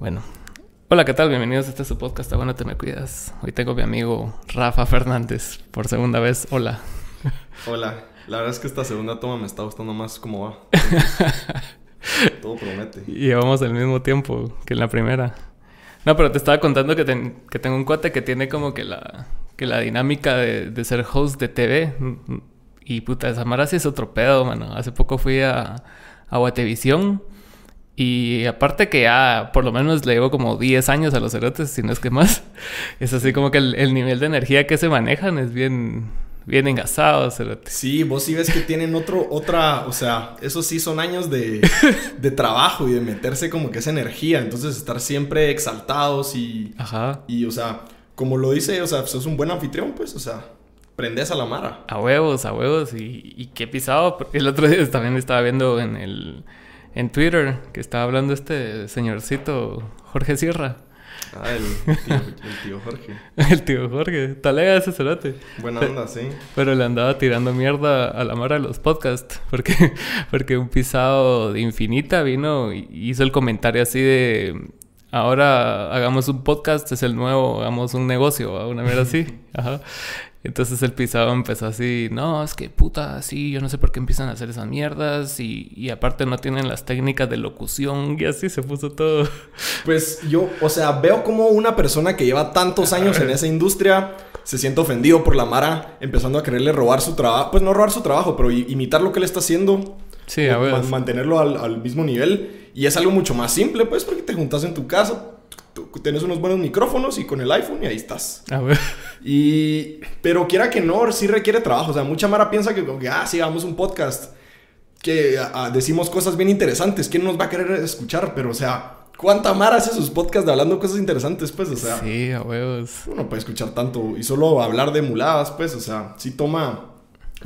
Bueno. Hola, ¿qué tal? Bienvenidos a este su podcast. Bueno, te me cuidas. Hoy tengo a mi amigo Rafa Fernández por segunda vez. Hola. Hola. La verdad es que esta segunda toma me está gustando más cómo va. Todo promete. Y llevamos el mismo tiempo que en la primera. No, pero te estaba contando que, que tengo un cuate que tiene como que la, que la dinámica de, de ser host de TV. Y puta, Samara sí es otro pedo, mano. Hace poco fui a, a Guatevisión y aparte que ya por lo menos le llevo como 10 años a los cerotes, si no es que más. Es así como que el, nivel de energía que se manejan es bien, bien engasado, cerotes. Sí, vos sí ves que tienen otro, otra, o sea, esos sí son años de, de trabajo y de meterse como que esa energía. Entonces estar siempre exaltados y... Ajá. Y, o sea, como lo dice, o sea, sos un buen anfitrión, pues, o sea, prendes a la mara. A huevos, a huevos. Y, y qué pisado. El otro día también estaba viendo en el en Twitter que estaba hablando este señorcito Jorge Sierra. Ah, el tío, Jorge. el tío Jorge. Talega ese cerote. Buena onda, sí. Pero le andaba tirando mierda a la mara de los podcasts. Porque, porque un pisado de Infinita vino y hizo el comentario así de... Ahora hagamos un podcast, es el nuevo, hagamos un negocio, una mierda así. Ajá. Entonces el pisado empezó así, no, es que puta, sí, yo no sé por qué empiezan a hacer esas mierdas y, y, aparte no tienen las técnicas de locución y así se puso todo. Pues yo, o sea, veo como una persona que lleva tantos años en esa industria se siente ofendido por la Mara empezando a quererle robar su trabajo, pues no robar su trabajo, pero imitar lo que él está haciendo. Sí, a ver. Mantenerlo al, al mismo nivel y es algo mucho más simple, pues, porque te juntas en tu casa, tienes unos buenos micrófonos y con el iPhone y ahí estás. A ver. Y, pero quiera que no, sí requiere trabajo. O sea, mucha Mara piensa que, que ah, sí, hagamos un podcast, que ah, ah, decimos cosas bien interesantes. ¿Quién nos va a querer escuchar? Pero, o sea, ¿cuánta Mara hace sus podcasts de hablando cosas interesantes? Pues, o sea. Sí, a huevos. Uno puede escuchar tanto y solo hablar de muladas, pues, o sea, sí toma.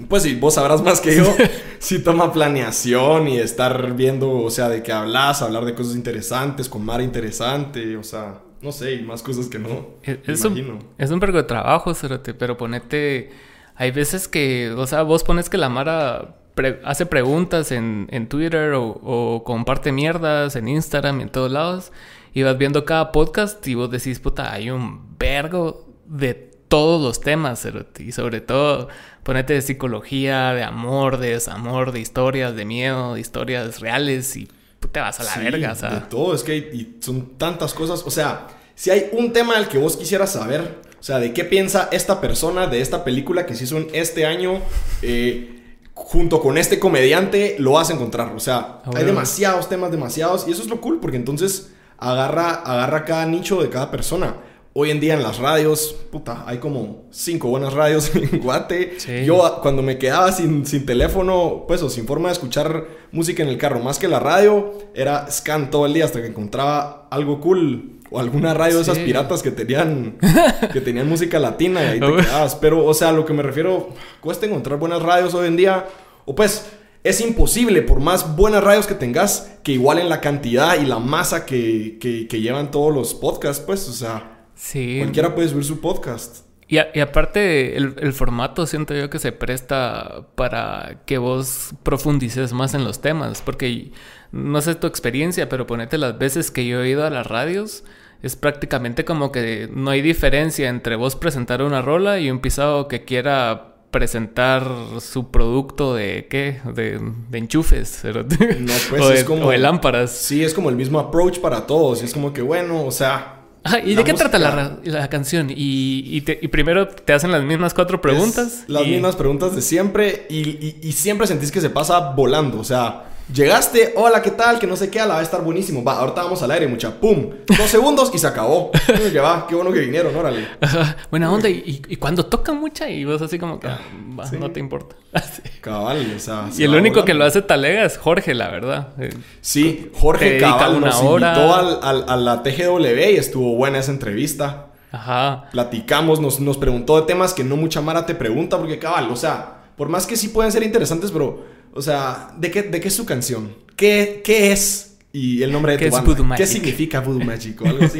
Pues sí, vos sabrás más que yo. sí toma planeación y estar viendo, o sea, de qué hablas, hablar de cosas interesantes, con Mara interesante, o sea no sé, y más cosas que no. Es, un, es un pergo de trabajo, Cerote, pero ponete. Hay veces que, o sea, vos pones que la Mara hace preguntas en, en Twitter o, comparte mierdas en Instagram y en todos lados. Y vas viendo cada podcast y vos decís, puta, hay un vergo de todos los temas. Y sobre todo, ponete de psicología, de amor, de desamor, de historias, de miedo, de historias reales y te vas a la verga, o sea. De todo, es que y son tantas cosas. O sea, si hay un tema al que vos quisieras saber, o sea, de qué piensa esta persona de esta película que se hizo en este año, eh, junto con este comediante, lo vas a encontrar. O sea, hay demasiados temas, demasiados, y eso es lo cool, porque entonces agarra, agarra cada nicho de cada persona. Hoy en día en las radios, puta, hay como cinco buenas radios en Guate. Yo cuando me quedaba sin, sin teléfono, pues o sin forma de escuchar música en el carro, más que la radio, era scan todo el día hasta que encontraba algo cool o alguna radio de esas piratas que tenían que tenían música latina y ahí te quedabas. Pero, o sea, lo que me refiero, cuesta encontrar buenas radios hoy en día. O pues, es imposible, por más buenas radios que tengas, que igualen la cantidad y la masa que, que, que llevan todos los podcasts, pues, o sea Sí. Cualquiera puede subir su podcast. Y, y aparte, el, formato siento yo que se presta para que vos profundices más en los temas. Porque no sé tu experiencia, pero ponete las veces que yo he ido a las radios, es prácticamente como que no hay diferencia entre vos presentar una rola y un pisado que quiera presentar su producto de qué? De, enchufes. No, pues o, es como, o de lámparas. Sí, es como el mismo approach para todos. Y es como que, bueno, o sea, ¿Y de qué trata la, canción? Y, primero te hacen las mismas cuatro preguntas. las mismas preguntas de siempre y, y, siempre sentís que se pasa volando. O sea, Llegaste, hola, ¿qué tal? Que no sé qué, la va a estar buenísimo. Va, ahorita vamos al aire, mucha. ¡Pum! Dos segundos y se acabó. que va, qué bueno que vinieron, órale. Buena onda. Y, y, cuando tocan mucha y vos así como que, ah, va, no te importa. Cabal, o sea. Y el único que lo hace talega es Jorge, la verdad. Eh, sí, Jorge Cabal una nos hora. invitó al, al, a la TGW y estuvo buena esa entrevista. Ajá. Platicamos, nos, nos preguntó de temas que no mucha Mara te pregunta, porque cabal, o sea, por más que sí pueden ser interesantes, pero o sea, ¿de qué, de qué es su canción? ¿Qué, qué es? Y el nombre de ¿Qué tu es Voodoo ¿Qué significa Voodoo Magic? O algo así.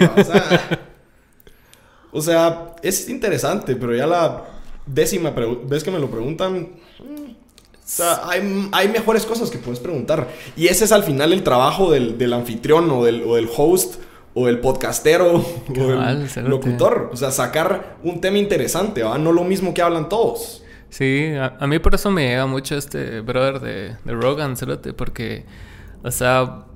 O sea, es interesante, pero ya la décima vez que me lo preguntan... Mm, o sea, hay, hay, mejores cosas que puedes preguntar. Y ese es al final el trabajo del, del anfitrión o del, o del host o el podcastero o Cabal, el locutor. O sea, sacar un tema interesante, ¿va? No lo mismo que hablan todos. Sí, a, mí por eso me llega mucho este brother de, de Rogan, cerote, porque, o sea,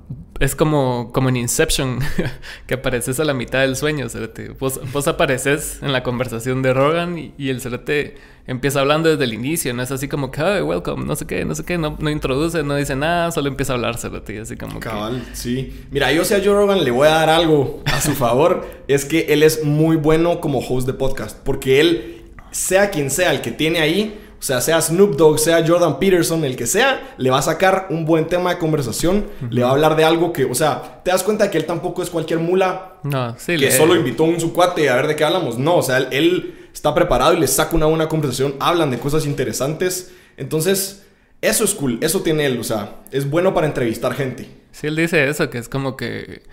es como, como en Inception, que apareces a la mitad del sueño, cerote. Vos, apareces en la conversación de Rogan y, el cerote empieza hablando desde el inicio, no es así como que, "Hi, welcome, no sé qué, no sé qué, no, introduce, no dice nada, solo empieza a hablar, cerote, y así como. Cabal, sí. Mira, yo si a Joe Rogan le voy a dar algo a su favor, es que él es muy bueno como host de podcast, porque él, sea quien sea el que tiene ahí, o sea, sea Snoop Dogg, sea Jordan Peterson, el que sea, le va a sacar un buen tema de conversación, le va a hablar de algo que, o sea, te das cuenta que él tampoco es cualquier mula No, sí, que le- solo invitó a un su cuate a ver de qué hablamos. No, o sea, él, él está preparado y le saca una buena conversación, hablan de cosas interesantes. Entonces, eso es cool, eso tiene él, o sea, es bueno para entrevistar gente. Sí, él dice eso, que es como que...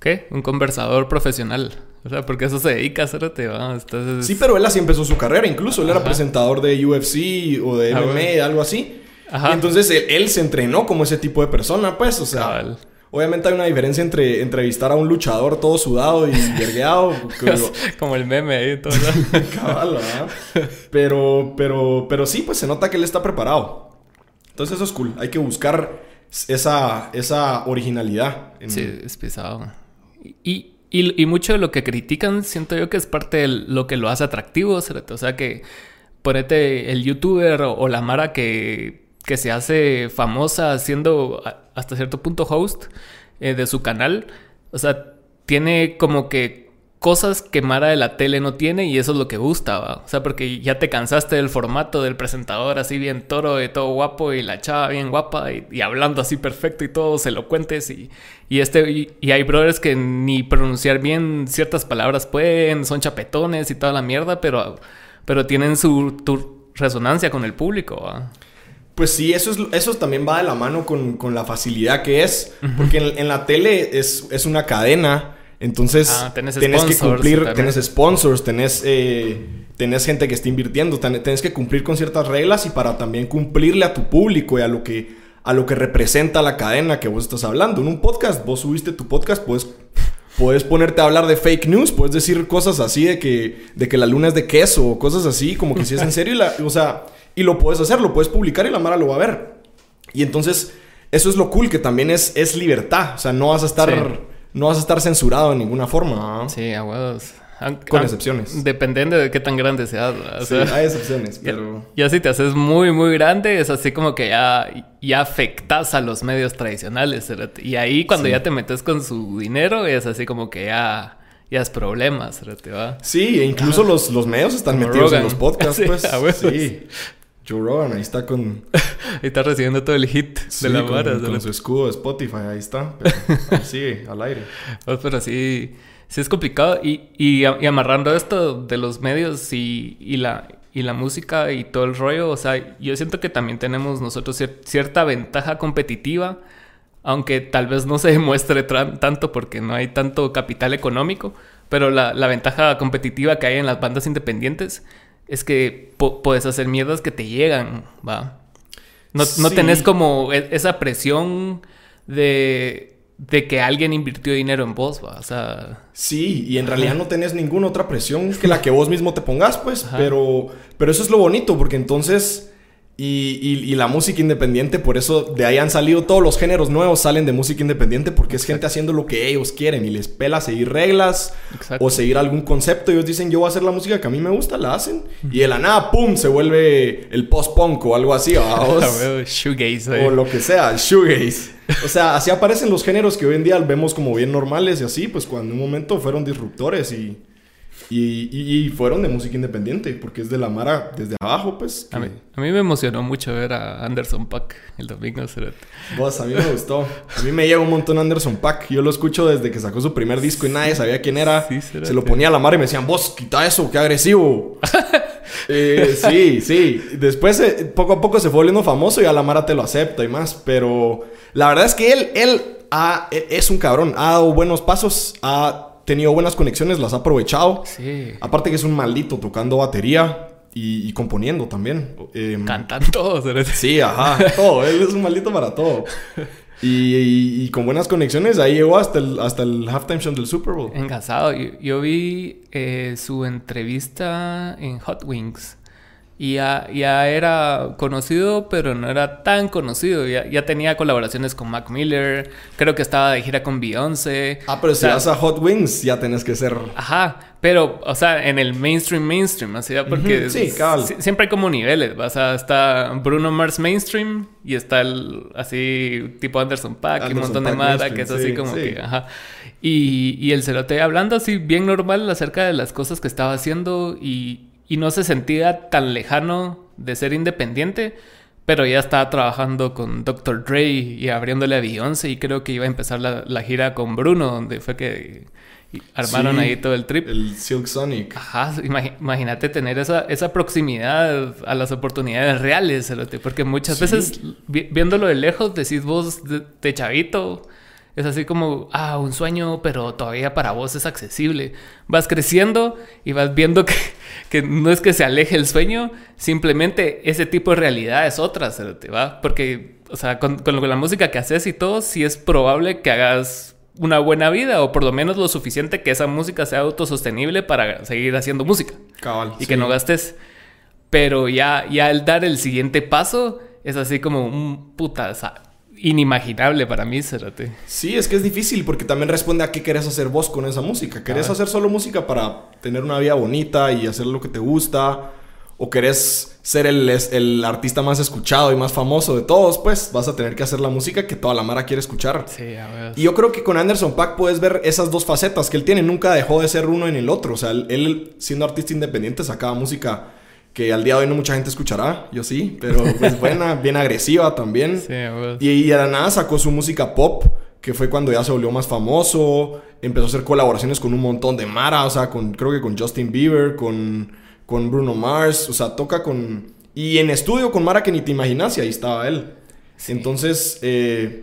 ¿Qué? Un conversador profesional. O sea, porque eso se dedica a hacerte, ¿va? Entonces... Sí, pero él así empezó su carrera, incluso él era presentador de UFC o de Ah, MMA, algo así. Ajá. Y entonces él, él se entrenó como ese tipo de persona, pues, o sea, Cabal. obviamente hay una diferencia entre entrevistar a un luchador todo sudado y vergueado, como- Como el meme ahí, todo. ¿no? cabal, ¿verdad? Pero, pero, pero sí, pues se nota que él está preparado. Entonces eso es cool, hay que buscar esa, esa originalidad. en- Sí, es pesado. Y, y, y mucho de lo que critican, siento yo que es parte de lo que lo hace atractivo, cerote. O sea que ponete el youtuber o, la Mara que, que se hace famosa siendo hasta cierto punto host eh, de su canal. O sea, tiene como que cosas que Mara de la tele no tiene y eso es lo que gusta, ¿va? O sea, porque ya te cansaste del formato del presentador así bien toro y todo guapo y la chava bien guapa y, y hablando así perfecto y todos elocuentes y, y este y, y hay brothers que ni pronunciar bien ciertas palabras pueden, son chapetones y toda la mierda, pero, pero tienen su tu resonancia con el público, ¿va? Pues sí, eso, es, eso también va de la mano con, con la facilidad que es. Porque en, en la tele es, es una cadena. Entonces, Ah, tenés tenés que sponsors cumplir, también. tenés sponsors, tenés, eh, tenés gente que está invirtiendo, ten- tenés que cumplir con ciertas reglas y para también cumplirle a tu público y a lo que, a lo que representa la cadena que vos estás hablando. En un podcast, vos subiste tu podcast, puedes, puedes ponerte a hablar de fake news, puedes decir cosas así de que, de que la luna es de queso o cosas así, como que si es en serio, y la- o sea, y lo puedes hacer, lo puedes publicar y la Mara lo va a ver. Y entonces, eso es lo cool, que también es, es libertad. O sea, no vas a estar, Sí. No vas a estar censurado en ninguna forma. Sí, a huevos. Con excepciones. Dependiendo de qué tan grande seas. O Sí, sea, hay excepciones, Ya, pero... ya si te haces muy, muy grande, es así como que ya, ya afectas a los medios tradicionales. Y ahí cuando Sí. ya te metes con su dinero, es así como que ya, ya es problemas, ¿va? Sí, e incluso los, los medios están metidos Rogan. en los podcasts, Sí, pues. a. Sí. Joe Rogan, ahí está con, Y está recibiendo todo el hit sí, de la con- vara. con su escudo de Spotify, ahí está. Pero ahí sigue, al aire. Pues, pero sí, sí es complicado. Y, y, amarrando esto de los medios y, y la, y la música y todo el rollo, o sea, yo siento que también tenemos nosotros cier- cierta ventaja competitiva, aunque tal vez no se demuestre tanto porque no hay tanto capital económico, pero la, la ventaja competitiva que hay en las bandas independientes es que puedes hacer mierdas que te llegan, ¿va? No, no tenés como e- esa presión de, de que alguien invirtió dinero en vos, ¿va? O sea, Sí, y en realidad no tenés ninguna otra presión que la que vos mismo te pongas, pues. Ajá. Pero, pero eso es lo bonito, porque entonces. Y, y- y la música independiente, por eso de ahí han salido todos los géneros nuevos, salen de música independiente, porque es gente haciendo lo que ellos quieren y les pela seguir reglas Exacto. o seguir algún concepto. Ellos dicen, yo voy a hacer la música que a mí me gusta, la hacen. Y de la nada, ¡pum! se vuelve el post-punk o algo así, shoegaze. O lo que sea, shoegaze. O sea, así aparecen los géneros que hoy en día vemos como bien normales y así, pues cuando en un momento fueron disruptores y, y, y- y fueron de música independiente, porque es de la Mara desde abajo, pues. A mí, a mí me emocionó mucho ver a Anderson Pack el domingo. Vos, a mí me gustó. A mí me llega un montón Anderson Pack. Yo lo escucho desde que sacó su primer disco y nadie sabía quién era. Sí, Se lo que- ponía a la Mara y me decían, vos, quita eso, qué agresivo. Eh, sí, sí. Después, eh, poco a poco se fue volviendo famoso y a la Mara te lo acepta y más. Pero la verdad es que él, él, ha- él es un cabrón. Ha dado buenos pasos, ha tenido buenas conexiones, las ha aprovechado. Sí. Aparte que es un maldito tocando batería y, y componiendo también. Eh, Cantan todos. Sí, ajá, todo. Él es un maldito para todo. Y, y, con buenas conexiones, ahí llegó hasta el, hasta el halftime show del Super Bowl. Engasado. Yo, yo vi eh, su entrevista en Hot Wings. Y ya, ya, era conocido, pero no era tan conocido. Ya, ya, tenía colaboraciones con Mac Miller. Creo que estaba de gira con Beyoncé. Ah, pero si vas a Hot Wings, ya tenés que ser. Ajá. Pero, o sea, en el mainstream, mainstream, así, porque sí, cabal. siempre hay como niveles. O sea, está Bruno Mars mainstream y está el así tipo Anderson Paak y un montón de Mara que es así como que, ajá. Y, y el cerote hablando así bien normal acerca de las cosas que estaba haciendo y, y no se sentía tan lejano de ser independiente, pero ya estaba trabajando con Dr. Dre y abriéndole a Beyoncé y creo que iba a empezar la, la gira con Bruno, donde fue que armaron ahí todo el trip. El Silk Sonic. Ajá, imagínate tener esa, esa proximidad a las oportunidades reales, porque muchas veces viéndolo de lejos decís vos de chavito es así como, ah, un sueño, pero todavía para vos es accesible. Vas creciendo y vas viendo que, que no es que se aleje el sueño, simplemente ese tipo de realidad es otra, te va? Porque, o sea, con, con la música que haces y todo, sí es probable que hagas una buena vida o por lo menos lo suficiente que esa música sea autosostenible para seguir haciendo música. Cabal. Y que no gastes. Pero ya, ya el dar el siguiente paso es así como un puta, inimaginable para mí, Cerate. Sí, es que es difícil porque también responde a qué querés hacer vos con esa música. ¿Querés hacer solo música para tener una vida bonita y hacer lo que te gusta? ¿O querés ser el, el artista más escuchado y más famoso de todos? Pues vas a tener que hacer la música que toda la mara quiere escuchar. Sí, a ver. Y yo creo que con Anderson Pack puedes ver esas dos facetas que él tiene. Nunca dejó de ser uno en el otro. O sea, él siendo artista independiente sacaba música que al día de hoy no mucha gente escuchará, yo sí, pero es buena, bien agresiva también. Sí, y, y de la nada sacó su música pop, que fue cuando ya se volvió más famoso, empezó a hacer colaboraciones con un montón de Mara, o sea, con, creo que con Justin Bieber, con, con Bruno Mars, o sea, toca con... Y en estudio con Mara que ni te imaginas y ahí estaba él. Entonces, eh,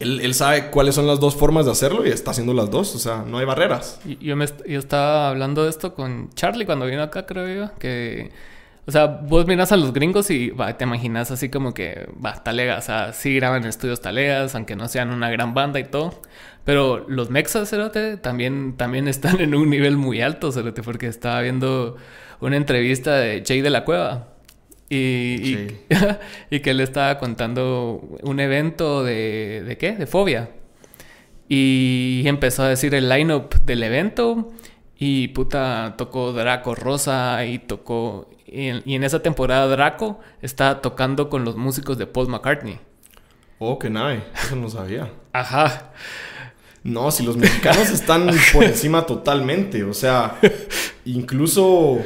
él, sabe cuáles son las dos formas de hacerlo y está haciendo las dos, o sea, no hay barreras. Yo, me, yo estaba hablando de esto con Charlie cuando vino acá, creo yo, que, o sea, vos miras a los gringos y te imaginas así como que, va, talega, o sea, sí graban en estudios talegas, aunque no sean una gran banda y todo, pero los mexas, cerote, también, también están en un nivel muy alto, cerote, porque estaba viendo una entrevista de Jay de la Cueva y, y, que él estaba contando un evento de, ¿de qué? De fobia. Y empezó a decir el line-up del evento. Y puta, tocó Draco Rosa y tocó... Y en, esa temporada Draco estaba tocando con los músicos de Paul McCartney. Oh, que nice. Eso no sabía. Ajá. No, si los mexicanos están por encima totalmente. O sea, incluso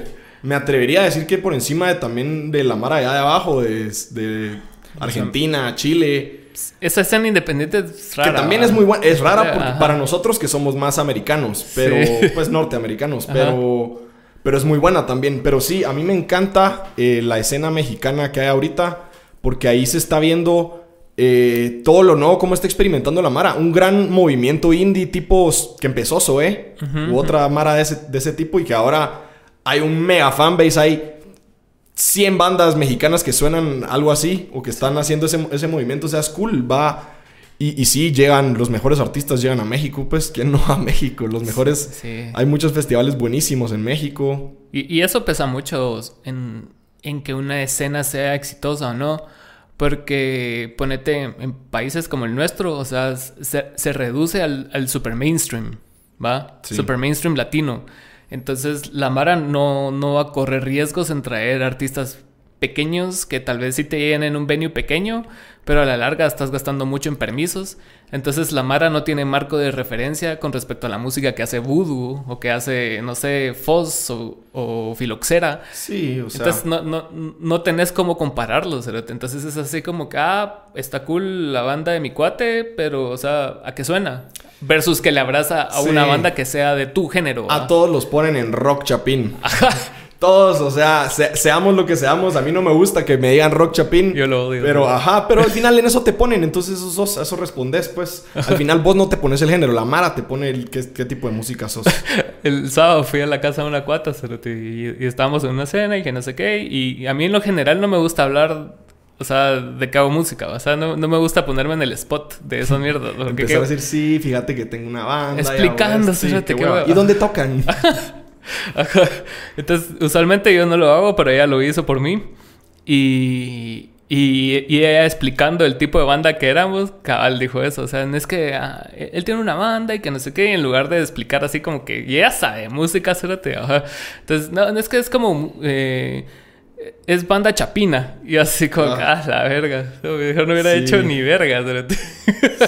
me atrevería a decir que por encima de también de la mar allá de abajo, de, Argentina, Chile. Esa escena independiente es rara. Que también es muy buena. Es rara para nosotros que somos más americanos, pero pues norteamericanos, pero pero es muy buena también. Pero sí, a mí me encanta eh, la escena mexicana que hay ahorita, porque ahí se está viendo eh, todo lo nuevo, cómo está experimentando la Mara. Un gran movimiento indie tipo que empezó Zoe, u otra Mara de ese, de ese tipo y que ahora hay un mega fanbase, hay 100 bandas mexicanas que suenan algo así o que están haciendo ese, movimiento, o sea, es cool, va... Y, y, sí, llegan, los mejores artistas llegan a México, pues, ¿quién no a México? Los mejores... Hay muchos festivales buenísimos en México. Y, eso pesa mucho en, que una escena sea exitosa o no. Porque ponete en países como el nuestro, o sea, se, reduce al, al, super mainstream, ¿va? Super mainstream latino. Entonces la Mara no, no va a correr riesgos en traer artistas pequeños que tal vez sí te lleguen en un venue pequeño, pero a la larga estás gastando mucho en permisos. Entonces la Mara no tiene marco de referencia con respecto a la música que hace Voodoo o que hace, no sé, Foz o, Filoxera. Sí, o sea. Entonces no, no, no tenés cómo compararlos. Entonces es así como que, ah, está cool la banda de mi cuate, pero, o sea, ¿a qué suena? Versus que le abraza a una banda que sea de tu género. A todos los ponen en rock chapín. Todos, o sea, seamos lo que seamos. A mí no me gusta que me digan rock chapín. Yo lo odio. Pero, ajá, pero al final en eso te ponen. Entonces eso, eso respondes, pues. Al final vos no te pones el género. La Mara te pone el, qué, tipo de música sos. el sábado fui a la casa de una cuata y, y estábamos en una cena y que no sé qué. Y a mí en lo general no me gusta hablar o sea, de que hago música. O sea, no, no me gusta ponerme en el spot de esas mierdas. porque Empezar qué- a decir, sí, fíjate que tengo una banda. Explicando, y fíjate hueva. ¿Y dónde tocan? Ajá. Entonces, usualmente yo no lo hago, pero ella lo hizo por mí. Y, y, y ella explicando el tipo de banda que éramos, cabal dijo eso. O sea, no es que ah, él tiene una banda y que no sé qué, y en lugar de explicar así como que y ella sabe música, cérate. Ajá. Entonces, no, no es que es como. eh, es banda chapina. Y así como, Ah. ah, la verga. No, Yo no hubiera Sí. hecho ni verga.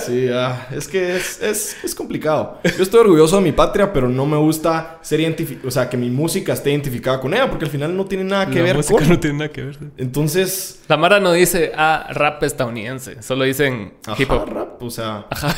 Sí, ah, es que es, es, es complicado. Yo estoy orgulloso de mi patria, pero no me gusta ser identificado, o sea, que mi música esté identificada con ella, porque al final no tiene nada que La ver música con. no tiene nada que ver. Entonces, La Mara no dice, ah, rap estadounidense. Solo dicen hip ajá, hop. rap, o sea, Ajá.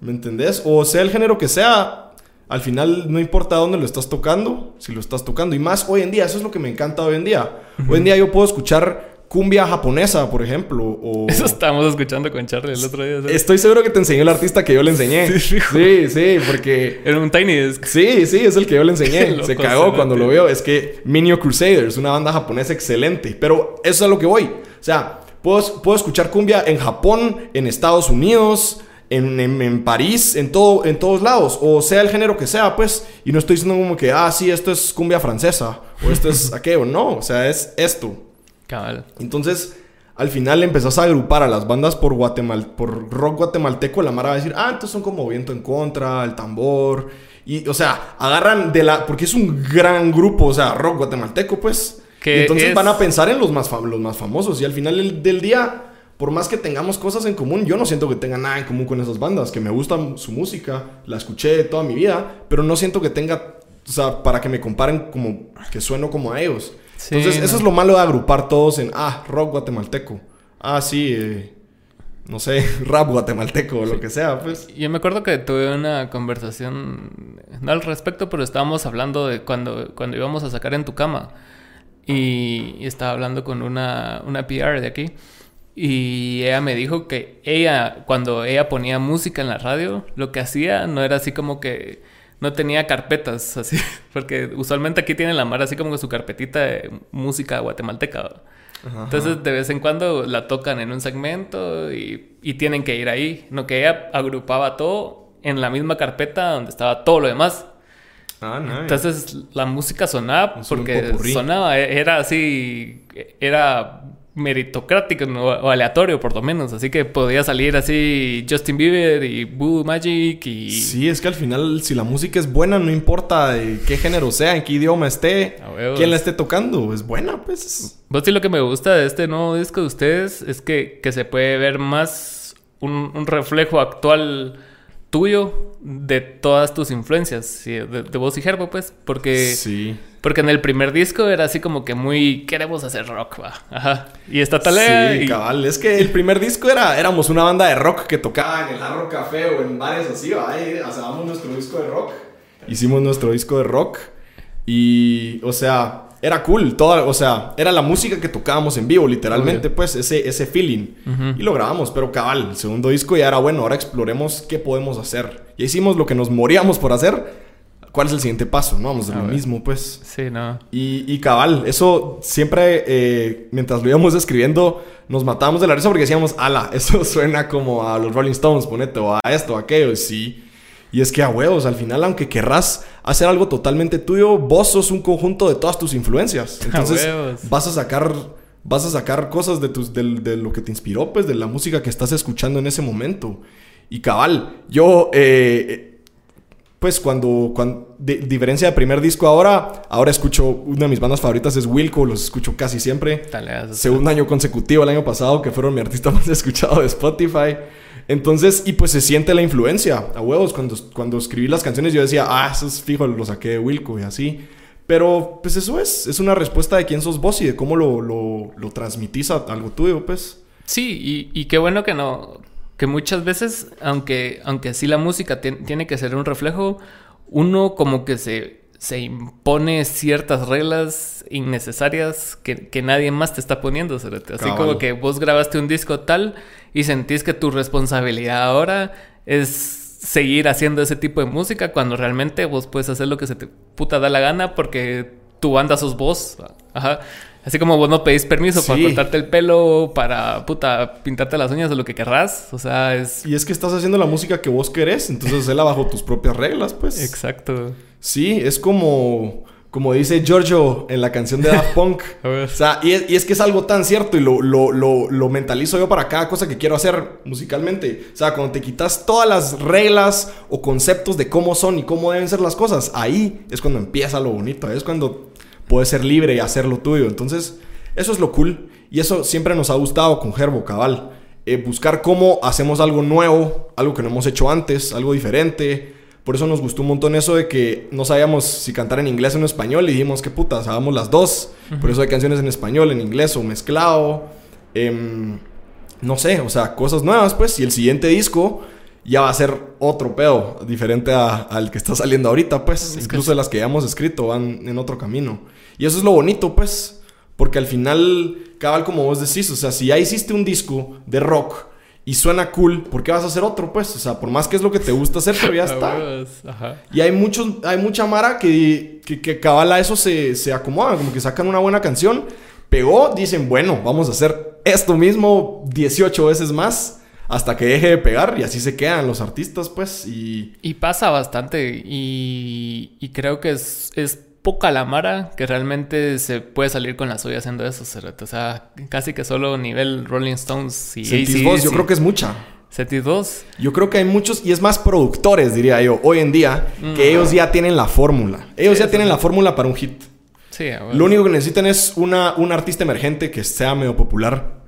¿me entendés? O sea el género que sea, al final no importa dónde lo estás tocando, si lo estás tocando. Y más hoy en día, eso es lo que me encanta hoy en día. Hoy en día yo puedo escuchar cumbia japonesa, por ejemplo, o... Eso estábamos escuchando con Charlie el otro día. ¿sabes? Estoy seguro que te enseñó el artista que yo le enseñé. Sí, Sí, sí, porque... Era un Tiny Desk. Sí, sí, es el que yo le enseñé. Se cagó cuando lo veo. Es que Minio Crusaders, una banda japonesa excelente. Pero eso es a lo que voy. O sea, puedo, puedo escuchar cumbia en Japón, en Estados Unidos, en, en- en París, en, todo, en todos lados. O sea el género que sea, pues. Y no estoy diciendo como que, ah, sí, esto es cumbia francesa. O esto es aquello. No, o sea, es esto. Cabal. Entonces, al final empezás a agrupar a las bandas por, guatemal por rock guatemalteco. La Mara va a decir, ah, entonces son como Viento en Contra, El Tambor. Y, o sea, agarran de la... Porque es un gran grupo, o sea, rock guatemalteco, pues. Que entonces es- van a pensar en los más, fam- los más famosos. Y al final del, del día, por más que tengamos cosas en común, yo no siento que tenga nada en común con esas bandas. Que me gusta su música, la escuché toda mi vida, pero no siento que tenga... O sea, para que me comparen como... Que sueno como a ellos. Sí, Entonces, no. eso es lo malo de agrupar todos en, ah, rock guatemalteco. Ah, sí, eh, no sé, rap guatemalteco o lo que sea, pues. Yo me acuerdo que tuve una conversación, no al respecto, pero estábamos hablando de cuando, cuando íbamos a sacar en tu cama. Y, y estaba hablando con una, una PR de aquí. Y ella me dijo que ella, cuando ella ponía música en la radio, lo que hacía no era así como que no tenía carpetas, así. Porque usualmente aquí tiene la mar así como que su carpetita de música guatemalteca. Entonces, de vez en cuando la tocan en un segmento y, y tienen que ir ahí. No que ella agrupaba todo en la misma carpeta donde estaba todo lo demás. Ah, nice. Entonces, la música sonaba porque sonaba, e- era así, era meritocrático ¿no? o aleatorio por lo menos. Así que podía salir así Justin Bieber y Boo Magic y... Sí, es que al final, si la música es buena, no importa de qué género sea, en qué idioma esté, quién la esté tocando, es buena, pues. Vos sí lo que me gusta de este nuevo disco de ustedes es que, que se puede ver más un, un reflejo actual tuyo de todas tus influencias, sí, de, de vos y Gerbo, pues, porque, Sí. porque en el primer disco era así como que muy queremos hacer rock, va, ajá, y está talea Sí, y cabal. Es que el primer disco era, éramos una banda de rock que tocaba en el Arro Café o en bares así, ¿va? Ahí hacíamos nuestro disco de rock. Hicimos nuestro disco de rock. Y, o sea, era cool. Toda, o sea, era la música que tocábamos en vivo, literalmente, pues, ese, ese feeling. Y lo grabamos, pero cabal, el segundo disco ya era bueno. Ahora exploremos qué podemos hacer. Ya hicimos lo que nos moríamos por hacer. ¿Cuál es el siguiente paso? No vamos a A lo ver. mismo, pues. sí, no, Y, y cabal, eso siempre, eh, mientras lo íbamos escribiendo, nos matábamos de la risa porque decíamos, ala, eso suena como a los Rolling Stones, ponete, o a esto, a aquello, sí. Y es que a huevos, al final, aunque querrás hacer algo totalmente tuyo, vos sos un conjunto de todas tus influencias. Entonces, vas a sacar, vas a sacar cosas de, tus, de, lo que te inspiró, pues, de la música que estás escuchando en ese momento. Y cabal, yo, eh, pues cuando, cuando de, diferencia de primer disco ahora, ahora escucho, una de mis bandas favoritas es Wilco, los escucho casi siempre. Segundo año consecutivo el año pasado, que fueron mi artista más escuchado de Spotify. Entonces, y pues se siente la influencia a huevos. Cuando, cuando escribí las canciones yo decía, ah, eso es fijo, lo saqué de Wilco y así. Pero pues eso es, es una respuesta de quién sos vos y de cómo lo, lo, transmitís a algo tuyo, pues. Sí, y, y qué bueno que no. Que muchas veces, aunque, aunque sí la música tien- tiene que ser un reflejo, uno como que se, se impone ciertas reglas innecesarias que, que nadie más te está poniendo. Así Cabal. como que vos grabaste un disco tal y sentís que tu responsabilidad ahora es seguir haciendo ese tipo de música cuando realmente vos puedes hacer lo que se te puta da la gana porque tu banda sos vos. Ajá. Así como vos no pedís permiso para cortarte el pelo, para puta, pintarte las uñas o lo que querrás. O sea, es. Y es que estás haciendo la música que vos querés, entonces hacela bajo tus propias reglas, pues. Exacto. Sí, es como, como dice Giorgio en la canción de Daft Punk. A ver. O sea, y es, y es que es algo tan cierto y lo, lo, lo, lo mentalizo yo para cada cosa que quiero hacer musicalmente. O sea, cuando te quitas todas las reglas o conceptos de cómo son y cómo deben ser las cosas, ahí es cuando empieza lo bonito. ahí Es cuando puedes ser libre y hacer lo tuyo. Entonces, eso es lo cool. Y eso siempre nos ha gustado con Gerbo, cabal. Eh, buscar cómo hacemos algo nuevo, algo que no hemos hecho antes, algo diferente. Por eso nos gustó un montón eso de que no sabíamos si cantar en inglés o en español y dijimos que putas, hagamos las dos. Por eso hay canciones en español, en inglés o mezclado. Em, no sé, o sea, cosas nuevas pues. Y el siguiente disco ya va a ser otro pedo, diferente a- al que está saliendo ahorita pues. Es que Incluso de las que ya hemos escrito van en otro camino. Y eso es lo bonito pues. Porque al final, cabal como vos decís, o sea, si ya hiciste un disco de rock y suena cool, ¿por qué vas a hacer otro pues? O sea, por más que es lo que te gusta hacer, pero ya está. Ajá. Y hay, muchos, hay mucha mara que, que, que cabal a eso se, se acomoda, como que sacan una buena canción, pegó, dicen, bueno, vamos a hacer esto mismo 18 veces más hasta que deje de pegar y así se quedan los artistas, pues, y... Y pasa bastante. Y, y creo que es, es poca la mara que realmente se puede salir con la suya haciendo eso. O sea, casi que solo nivel Rolling Stones y Sentís vos, yo creo que es mucha. Sentís vos. Yo creo que hay muchos, y es más productores, diría yo, hoy en día, que ellos ya tienen la fórmula. Ellos Sí, ya tienen sí. la fórmula para un hit. Sí, a huevos. Lo único que necesitan es una, un artista emergente que sea medio popular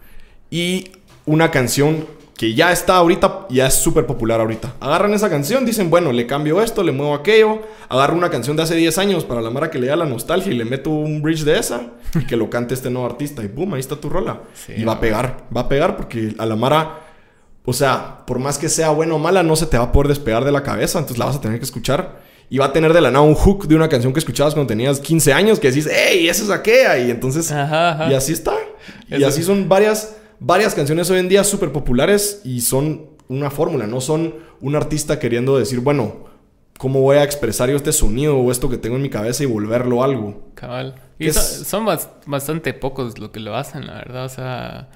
y una canción que ya está ahorita, ya es súper popular ahorita. Agarran esa canción, dicen, bueno, le cambio esto, le muevo aquello. Agarro una canción de hace 10 años para la mara que le da la nostalgia y le meto un bridge de esa y que lo cante este nuevo artista. Y boom, ahí está tu rola. Sí, y va a pegar, va a pegar porque a la mara, o sea, por más que sea buena o mala, no se te va a poder despegar de la cabeza, entonces la vas a tener que escuchar. Y va a tener de la nada un hook de una canción que escuchabas cuando tenías 15 años que decís, ¡Ey, esa es aquella! Y entonces, Ajá, ajá. y así está. Y Eso- así son varias, varias canciones hoy en día súper populares y son una fórmula, no son un artista queriendo decir, bueno, ¿cómo voy a expresar yo este sonido o esto que tengo en mi cabeza y volverlo algo? Cabal. ¿Qué Y so- es? son bas- bastante pocos lo que lo hacen, la verdad. O sea,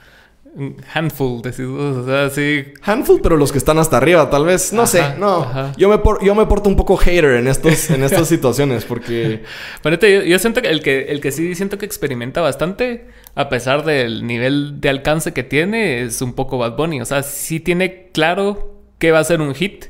un handful, decís. O sea, sí. Handful, pero los que están hasta arriba, tal vez. No Ajá, sé, no. ajá. Yo me, por- yo me porto un poco hater en, estos, en estas situaciones porque... Yo, yo siento que el, que el que sí siento que experimenta bastante, a pesar del nivel de alcance que tiene, es un poco Bad Bunny. O sea, sí tiene claro que va a ser un hit,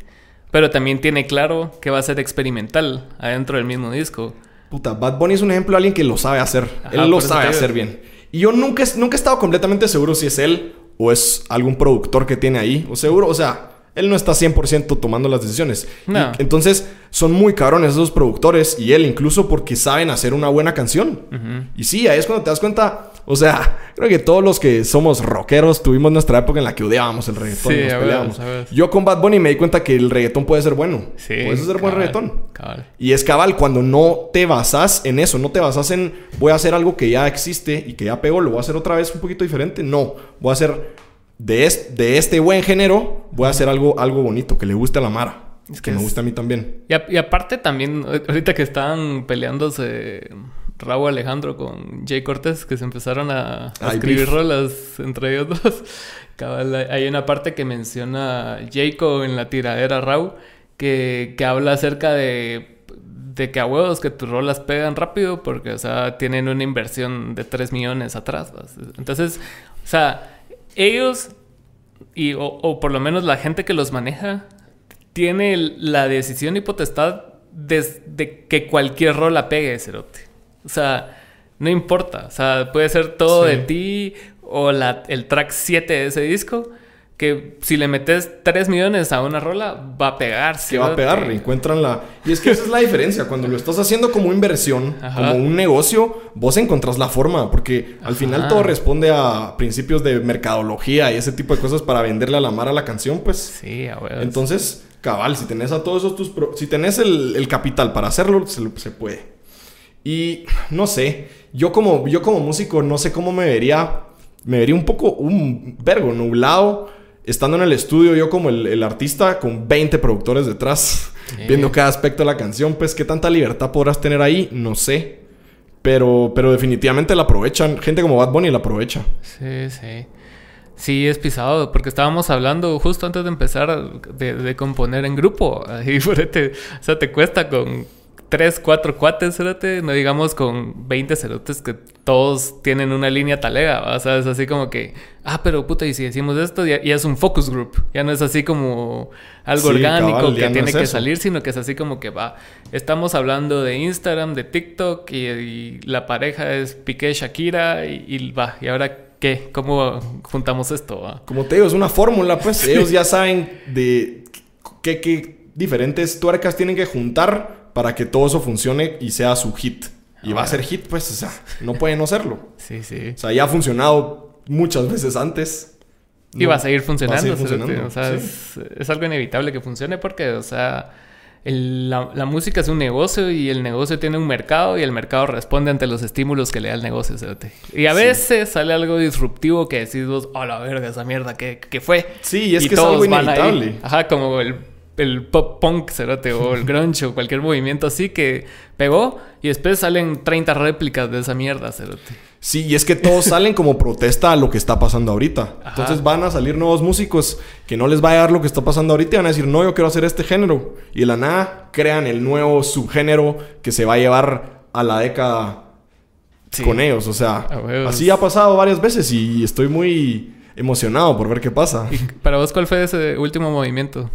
pero también tiene claro que va a ser experimental adentro del mismo disco. Puta, Bad Bunny es un ejemplo de alguien que lo sabe hacer. Ajá, él lo sabe hacer bien. Y yo nunca, nunca he estado completamente seguro si es él o es algún productor que tiene ahí. O seguro, o sea, él no está 100% tomando las decisiones. No. Y entonces, son muy cabrones esos productores y él incluso porque saben hacer una buena canción. Y sí, ahí es cuando te das cuenta. O sea, creo que todos los que somos rockeros tuvimos nuestra época en la que odiábamos el reggaetón Sí, y nos ver, peleábamos. ver. Yo con Bad Bunny me di cuenta que el reggaetón puede ser bueno. Sí. puede ser buen cabal, reggaetón. cabal. Y es cabal, cuando no te basas en eso, no te basas en voy a hacer algo que ya existe y que ya pegó, lo voy a hacer otra vez un poquito diferente. No, voy a hacer de, es- de este buen género, voy a hacer algo, algo bonito, que le guste a la Mara. Es que que me es- guste a mí también. Y, a- y aparte también, ahorita que estaban peleándose Raúl Alejandro con Jay Cortés, que se empezaron a, a Hay escribir beef. rolas entre ellos dos. Hay- una parte que menciona Jayco en la tiradera Raúl, que, que habla acerca de, de que a huevos que tus rolas pegan rápido, porque, o sea, tienen una inversión de 3 millones atrás. ¿vas? Entonces, o sea, ellos, y, o, o por lo menos la gente que los maneja, tiene la decisión y potestad de, de que cualquier rola pegue, cerote. O sea, no importa. O sea, puede ser todo Sí. de ti o la, el track 7 de ese disco. Que si le metes 3 millones a una rola, va a pegar. Que va a pegar, encuentran la... Y es que esa es la diferencia, cuando lo estás haciendo como inversión, Ajá. como un negocio, vos encontrás la forma, porque al final todo responde a principios de mercadología y ese tipo de cosas para venderle a la Mara la canción, pues... Sí, a huevos. Entonces, cabal, si tenés a todos esos tus... pro- Si tenés el, el capital para hacerlo, se, lo- se puede. Y no sé, yo como, yo como músico no sé cómo me vería... Me vería un poco, un vergo, nublado, estando en el estudio yo como el, el artista con 20 productores detrás, Sí. viendo cada aspecto de la canción. Pues qué tanta libertad podrás tener ahí, no sé. Pero, pero definitivamente la aprovechan. Gente como Bad Bunny la aprovecha. Sí, sí. Sí, es pisado, porque estábamos hablando justo antes de empezar de, de componer en grupo. Y por este, o sea, te cuesta con tres, cuatro cuates, cerote, no digamos con 20 cerotes que todos tienen una línea talega, o sea, es así como que, ah, pero puta, y si decimos esto, ya, ya es un focus group, ya no es así como algo Sí, orgánico cabal, que no tiene es que eso. salir, sino que es así como que va, estamos hablando de Instagram, de TikTok, y, y la pareja es Piqué, Shakira, y, y va, y ahora qué, cómo juntamos esto, va? Como te digo, es una fórmula, pues. Ellos ya saben de qué, qué diferentes tuercas tienen que juntar para que todo eso funcione y sea su hit. Y va a ser hit, pues, o sea, no puede no serlo. Sí, sí. O sea, ya ha funcionado muchas veces antes. Y No, va a seguir funcionando. va a seguir cerote. funcionando, O sea, sí. es, es algo inevitable que funcione porque, o sea, el- la, la música es un negocio y el negocio tiene un mercado y el mercado responde ante los estímulos que le da el negocio. Y a Sí. veces sale algo disruptivo que decís vos, oh la verga, esa mierda, ¿qué, qué fue? Sí, y es Y que es algo todos van ahí. inevitable. Ajá, como el, el pop punk, cerote, o el grunge, o cualquier movimiento así que pegó y después salen 30 réplicas de esa mierda, cerote. Sí, y es que todos salen como protesta a lo que está pasando ahorita. Ajá. Entonces van a salir nuevos músicos que no les va a dar lo que está pasando ahorita y van a decir, no, yo quiero hacer este género. Y de la nada crean el nuevo subgénero que se va a llevar a la década Sí. con ellos. O sea, así ha pasado varias veces y estoy muy emocionado por ver qué pasa. ¿Y para vos cuál fue ese último movimiento?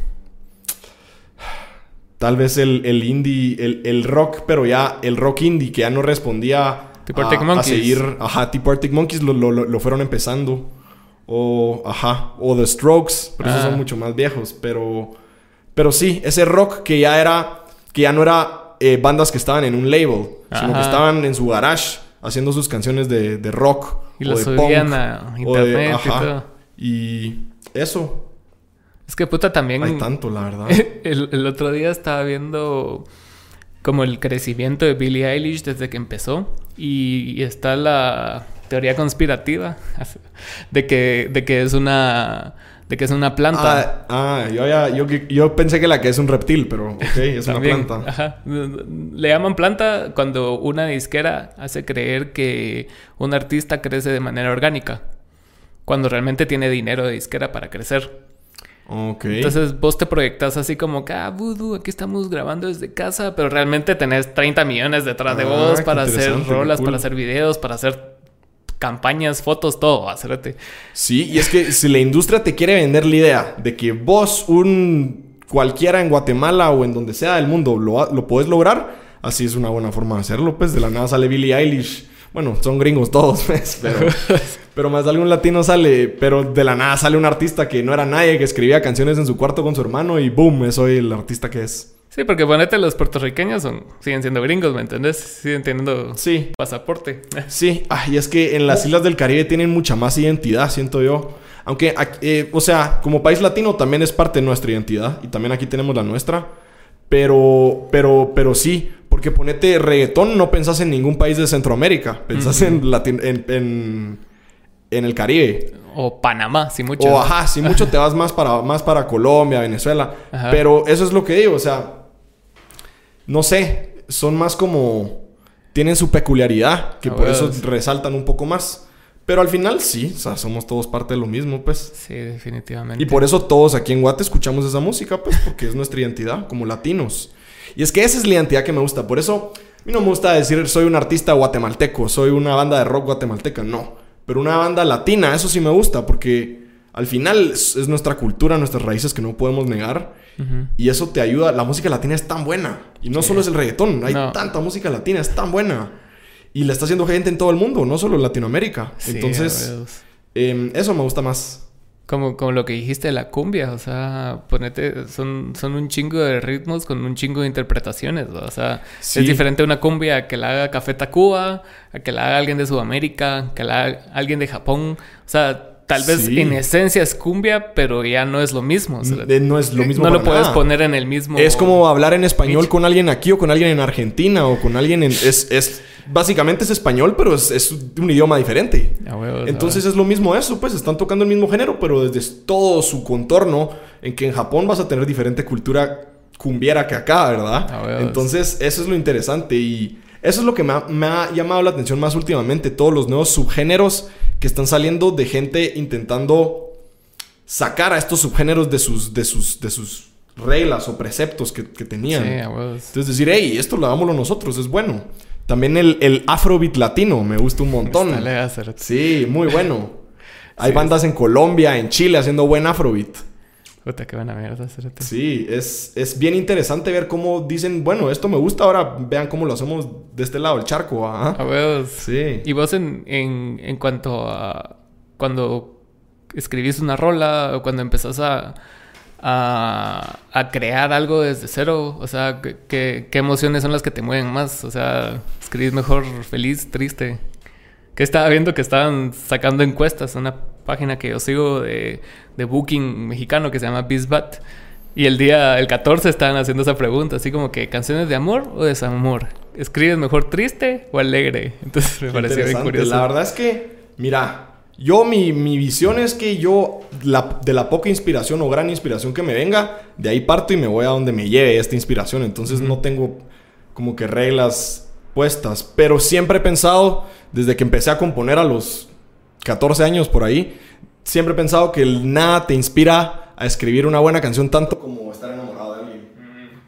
Tal vez el, el indie, el, el rock, pero ya el rock indie que ya no respondía Tipo a, seguir. Ajá, tipo Arctic Monkeys lo, lo, lo- fueron empezando. O, ajá, o The Strokes, pero esos Ah. son mucho más viejos. Pero, pero sí, ese rock que ya era, que ya no era eh, bandas que estaban en un label, sino que estaban en su garage haciendo sus canciones de, de rock. Y o de subían punk, a o de- y ajá. todo. Y eso, Es que puta también. hay tanto, la verdad. el, el otro día estaba viendo como el crecimiento de Billie Eilish desde que empezó. Y, y está la teoría conspirativa de que, de que es una. de que es una planta. Ah, ah, yo, ya, yo, yo pensé que la que es un reptil, pero ok, es una planta. ajá. Le llaman planta cuando una disquera hace creer que un artista crece de manera orgánica. Cuando realmente tiene dinero de disquera para crecer. Ok. Entonces vos te proyectas así como que, ah, Voodoo, aquí estamos grabando desde casa, pero realmente tenés 30 millones detrás de Ah, vos para hacer rolas, cool. para hacer videos, para hacer campañas, fotos, todo, hacerte. Sí, y es que si la industria te quiere vender la idea de que vos, un cualquiera en Guatemala o en donde sea del mundo, lo, lo podés lograr, así es una buena forma de hacerlo. Pues de la nada sale Billie Eilish. Bueno, son gringos todos, pues, pero, pero más de algún latino sale. Pero de la nada sale un artista que no era nadie, que escribía canciones en su cuarto con su hermano y boom, es hoy el artista que es. Sí, porque ponete, los puertorriqueños son, siguen siendo gringos, ¿me entendés? Siguen teniendo Sí, pasaporte. Sí, ah, y es que en las islas del Caribe tienen mucha más identidad, siento yo. Aunque, eh, o sea, como país latino también es parte de nuestra identidad y también aquí tenemos la nuestra. Pero, pero, pero sí, porque ponete reggaetón, no pensás en ningún país de Centroamérica, pensás en, Latin- en, en, en el Caribe. O Panamá, si mucho. O ajá, si mucho te vas más para, más para Colombia, Venezuela. Ajá. Pero eso es lo que digo, o sea, no sé, son más como, tienen su peculiaridad, que Ah, por eso resaltan un poco más. Pero al final sí, o sea, somos todos parte de lo mismo, pues. Sí, definitivamente. Y por eso todos aquí en Guate escuchamos esa música, pues, porque es nuestra identidad como latinos. Y es que esa es la identidad que me gusta. Por eso, a mí no me gusta decir soy un artista guatemalteco, soy una banda de rock guatemalteca, no. Pero una banda latina, eso sí me gusta, porque al final es, es nuestra cultura, nuestras raíces que no podemos negar. Y eso te ayuda. La música latina es tan buena. Y no solo es el reggaetón, hay No. tanta música latina, es tan buena. Y la está haciendo gente en todo el mundo, no solo en Latinoamérica. Sí, Entonces, em, eso me gusta más. Como, como lo que dijiste de la cumbia, o sea, ponete, son, son un chingo de ritmos con un chingo de interpretaciones, ¿no? o sea, Sí. es diferente una cumbia a que la haga Café Tacuba, a que la haga alguien de Sudamérica, que la haga alguien de Japón, o sea, tal vez Sí. en esencia es cumbia, pero ya no es lo mismo, o sea, no es lo mismo. no lo puedes poner en el mismo... Es como hablar en español con alguien aquí o con alguien en Argentina o con alguien en... Es, es, básicamente es español, pero es, es un idioma diferente. Huevos, Entonces es lo mismo eso, pues están tocando el mismo género, pero desde todo su contorno, en que en Japón vas a tener diferente cultura cumbiera que acá, ¿verdad? Entonces eso es lo interesante y Eso es lo que me ha, me ha llamado la atención más últimamente. Todos los nuevos subgéneros que están saliendo de gente intentando sacar a estos subgéneros de sus, de sus, de sus reglas o preceptos que, que tenían. Sí. Entonces decir, hey, esto lo hagámoslo nosotros, es bueno. También el, el afrobeat latino me gusta un montón. Sí, muy bueno. Hay Sí, bandas en Colombia, en Chile haciendo buen afrobeat. Puta, qué buena mierda. Sí, es, es bien interesante ver cómo dicen, bueno, esto me gusta, ahora vean cómo lo hacemos de este lado del charco. A Ajá. huevos. Sí. Y vos en, en, en cuanto a cuando escribís una rola o cuando empezás a, a, a crear algo desde cero, o sea, ¿qué- ¿qué, qué emociones son las que te mueven más? O sea, escribís mejor feliz, triste. Que estaba viendo que estaban sacando encuestas, una página que yo sigo de, de booking mexicano que se llama Bizbat. Y el día, el 14, estaban haciendo esa pregunta, así como que canciones de amor o desamor. ¿Escribes mejor triste o alegre? Entonces me Qué pareció bien curioso. La verdad es que, mira, yo mi, mi visión es que yo, la- de la poca inspiración o gran inspiración que me venga, de ahí parto y me voy a donde me lleve esta inspiración. Entonces no tengo como que reglas puestas. Pero siempre he pensado, desde que empecé a componer a los 14 años por ahí, siempre he pensado que el nada te inspira a escribir una buena canción tanto como estar enamorado de alguien.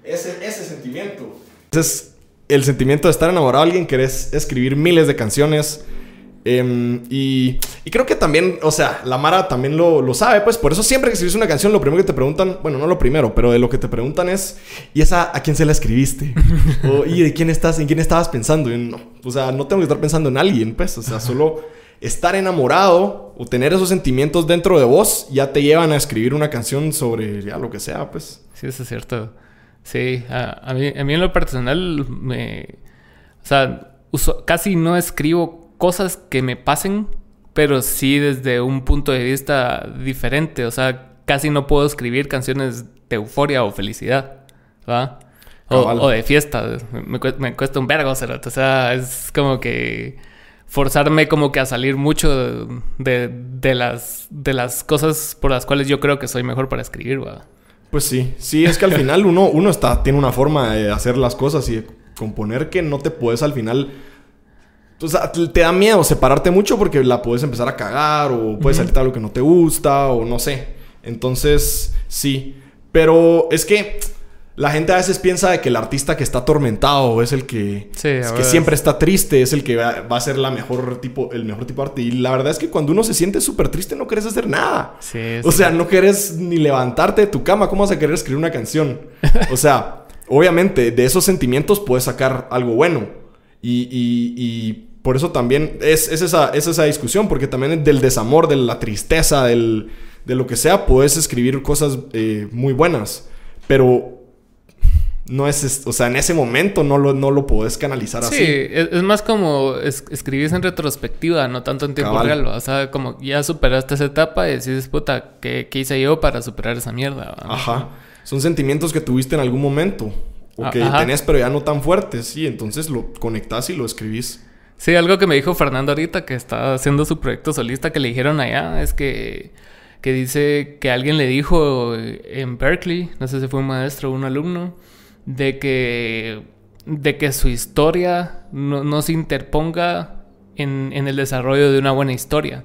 Ese, ese sentimiento. Ese es el sentimiento de estar enamorado de alguien, querés escribir miles de canciones. em, y, y creo que también, o sea, la Mara también lo, lo sabe, pues por eso siempre que escribes una canción, lo primero que te preguntan, bueno, no lo primero, pero de lo que te preguntan es, ¿y esa a quién se la escribiste? o, ¿Y de quién estás, en quién estabas pensando? Y no, o sea, no tengo que estar pensando en alguien, pues, o sea, solo estar enamorado o tener esos sentimientos dentro de vos ya te llevan a escribir una canción sobre ya lo que sea, pues. Sí, eso es cierto. Sí, a, a mí, a mí en lo personal me... O sea, uso- casi no escribo cosas que me pasen, pero sí desde un punto de vista diferente. O sea, casi no puedo escribir canciones de euforia o felicidad, ¿va? O, Cabal. o de fiesta. Me, me cuesta un vergo. O sea, es como que forzarme como que a salir mucho de, de las, de las cosas por las cuales yo creo que soy mejor para escribir, ¿va? Pues sí, sí, es que al final uno, uno está, tiene una forma de hacer las cosas y de componer que no te puedes al final. O sea, te da miedo separarte mucho porque la puedes empezar a cagar o puedes salirte algo que no te gusta o no sé. Entonces, sí. Pero es que la gente a veces piensa de que el artista que está atormentado es el que, Sí, es que siempre está triste, es el que va, va a ser la mejor tipo, el mejor tipo de arte. Y la verdad es que cuando uno se siente súper triste no quieres hacer nada. Sí, O sí. sea, no quieres ni levantarte de tu cama. ¿Cómo vas a querer escribir una canción? O sea, obviamente de esos sentimientos puedes sacar algo bueno. Y, y- y por eso también es, es esa, es esa discusión, porque también del desamor, de la tristeza, del, de lo que sea, puedes escribir cosas eh, muy buenas. Pero no es, o sea, en ese momento no lo, no lo puedes canalizar Sí, así. es, es más como es- escribís en retrospectiva, no tanto en tiempo Cabal. real. O sea, como ya superaste esa etapa y decís, puta, ¿qué, qué hice yo para superar esa mierda? va?" Ajá. Son sentimientos que tuviste en algún momento. O Ah, que ajá. tenés, pero ya no tan fuertes. Sí, entonces lo conectás y lo escribís. Sí, algo que me dijo Fernando ahorita que está haciendo su proyecto solista que le dijeron allá es que, que dice que alguien le dijo en Berkeley, no sé si fue un maestro o un alumno, de que, de que su historia no, no se interponga en, en el desarrollo de una buena historia.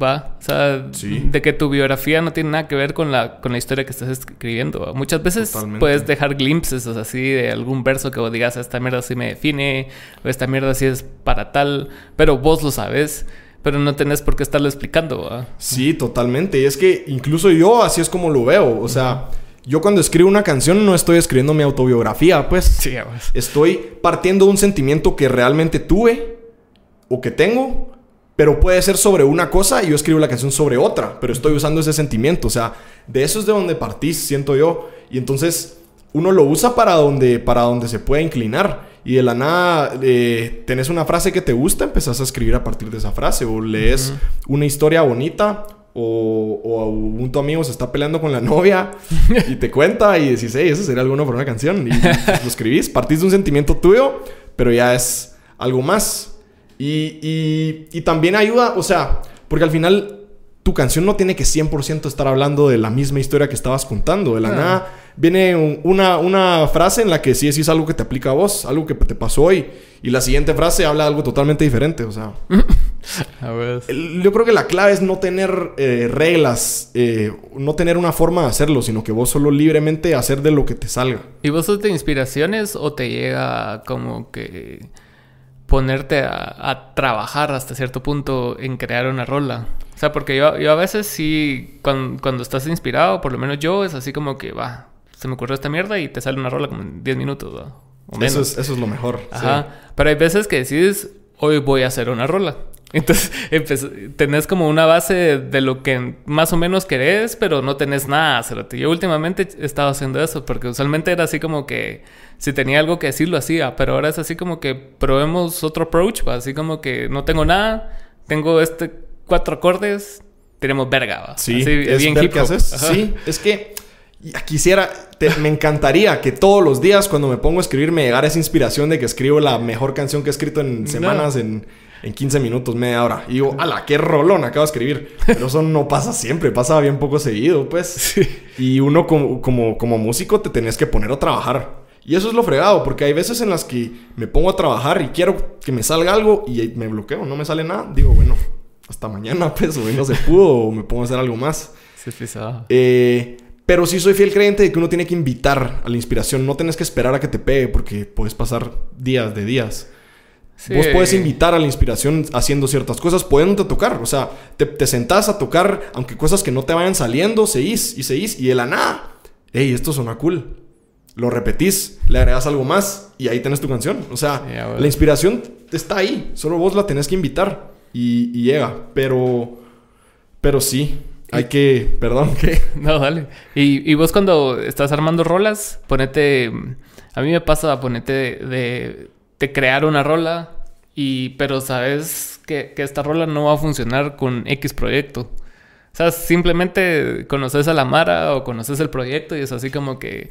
¿Va? O sea, Sí. de que tu biografía no tiene nada que ver con la, con la historia que estás escribiendo. ¿va? Muchas veces Totalmente. puedes dejar glimpses, o sea, así de algún verso que vos digas, esta mierda sí me define, o esta mierda sí es para tal, pero vos lo sabes, pero no tenés por qué estarlo explicando. Sí, totalmente. Y es que incluso yo así es como lo veo. O sea, yo cuando escribo una canción no estoy escribiendo mi autobiografía, pues. Sí, pues. Estoy partiendo de un sentimiento que realmente tuve o que tengo, pero puede ser sobre una cosa y yo escribo la canción sobre otra, pero estoy usando ese sentimiento. O sea, de eso es de donde partís, siento yo. Y entonces uno lo usa para donde, para donde se puede inclinar. Y de la nada eh, tenés una frase que te gusta, empezás a escribir a partir de esa frase. O lees una historia bonita. O, o un tu amigo se está peleando con la novia y te cuenta y decís, hey, eso sería algo bueno para una canción. Y pues, lo escribís, partís de un sentimiento tuyo, pero ya es algo más. Y, y- y también ayuda, o sea, porque al final tu canción no tiene que 100% estar hablando de la misma historia que estabas contando. De la Ah. nada, viene un- una, una frase en la que sí decís algo que te aplica a vos, algo que te pasó hoy. Y la siguiente frase habla de algo totalmente diferente. O sea, A ver. el- yo creo que la clave es no tener eh, reglas, eh, no tener una forma de hacerlo, sino que vos solo libremente hacer de lo que te salga. ¿Y vos sos de inspiraciones o te llega como que ponerte a, a trabajar hasta cierto punto en crear una rola? O sea, porque yo, yo a veces sí, cuando, cuando estás inspirado, por lo menos yo, es así como que va, se me ocurrió esta mierda y te sale una rola como en 10 minutos ¿va? o menos. Eso es, eso es lo mejor. sí. Pero hay veces que decides, hoy voy a hacer una rola. Entonces, empe- tenés como una base de, de lo que más o menos querés, pero no tenés nada. cerote. Yo últimamente he estado haciendo eso, porque usualmente era así como que si tenía algo que decir, lo hacía. Pero ahora es así como que probemos otro approach, ¿va? así como que no tengo nada, tengo este cuatro acordes, tenemos verga. ¿va? Sí, Así, es bien ver hip hop. haces. Ajá. Sí, es que quisiera, te- me encantaría que todos los días cuando me pongo a escribir me llegara esa inspiración de que escribo la mejor canción que he escrito en semanas, en, en 15 minutos, media hora. Y digo, ala, qué rolón acabo de escribir. Pero eso no pasa siempre, pasa bien poco seguido, pues. Y uno como, como, como músico te tenés que poner a trabajar. Y eso es lo fregado, porque hay veces en las que me pongo a trabajar y quiero que me salga algo y me bloqueo, no me sale nada. Digo, bueno, hasta mañana, pues, o hoy no se pudo, o me pongo a hacer algo más. Sí. Eh, pero sí soy fiel creyente de que uno tiene que invitar a la inspiración. No tenés que esperar a que te pegue porque puedes pasar días de días. Sí. Vos puedes invitar a la inspiración haciendo ciertas cosas, pudiéndote tocar. O sea, te, te sentás a tocar, aunque cosas que no te vayan saliendo, seguís y seguís. Y de la nada, hey, esto suena cool. Lo repetís, le agregas algo más y ahí tenés tu canción. O sea, bueno. la inspiración está ahí. Solo vos la tenés que invitar y, y llega. Pero, pero sí, hay que, perdón, que... No, dale. Y, y vos cuando estás armando rolas, ponete... A mí me pasa ponete de, de, de crear una rola, y, pero sabes que, que esta rola no va a funcionar con X proyecto. O sea, simplemente conoces a la Mara o conoces el proyecto y es así como que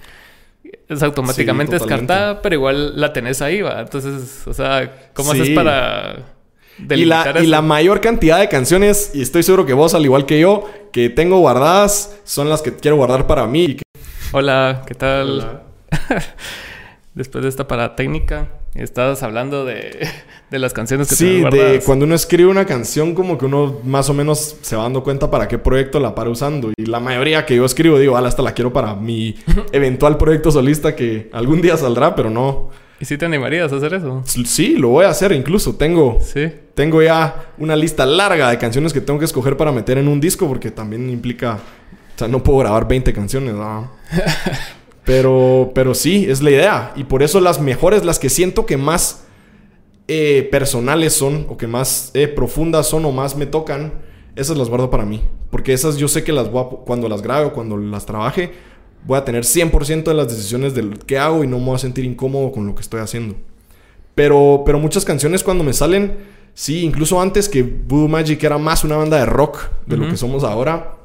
es automáticamente Sí, descartada, pero igual la tenés ahí, va. Entonces, o sea, ¿cómo Sí. haces para... Y la, y la mayor cantidad de canciones, y estoy seguro que vos, al igual que yo, que tengo guardadas, son las que quiero guardar para mí. y que- Hola, ¿qué tal? Después de esta parada técnica, estabas hablando de, de las canciones que Sí, de cuando uno escribe una canción, como que uno más o menos se va dando cuenta para qué proyecto la para usando. Y la mayoría que yo escribo, digo, ala, esta la quiero para mi eventual proyecto solista que algún día saldrá, pero no. ¿Y si te animarías a hacer eso? Sí, lo voy a hacer incluso. Tengo, Sí. tengo ya una lista larga de canciones que tengo que escoger para meter en un disco porque también implica... O sea, no puedo grabar 20 canciones, ¿no? Pero, pero sí, es la idea. Y por eso las mejores, las que siento que más eh, personales son, o que más eh, profundas son, o más me tocan, esas las guardo para mí. Porque esas yo sé que las voy a, cuando las grabe o cuando las trabaje, voy a tener 100% de las decisiones de lo que hago y no me voy a sentir incómodo con lo que estoy haciendo. Pero, pero muchas canciones cuando me salen, sí, incluso antes que Voodoo Magic era más una banda de rock de lo que somos ahora,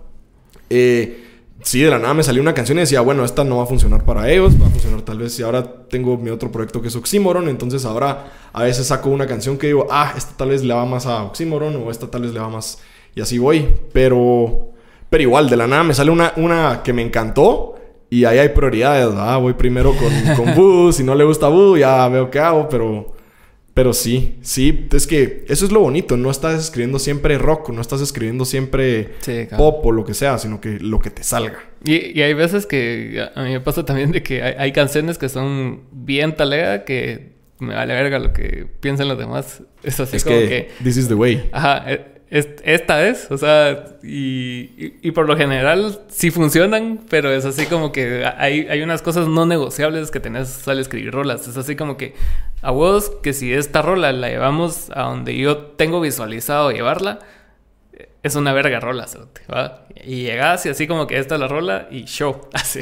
eh, sí, de la nada me salió una canción y decía, bueno, esta no va a funcionar para ellos, va a funcionar tal vez si ahora tengo mi otro proyecto que es Oxymoron, entonces ahora a veces saco una canción que digo, ah, esta tal vez le va más a Oxymoron o esta tal vez le va más... Y así voy, pero... Pero igual, de la nada me sale una, una que me encantó y ahí hay prioridades, ah, voy primero con, con Voodoo, si no le gusta Voodoo ya veo qué hago, pero... Pero sí, sí, es que eso es lo bonito, no estás escribiendo siempre rock, no estás escribiendo siempre Sí, cabrón. pop o lo que sea, sino que lo que te salga. Y, y hay veces que a mí me pasa también de que hay, hay canciones que son bien talega que me vale verga lo que piensan los demás. Es así es como que, que... this is the way. Ajá, e- es- esta es, o sea, y, y- y por lo general sí funcionan, pero es así como que hay, hay unas cosas no negociables que tenés al escribir rolas. Es así como que a vos, que si esta rola la llevamos a donde yo tengo visualizado llevarla, es una verga rola, ¿va? Y llegás y así como que esta es la rola y show, así.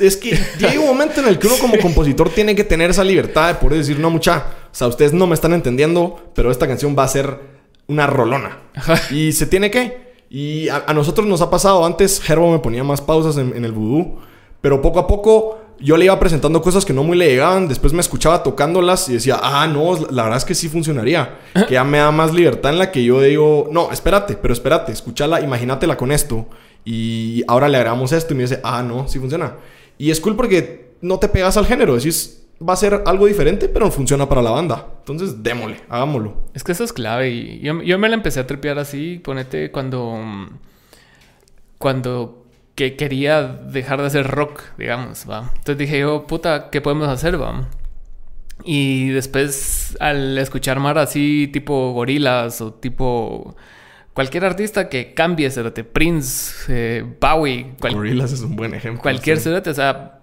Es que llega un momento en el que uno como compositor tiene que tener esa libertad de poder decir, no, mucha, o sea, ustedes no me están entendiendo, pero esta canción va a ser una rolona. Y se tiene que. Y a, a nosotros nos ha pasado antes, Gerbo me ponía más pausas en, en el vudú, pero poco a poco yo le iba presentando cosas que no muy le llegaban, después me escuchaba tocándolas y decía, ah, no, la verdad es que sí funcionaría, que ya me da más libertad en la que yo digo, no, espérate, pero espérate, escúchala, imagínatela con esto y ahora le agregamos esto y me dice, ah, no, sí funciona. Y es cool porque no te pegas al género. Decís, va a ser algo diferente, pero funciona para la banda. Entonces, démosle, hagámoslo. Es que eso es clave. Y yo, yo me la empecé a tripear así, ponete cuando. Cuando que quería dejar de hacer rock, digamos, va. Entonces dije yo, puta, ¿qué podemos hacer, va? Y después, al escuchar más así, tipo gorilas o tipo cualquier artista que cambie, cerote, Prince, eh, Bowie, cual, Gorilas es un buen ejemplo. Cualquier sí. o sea,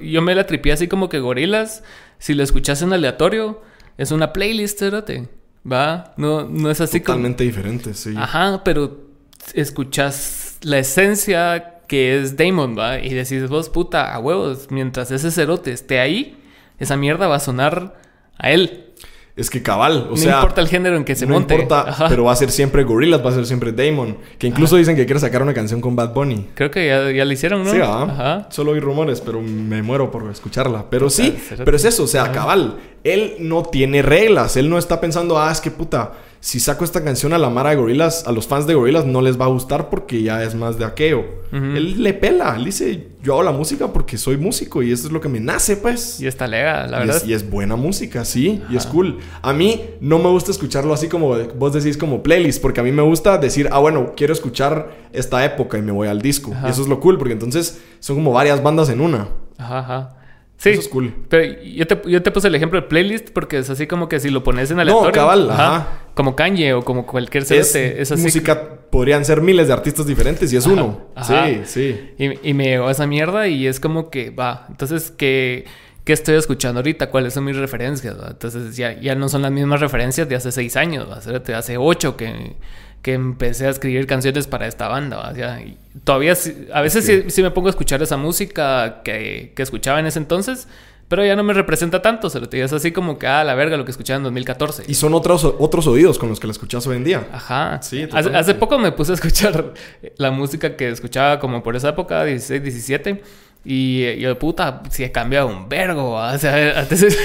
yo me la tripié así como que Gorilas, si lo escuchas en aleatorio, es una playlist, cerote, ¿va? No, no es así Totalmente diferente, sí. Ajá, pero escuchas la esencia que es Damon, ¿va? Y decís vos, puta, a huevos, mientras ese cerote esté ahí, esa mierda va a sonar a él. Es que cabal, o sea... No importa el género en que se no monte. No importa, Ajá. pero va a ser siempre Gorillaz, va a ser siempre Damon. Que incluso Ajá. dicen que quiere sacar una canción con Bad Bunny. Creo que ya, ya la hicieron, ¿no? Sí, Ajá. Solo oí rumores, pero me muero por escucharla. Pero sí, pero es eso, o sea, cabal. Él no tiene reglas. Él no está pensando, ah, es que puta si saco esta canción a la Mara de Gorilas, a los fans de Gorilas no les va a gustar porque ya es más de aquello. Uh -huh. Él le pela, él dice, yo hago la música porque soy músico y esto es lo que me nace, pues. Y está lega, la y verdad. Es, y es buena música, sí, Ajá. y es cool. A mí no me gusta escucharlo así como vos decís como playlist, porque a mí me gusta decir, ah, bueno, quiero escuchar esta época y me voy al disco. Y eso es lo cool, porque entonces son como varias bandas en una. Ajá, ajá. Sí, Eso es cool. Pero yo te, yo te puse el ejemplo de playlist porque es así como que si lo pones en aleatorio. No, cabal, ajá. ajá. Como Kanye o como cualquier es, es así. Música, podrían ser miles de artistas diferentes y es ajá, uno. Sí, sí. Y, y, me llegó esa mierda y es como que, va, entonces, ¿qué, qué estoy escuchando ahorita? ¿Cuáles son mis referencias? ¿va? Entonces ya, ya no son las mismas referencias de hace seis años, ¿va? hace ocho que que empecé a escribir canciones para esta banda. O sea, y todavía, a veces sí. Sí, sí. me pongo a escuchar esa música que, que, escuchaba en ese entonces, pero ya no me representa tanto. Es así como que, ah, la verga, lo que escuchaba en 2014. Y son otros, otros oídos con los que la escuchas hoy en día. Ajá. Sí, hace, hace, poco me puse a escuchar la música que escuchaba como por esa época, 16, 17. Y yo, puta, si he cambiado un vergo. O sea, antes,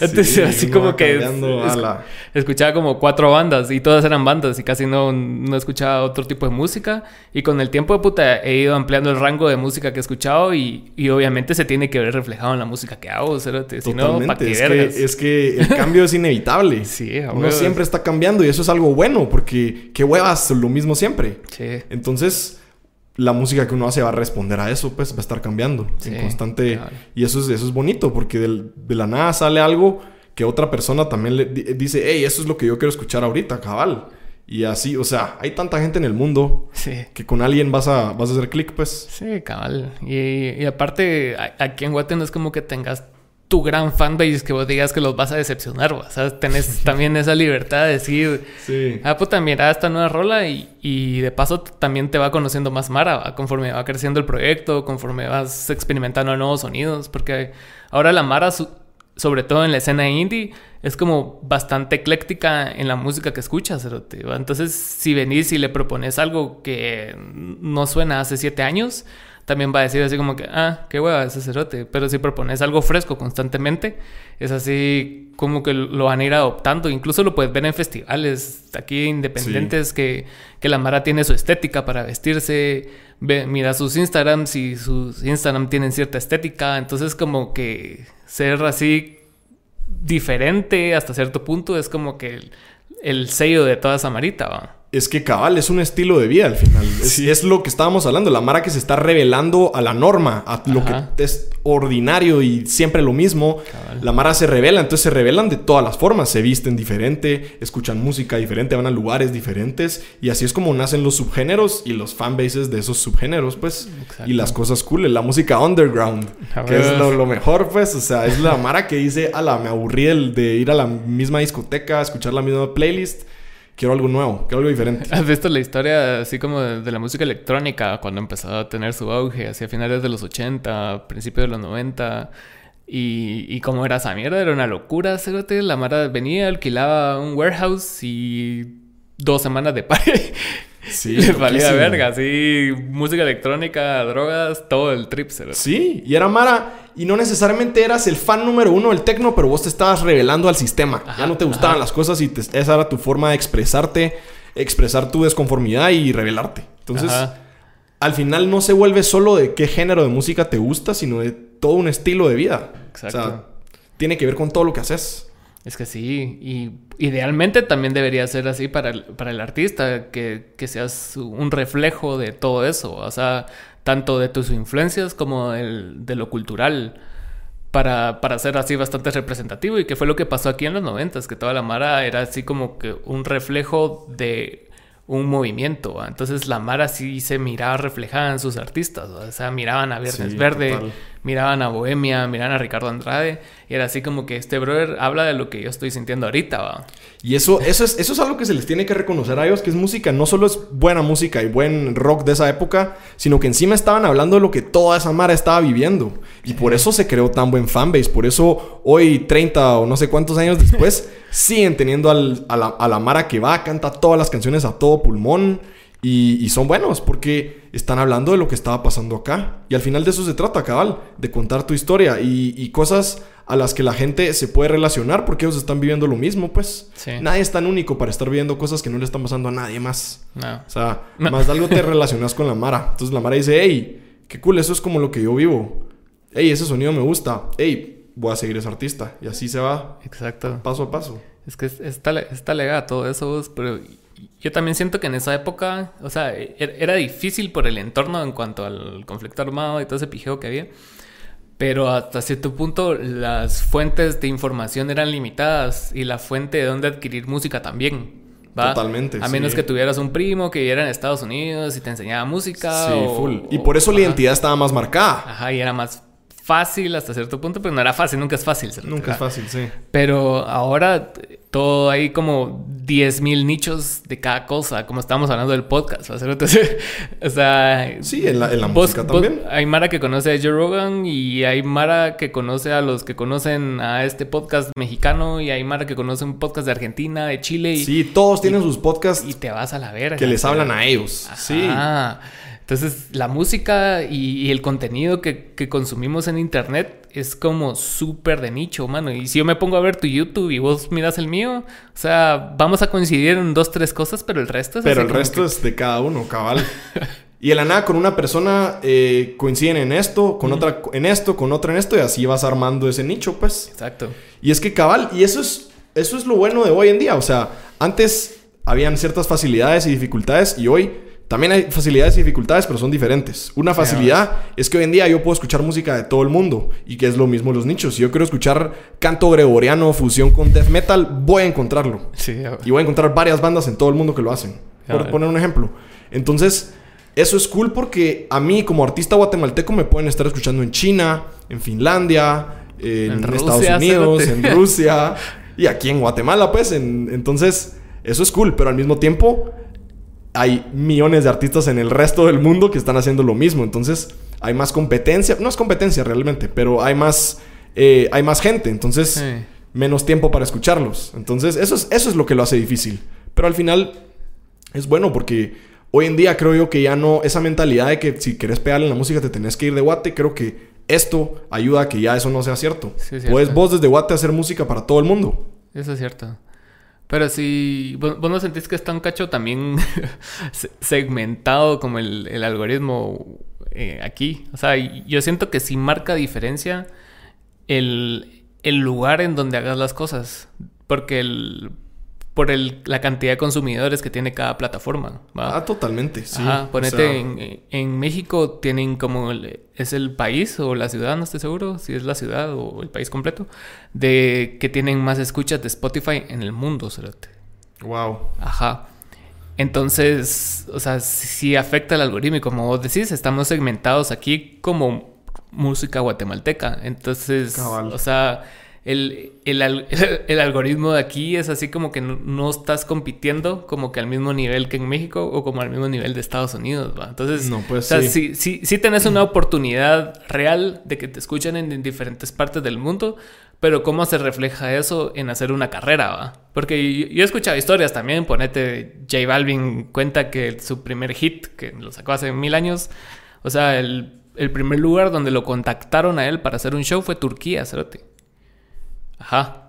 antes sí, así como que es, la... escuchaba como cuatro bandas y todas eran bandas y casi no, no escuchaba otro tipo de música. Y con el tiempo, puta, he ido ampliando el rango de música que he escuchado y, y obviamente se tiene que ver reflejado en la música que hago. Si no, ¿pa qué es, vergas? que, es que el cambio es inevitable. sí, Uno siempre está cambiando y eso es algo bueno porque qué huevas, lo mismo siempre. Sí. Entonces la música que uno hace va a responder a eso, pues va a estar cambiando Sí, en constante. claro. Y eso es, eso es bonito, porque del- de la nada sale algo que otra persona también le di- dice, hey, eso es lo que yo quiero escuchar ahorita, cabal. Y así, o sea, hay tanta gente en el mundo Sí. que con alguien vas a, vas a hacer clic, pues. Sí, cabal. Y, y aparte, aquí en Guate no es como que tengas tu gran fanbase que vos digas que los vas a decepcionar, o sea, tenés también esa libertad de decir, Sí. ah, puta, mira esta nueva rola y, y de paso también te va conociendo más Mara, ¿va? conforme va creciendo el proyecto, conforme vas experimentando nuevos sonidos, porque ahora la Mara, sobre todo en la escena indie, es como bastante ecléctica en la música que escuchas, entonces si venís y le propones algo que no suena hace siete años, también va a decir así como que, ah, qué hueva ese cerote. Pero si propones algo fresco constantemente, es así como que lo van a ir adoptando. Incluso lo puedes ver en festivales aquí independientes que, que la Mara tiene su estética para vestirse. Ve, mira sus Instagrams y sus Instagram tienen cierta estética. Entonces como que ser así diferente hasta cierto punto es como que el, el sello de toda esa marita, ¿va? Es que cabal, es un estilo de vida al final. Es, Sí. es lo que estábamos hablando. La Mara que se está revelando a la norma, a lo que es ordinario y siempre lo mismo. Cabal. La Mara se revela, entonces se revelan de todas las formas. Se visten diferente, escuchan música diferente, van a lugares diferentes. Y así es como nacen los subgéneros y los fanbases de esos subgéneros, pues. Exacto. Y las cosas cool, la música underground, que es lo, lo mejor, pues. O sea, es la Mara que dice, ala, me aburrí del- de ir a la misma discoteca, escuchar la misma playlist. Quiero algo nuevo, quiero algo diferente. ¿Has visto la historia así como de, la música electrónica cuando empezó a tener su auge hacia finales de los 80, principios de los 90? Y, y cómo era esa mierda, era una locura, cerote. La Mara venía, alquilaba un warehouse y dos semanas de party. Sí, Les valía verga, así, música electrónica, drogas, todo el trip, cerote. Sí, y era Mara. Y no necesariamente eras el fan número uno del tecno, pero vos te estabas revelando al sistema. ya no te gustaban ajá. las cosas y te- esa era tu forma de expresarte, expresar tu desconformidad y revelarte. Entonces, Ajá. al final no se vuelve solo de qué género de música te gusta, sino de todo un estilo de vida. Exacto. O sea, tiene que ver con todo lo que haces. Es que sí, y idealmente también debería ser así para el, para el artista, que, que, seas un reflejo de todo eso, o sea, tanto de tus influencias como el, de lo cultural, para, para ser así bastante representativo, y que fue lo que pasó aquí en los noventas, que toda la Mara era así como que un reflejo de un movimiento. Entonces la Mara sí se miraba reflejada en sus artistas. O sea, miraban a Viernes Verde, miraban a Bohemia, miraban a Ricardo Andrade. Y era así como que este brother habla de lo que yo estoy sintiendo ahorita, ¿va? Y eso, eso, es, eso es algo que se les tiene que reconocer a ellos, que es música. No solo es buena música y buen rock de esa época, sino que encima estaban hablando de lo que toda esa Mara estaba viviendo. Y por eso se creó tan buen fanbase. Por eso hoy, 30 o no sé cuántos años después, siguen teniendo a, la, a la Mara que va, canta todas las canciones a todo pulmón. Y, son buenos porque están hablando de lo que estaba pasando acá. Y al final de eso se trata, cabal, de contar tu historia y, cosas a las que la gente se puede relacionar porque ellos están viviendo lo mismo, pues. Nadie es tan único para estar viviendo cosas que no le están pasando a nadie más. O sea, más de algo te relacionas con la Mara. Entonces la Mara dice, hey, qué cool, eso es como lo que yo vivo. Hey, ese sonido me gusta. Hey, voy a seguir ese artista. Y así se va. Exacto. Paso a paso. Es que está, está legado todo eso, pero yo también siento que en esa época, o sea, e-, era difícil por el entorno en cuanto al conflicto armado y todo ese pijeo que había. Pero hasta cierto punto las fuentes de información eran limitadas y la fuente de dónde adquirir música también. ¿va? Totalmente. A menos que tuvieras un primo que viviera en Estados Unidos y te enseñaba música. Sí, full. Y por eso la identidad estaba más marcada. Ajá, y era más fácil hasta cierto punto, pero no era fácil, nunca es fácil. Nunca es fácil, sí. Pero ahora todo hay como 10.000 nichos de cada cosa, como estábamos hablando del podcast. o sea, sí, en la, en la música también. hay Mara que conoce a Joe Rogan y hay Mara que conoce a los que conocen a este podcast mexicano y hay Mara que conoce un podcast de Argentina, de Chile. Y, sí, todos tienen sus podcasts. Y te vas a la verga. Que les hablan a ellos. Sí. Entonces, la música y, el contenido que, consumimos en internet es como súper de nicho, mano. Y si yo me pongo a ver tu YouTube y vos miras el mío, o sea, vamos a coincidir en dos, tres cosas, pero el resto es... Pero el resto es de cada uno, cabal. y en la nada, con una persona eh, coinciden en esto, con otra en esto, con otra en esto, y así vas armando ese nicho, pues. Exacto. Y es que cabal, y eso es, eso es lo bueno de hoy en día. O sea, antes habían ciertas facilidades y dificultades y hoy también hay facilidades y dificultades, pero son diferentes. Una facilidad es que hoy en día yo puedo escuchar música de todo el mundo y que es lo mismo los nichos. Si yo quiero escuchar canto gregoriano, fusión con death metal, voy a encontrarlo. y voy a encontrar varias bandas en todo el mundo que lo hacen. Por poner un ejemplo. Entonces, eso es cool porque a mí como artista guatemalteco me pueden estar escuchando en China, en Finlandia, en, Estados Unidos, en Rusia y aquí en Guatemala, pues. entonces, eso es cool, pero al mismo tiempo hay millones de artistas en el resto del mundo que están haciendo lo mismo. Entonces hay más competencia. No es competencia realmente, pero hay más, eh, hay más gente. Entonces menos tiempo para escucharlos. Entonces eso es, eso es lo que lo hace difícil. Pero al final es bueno porque hoy en día creo yo que ya no... Esa mentalidad de que si quieres pegarle en la música te tenés que ir de Guate. Creo que esto ayuda a que ya eso no sea cierto. Puedes vos desde Guate hacer música para todo el mundo. Eso es cierto. Pero si vos, no sentís que está un cacho también segmentado como el, algoritmo eh, aquí. O sea, yo siento que sí marca diferencia el, el lugar en donde hagas las cosas. Porque el, por el, la cantidad de consumidores que tiene cada plataforma. Ah, totalmente, sí. ponete, en, México tienen como, es el país o la ciudad, no estoy seguro si es la ciudad o el país completo, de que tienen más escuchas de Spotify en el mundo, cerote. Wow. Ajá. Entonces, o sea, sí afecta el algoritmo y como vos decís, estamos segmentados aquí como música guatemalteca. Entonces, o sea el, el, algoritmo de aquí es así como que no, estás compitiendo como que al mismo nivel que en México o como al mismo nivel de Estados Unidos, ¿va? Entonces, no, pues, sí. sí, tenés una oportunidad real de que te escuchen en, diferentes partes del mundo, pero ¿cómo se refleja eso en hacer una carrera, va? Porque yo, he escuchado historias también, ponete, J Balvin cuenta que su primer hit, que lo sacó hace mil años, o sea, el, el primer lugar donde lo contactaron a él para hacer un show fue Turquía, cerote. Ajá.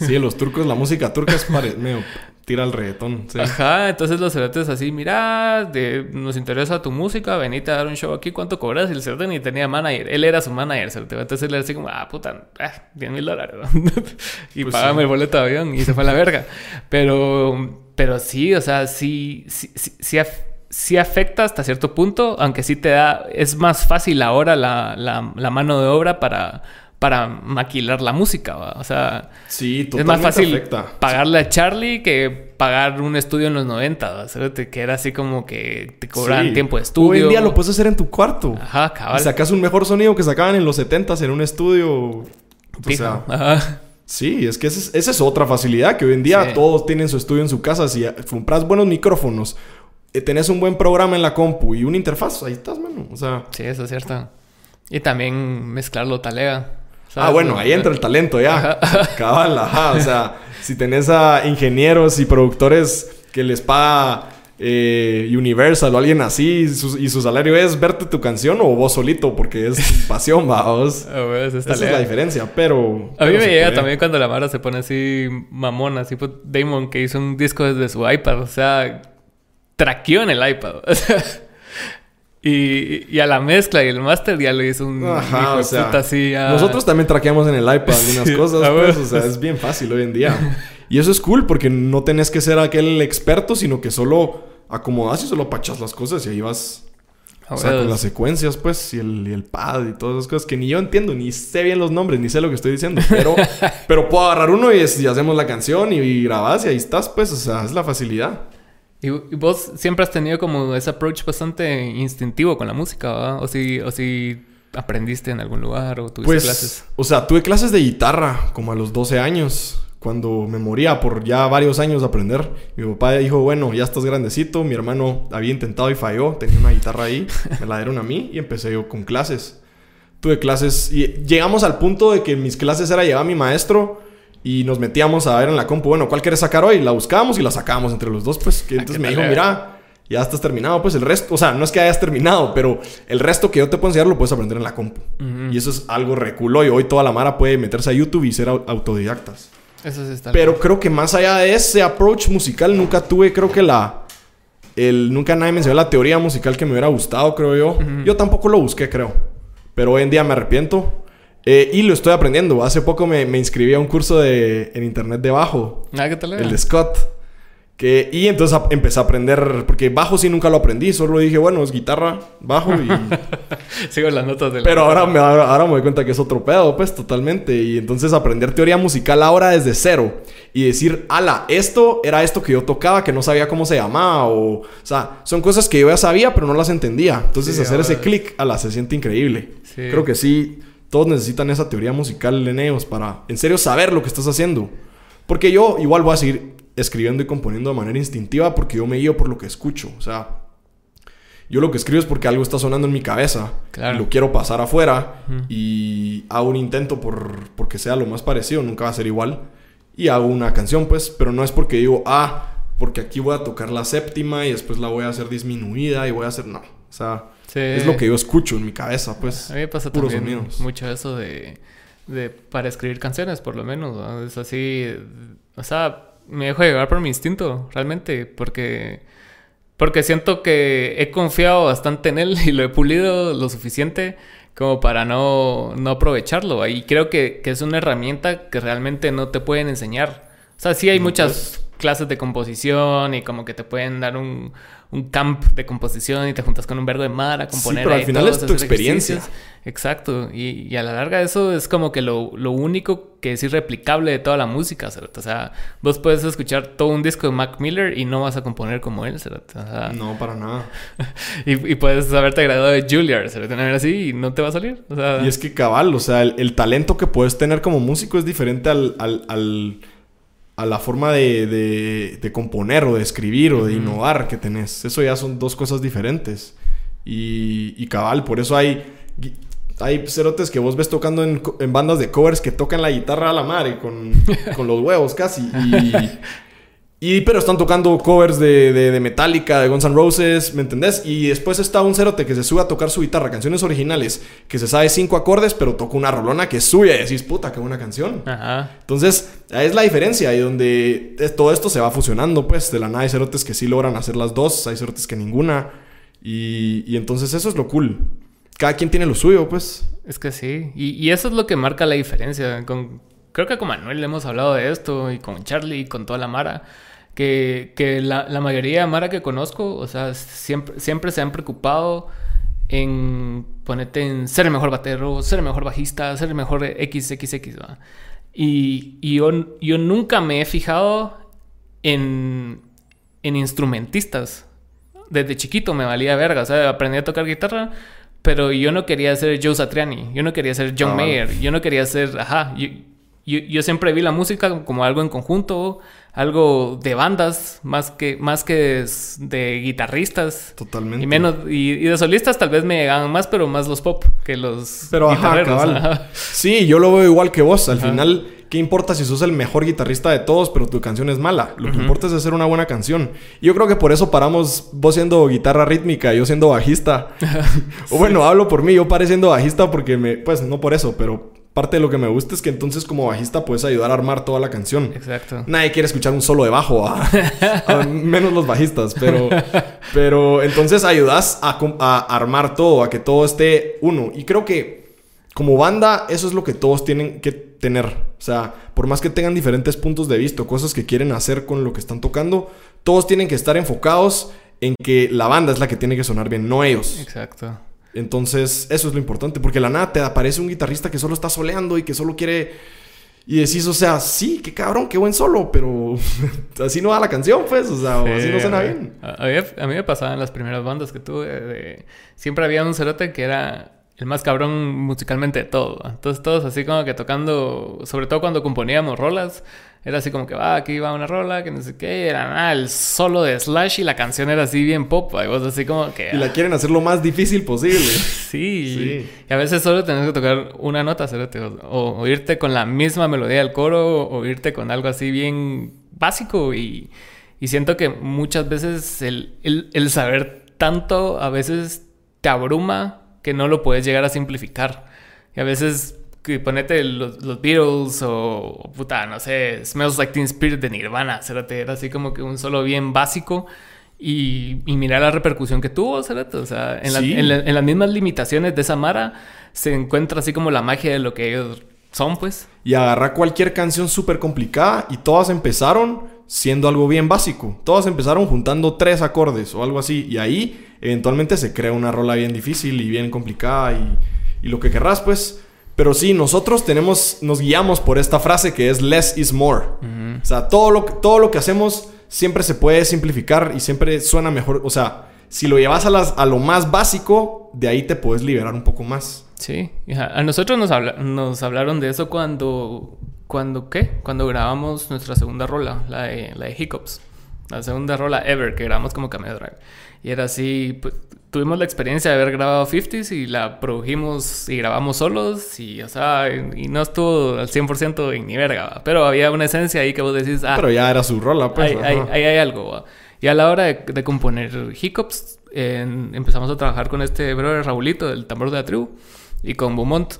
Sí, los turcos, la música turca es medio tira el reggaetón. sí. Ajá, entonces los cerotes así, mira, de, nos interesa tu música, venite a dar un show aquí, ¿cuánto cobras? Y el cerote ni tenía manager, él era su manager, cerote. Entonces él era así como, ah, puta, ah, 10 mil dólares. ¿no? y Pues pagame sí. el boleto de avión y se fue a la verga. Pero, pero sí, o sea, sí, sí, sí, sí af- sí afecta hasta cierto punto, aunque sí te da, es más fácil ahora la, la, la mano de obra para, para maquilar la música, ¿va? o sea... Sí, Es más fácil afecta. pagarle a Charlie que pagar un estudio en los 90, ¿va? Cerote, que era así como que te cobraban Sí. tiempo de estudio. Hoy en día lo puedes hacer en tu cuarto. Ajá, Y cabal. sacas un mejor sonido que sacaban en los 70s en un estudio. O sea, Ajá. sí, es que esa es, esa es otra facilidad que hoy en día Sí. todos tienen su estudio en su casa. Si compras buenos micrófonos, eh, tenés un buen programa en la compu y una interfaz, ahí estás, mano. O sea, Sí, eso es cierto. Y también mezclarlo talega. Ah, bueno, ahí entra el talento ya. Cabal, ajá. O sea, si tenés a ingenieros y productores que les paga eh, Universal o alguien así y su, y su salario es verte tu canción o vos solito porque es pasión, va. vos. Ah, güey, eso es Esa es la diferencia, pero... A mí pero me llega puede. también cuando la Mara se pone así mamona, así tipo Damon que hizo un disco desde su iPad, o sea, traqueó en el iPad. o sea, y, y a la mezcla y el master ya lo hizo un Ajá, hijo o de sea, puta así. nosotros también traqueamos en el iPad algunas Sí, cosas, pues, o sea, es bien fácil hoy en día. Y eso es cool porque no tenés que ser aquel experto, sino que solo acomodas y solo pachas las cosas y ahí vas... O sea, con las secuencias, pues, y el, y el pad y todas esas cosas que ni yo entiendo, ni sé bien los nombres, ni sé lo que estoy diciendo, pero, pero puedo agarrar uno y, es- y hacemos la canción y, y grabás y ahí estás, pues, o sea, es la facilidad. Y, y vos siempre has tenido como ese approach bastante instintivo con la música, ¿verdad? O si, o si aprendiste en algún lugar o tuviste Pues, clases. o sea, tuve clases de guitarra como a los 12 años, cuando me moría por ya varios años de aprender. Mi papá dijo, bueno, ya estás grandecito, mi hermano había intentado y falló, tenía una guitarra ahí, me la dieron a mí y empecé yo con clases. Tuve clases y llegamos al punto de que mis clases era llevar a mi maestro y nos metíamos a ver en la compu, bueno, ¿cuál quieres sacar hoy? La buscábamos y la sacábamos entre los dos, pues, que Ah, entonces me dijo, mira, ya estás terminado, pues el resto, o sea, no es que hayas terminado, pero el resto que yo te puedo enseñar lo puedes aprender en la compu. Ujú. Y eso es algo reculo y hoy toda la mara puede meterse a YouTube y ser au- autodidactas. Eso sí está Pero creo que más allá de ese approach musical nunca tuve, creo que la... El, nunca nadie me enseñó la teoría musical que me hubiera gustado, creo yo. Yo tampoco lo busqué, creo. Pero hoy en día me arrepiento. Eh, y lo estoy aprendiendo. Hace poco me, me inscribí a un curso de, en internet de bajo. Ah, ¿qué tal? era? El de Scott. Que, y entonces a- empecé a aprender, porque bajo sí nunca lo aprendí, solo dije, bueno, es guitarra, bajo y... Sigo las notas de la... Pero ahora me, ahora, ahora me doy cuenta que es otro pedo, pues, totalmente. Y entonces aprender teoría musical ahora desde cero. Y decir, ala, esto era esto que yo tocaba, que no sabía cómo se llamaba. O, o sea, son cosas que yo ya sabía, pero no las entendía. Entonces Sí, hacer ese clic, ala, se siente increíble. Sí. Creo que sí, todos necesitan esa teoría musical en ellos para, en serio, saber lo que estás haciendo. Porque yo igual voy a seguir escribiendo y componiendo de manera instintiva porque yo me guío por lo que escucho. O sea, yo lo que escribo es porque algo está sonando en mi cabeza. Claro. Y lo quiero pasar afuera. Y hago un intento por porque sea lo más parecido. Nunca va a ser igual. Y hago una canción, pues. Pero no es porque digo, ah, porque aquí voy a tocar la séptima y después la voy a hacer disminuida y voy a hacer... No. O sea, Sí. es lo que yo escucho en mi cabeza, pues. A mí me pasa puros también sonidos. mucho eso de, de... Para escribir canciones, por lo menos. ¿no? Es así... O sea, me dejo llevar por mi instinto, realmente. Porque... Porque siento que he confiado bastante en él y lo he pulido lo suficiente como para no, no aprovecharlo. Y creo que, que es una herramienta que realmente no te pueden enseñar. O sea, sí hay No, muchas clases de composición y como que te pueden dar un, un camp de composición y te juntas con un vergo de mar a Sí, componer. pero al final es tu experiencia. ejercicios. Exacto. Y, y a la larga eso es como que lo, lo único que es irreplicable de toda la música, ¿cierto? O sea, vos puedes escuchar todo un disco de Mac Miller y no vas a componer como él, ¿cierto? O sea, No, para nada. y, y puedes haberte graduado de Juilliard, ¿cierto? Una así y no te va a salir. O sea, Y es que cabal, o sea, el, el talento que puedes tener como músico es diferente al, al- al- a la forma de, de- de componer o de escribir o de innovar que tenés. Eso ya son dos cosas diferentes. Y, y cabal, por eso hay, hay cerotes que vos ves tocando en bandas de covers que tocan la guitarra a la madre con, con los huevos casi. Y, Y, pero están tocando covers de, de, de, Metallica, de Guns N' Roses, ¿me entendés? Y después está un cerote que se sube a tocar su guitarra, canciones originales, que se sabe cinco acordes, pero toca una rolona que es suya y decís, puta, qué buena canción. Ajá. Entonces, ahí es la diferencia y donde todo esto se va fusionando, pues, de la nada hay cerotes que sí logran hacer las dos, hay cerotes que ninguna. Y, y entonces eso es lo cool. Cada quien tiene lo suyo, pues. Es que sí. Y, y eso es lo que marca la diferencia. Con, creo que con Manuel hemos hablado de esto y con Charlie y con toda la Mara que, que la, la, mayoría de Mara que conozco, o sea, siempre, siempre se han preocupado en ponerte en ser el mejor batero, ser el mejor bajista, ser el mejor XXX, ¿va? Y, y yo, yo, nunca me he fijado en, en instrumentistas. Desde chiquito me valía verga, o sea, aprendí a tocar guitarra, pero yo no quería ser Joe Satriani, yo no quería ser John ah, Mayer, yo no quería ser, ajá, yo, yo, yo, siempre vi la música como algo en conjunto, algo de bandas, más que, más que de guitarristas. Totalmente. Y menos, y, y, de solistas tal vez me llegaban más, pero más los pop que los pero, ajá. Sí, yo lo veo igual que vos. Al ajá. final, ¿qué importa si sos el mejor guitarrista de todos, pero tu canción es mala? Lo que uh -huh. importa es hacer una buena canción. Y yo creo que por eso paramos, vos siendo guitarra rítmica, yo siendo bajista. o bueno, hablo por mí, yo paré siendo bajista porque me, pues no por eso, pero parte de lo que me gusta es que entonces como bajista puedes ayudar a armar toda la canción. Exacto. Nadie quiere escuchar un solo de bajo, a, a menos los bajistas, pero, pero entonces ayudas a, a, armar todo, a que todo esté uno. Y creo que como banda eso es lo que todos tienen que tener. O sea, por más que tengan diferentes puntos de vista, cosas que quieren hacer con lo que están tocando, todos tienen que estar enfocados en que la banda es la que tiene que sonar bien, no ellos. Exacto. Entonces, eso es lo importante, porque la nada te aparece un guitarrista que solo está soleando y que solo quiere... Y decís, o sea, sí, qué cabrón, qué buen solo, pero así no da la canción, pues, o sea, sí, así no suena bien. A, a, mí me pasaba en las primeras bandas que tuve, de... siempre había un cerote que era el más cabrón musicalmente de todo. Entonces todos así como que tocando, sobre todo cuando componíamos rolas, era así como que va, ah, aquí va una rola, que no sé qué, era nada, el solo de Slash y la canción era así bien pop, y vos así como que... Y la quieren hacer lo más difícil posible. sí, sí, y a veces solo tenés que tocar una nota, o, o, o, irte con la misma melodía del coro, o irte con algo así bien básico, y, y siento que muchas veces el, el, el saber tanto a veces te abruma que no lo puedes llegar a simplificar. Y a veces ponete los, los, Beatles o, o, puta, no sé, Smells Like Teen Spirit de Nirvana, cérate, era así como que un solo bien básico y, y mira la repercusión que tuvo, cérate, o sea, en, sí. la, en, la, en, las mismas limitaciones de esa Mara se encuentra así como la magia de lo que ellos son, pues. Y agarra cualquier canción súper complicada y todas empezaron siendo algo bien básico. Todas empezaron juntando tres acordes o algo así y ahí eventualmente se crea una rola bien difícil y bien complicada y, y lo que querrás, pues. Pero sí, nosotros tenemos, nos guiamos por esta frase que es less is more. Uh -huh. O sea, todo lo, todo lo que hacemos siempre se puede simplificar y siempre suena mejor. O sea, si lo llevas a, las, a lo más básico, de ahí te puedes liberar un poco más. Sí, a nosotros nos, habla, nos hablaron de eso cuando, cuando, ¿qué? Cuando grabamos nuestra segunda rola, la de, la de Hiccups. La segunda rola ever que grabamos como Cameo Drive. Y era así, pues, tuvimos la experiencia de haber grabado 50s y la produjimos y grabamos solos y, o sea, y, no estuvo al 100% en ni verga, pero había una esencia ahí que vos decís, ah, pero ya era su rola, pues. Ahí hay, hay, hay, algo. ¿va? Y a la hora de, de componer Hiccups, eh, empezamos a trabajar con este brother Raulito, del tambor de la tribu, y con Beaumont.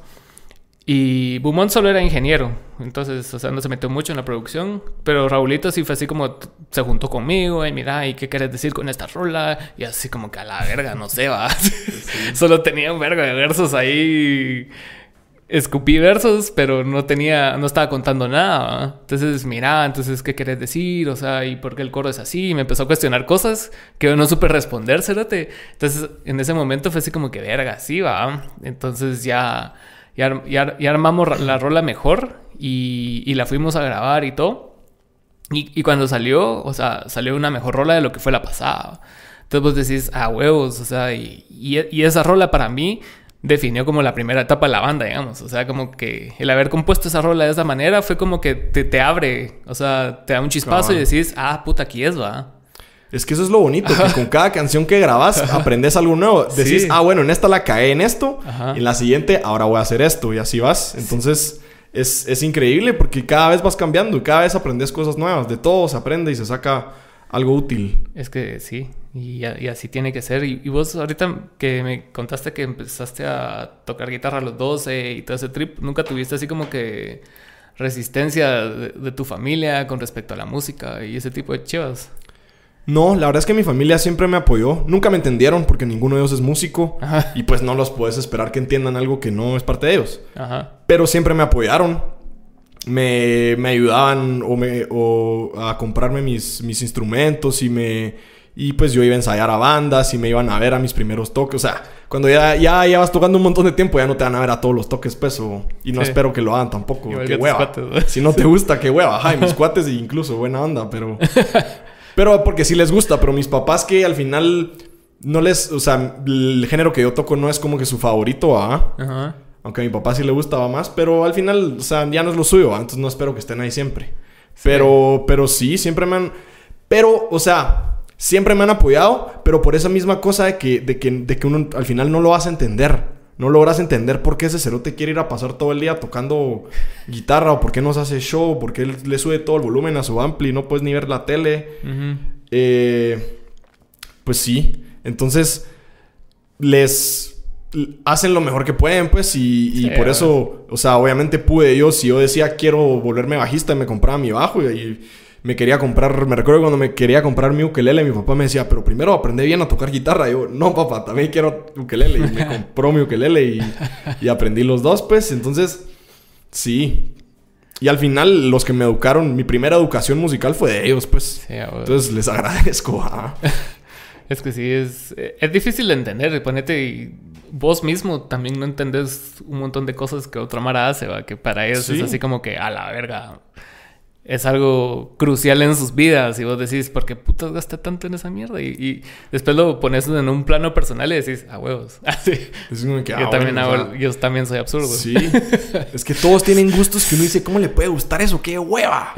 Y Beaumont solo era ingeniero, entonces, o sea, no se metió mucho en la producción, pero Raulito sí fue así como se juntó conmigo, y mira, ¿y qué quieres decir con esta rola? Y así como que a la verga, no sé, va. Sí. solo tenía un vergo de versos ahí. Escupí versos, pero no tenía, no estaba contando nada. ¿va? Entonces, mira, entonces, ¿qué querés decir? O sea, ¿y por qué el coro es así? Y me empezó a cuestionar cosas que yo no supe responder, cérate. Entonces, en ese momento fue así como que verga, sí, va. Entonces ya y, ar y, ar y armamos la rola mejor y, y, la fuimos a grabar y todo. Y, cuando salió, o sea, salió una mejor rola de lo que fue la pasada. Entonces vos decís, ah, huevos, o sea, y, esa rola para mí definió como la primera etapa de la banda, digamos. O sea, como que el haber compuesto esa rola de esa manera fue como que te, te abre, o sea, te da un chispazo y decís, ah, puta, aquí es, va. Es que eso es lo bonito, que con cada canción que grabas aprendes algo nuevo. Decís, sí. ah, bueno, en esta la caí en esto, Ajá. en la siguiente ahora voy a hacer esto y así vas. Entonces, es, es increíble porque cada vez vas cambiando y cada vez aprendes cosas nuevas. De todo se aprende y se saca algo útil. Es que sí, y, así tiene que ser. Y, y vos ahorita que me contaste que empezaste a tocar guitarra a los 12 y todo ese trip, ¿nunca tuviste así como que resistencia de, de tu familia con respecto a la música y ese tipo de chivas? No, la verdad es que mi familia siempre me apoyó. Nunca me entendieron porque ninguno de ellos es músico. Ajá. Y pues no los puedes esperar que entiendan algo que no es parte de ellos. Ajá. Pero siempre me apoyaron. Me, me ayudaban o me, o a comprarme mis, mis instrumentos y me... Y pues yo iba a ensayar a bandas y me iban a ver a mis primeros toques. O sea, cuando ya, ya, ya vas tocando un montón de tiempo, ya no te van a ver a todos los toques, pues. o- y no Sí. espero que lo hagan tampoco. Igual qué hueva. cuates, ¿no? Si no te gusta, qué hueva. Ajá, y mis cuates incluso, buena onda, pero... Pero porque sí les gusta, pero mis papás que al final no les... O sea, el género que yo toco no es como que su favorito, ¿ah? Ajá. Aunque a mi papá sí le gustaba más, pero al final, o sea, ya no es lo suyo, ¿va? entonces no espero que estén ahí siempre. Pero, pero sí, siempre me han... Pero, o sea, siempre me han apoyado, pero por esa misma cosa de que, de que, de que uno al final no lo vas a entender. No logras entender por qué ese cerote quiere ir a pasar todo el día tocando guitarra, o por qué nos hace show, por qué él le sube todo el volumen a su ampli y no puedes ni ver la tele. Eh, pues sí. Entonces, les hacen lo mejor que pueden, pues, y, y Sí, por eso, o sea, obviamente pude yo, si yo decía quiero volverme bajista, me compraba mi bajo y, y me quería comprar, me recuerdo cuando me quería comprar mi ukelele, mi papá me decía, pero primero aprende bien a tocar guitarra. Y yo, no, papá, también quiero ukelele. Y me compró mi ukelele y, y aprendí los dos, pues, entonces, sí. Y al final, los que me educaron, mi primera educación musical fue de ellos, pues. Sí. Entonces les agradezco. Es que sí, es, eh, es difícil de entender. Ponete y vos mismo también no entendés un montón de cosas que otra Mara hace, ¿va? Que para ellos Sí. es así como que, a la verga, es algo crucial en sus vidas. Y vos decís, ¿por qué putas gasté tanto en esa mierda? Y, y después lo pones en un plano personal y decís, a huevos. Así. Es como que, yo, ah, también bueno, o hago- sea, yo también soy absurdo. Sí. es que todos tienen gustos que uno dice, ¿cómo le puede gustar eso? ¡Qué hueva!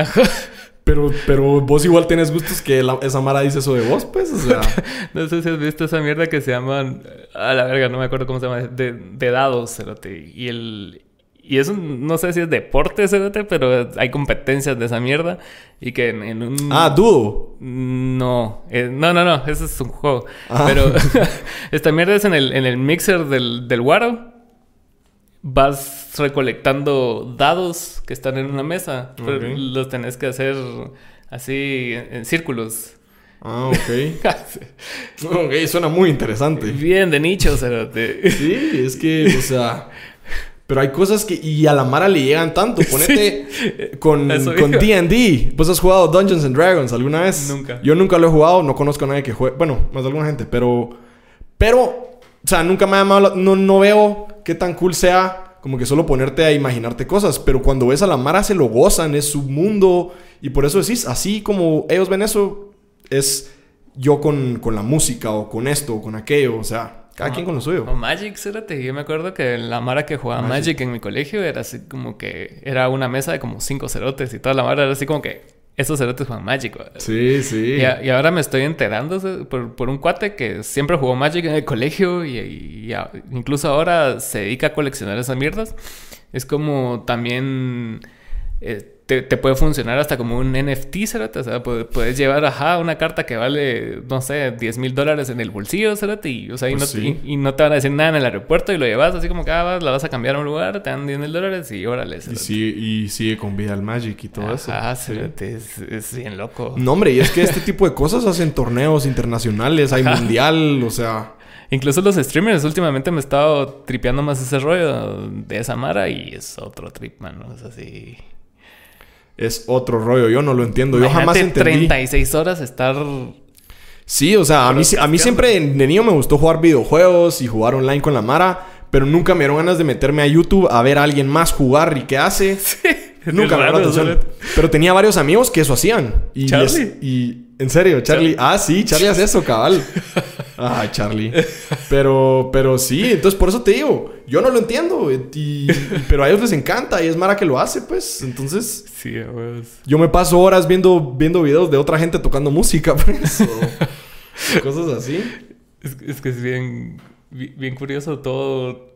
Pero, pero vos igual tienes gustos que la- esa Mara dice eso de vos, pues, o sea. No sé si has visto esa mierda que se llaman. A la verga, no me acuerdo cómo se llama. De, de dados, cerote. Y el. Y eso no sé si es deporte, cerote, pero hay competencias de esa mierda. Y que en, en un. Ah, dudo. No, eh, no, no, no, ese es un juego. Ah. Pero esta mierda es en el, en el mixer del, del Waro. Vas recolectando dados que están en una mesa. pero Ok. los tenés que hacer así en, en círculos. Ah, ok. ok, suena muy interesante. Bien de nicho, cerote. Sí, es que, o sea. Pero hay cosas que. Y a la Mara le llegan tanto. Ponete eh, con. DD. ¿Vos has jugado Dungeons and Dragons alguna vez? Nunca. Yo nunca lo he jugado. No conozco a nadie que juegue. Bueno, más de alguna gente. Pero. Pero. O sea, nunca me ha llamado. la- No, no veo qué tan cool sea. Como que solo ponerte a imaginarte cosas. Pero cuando ves a la Mara se lo gozan. Es su mundo. Y por eso decís, así como ellos ven eso, es yo con, con la música o con esto o con aquello. O sea, cada quien con lo suyo. O Magic, cérate. Yo me acuerdo que la mara que jugaba Magic. Magic. en mi colegio era así como que... Era una mesa de como cinco cerotes y toda la mara era así como que... Esos cerotes juegan Magic, ¿va? Sí, sí. Y, a- y ahora me estoy enterando por, por un cuate que siempre jugó Magic en el colegio y, y a- incluso ahora se dedica a coleccionar esas mierdas. Es como también eh, te, te puede funcionar hasta como un NFT, cerote. O sea, pu- puedes llevar, ajá, una carta que vale, no sé, 10 mil dólares en el bolsillo, cerote. Y, o sea, y, Pues no, sí. y- y no te van a decir nada en el aeropuerto y lo llevas así como que ah, vas, la vas a cambiar a un lugar, te dan 10 mil dólares y órale, Y sigue, y sigue con vida el Magic y todo eso. Sí. cerote, es, es bien loco. No, hombre, y es que este tipo de cosas hacen torneos internacionales, hay mundial, o sea. Incluso los streamers últimamente me he estado tripeando más ese rollo de esa mara y es otro trip, mano. Es así. Es otro rollo, yo no lo entiendo. Yo jamás entendí. 36 horas estar. Sí, o sea, a mí, a mí siempre de niño me gustó jugar videojuegos y jugar online con la Mara, pero nunca me dieron ganas de meterme a YouTube a ver a alguien más jugar y qué hace. Nunca me la atención. Pero tenía varios amigos que eso hacían. Y Charlie. es- y en serio, Charlie. Ah, sí, Charlie hace eso, cabal. Ay, Charlie. Pero, pero sí, entonces por eso te digo, yo no lo entiendo. y- pero a ellos les encanta y es Mara que lo hace, pues. Entonces, Sí, pues. yo me paso horas viendo, viendo videos de otra gente tocando música, pues. o cosas así. Es, es que es bien, bi- bien curioso todo.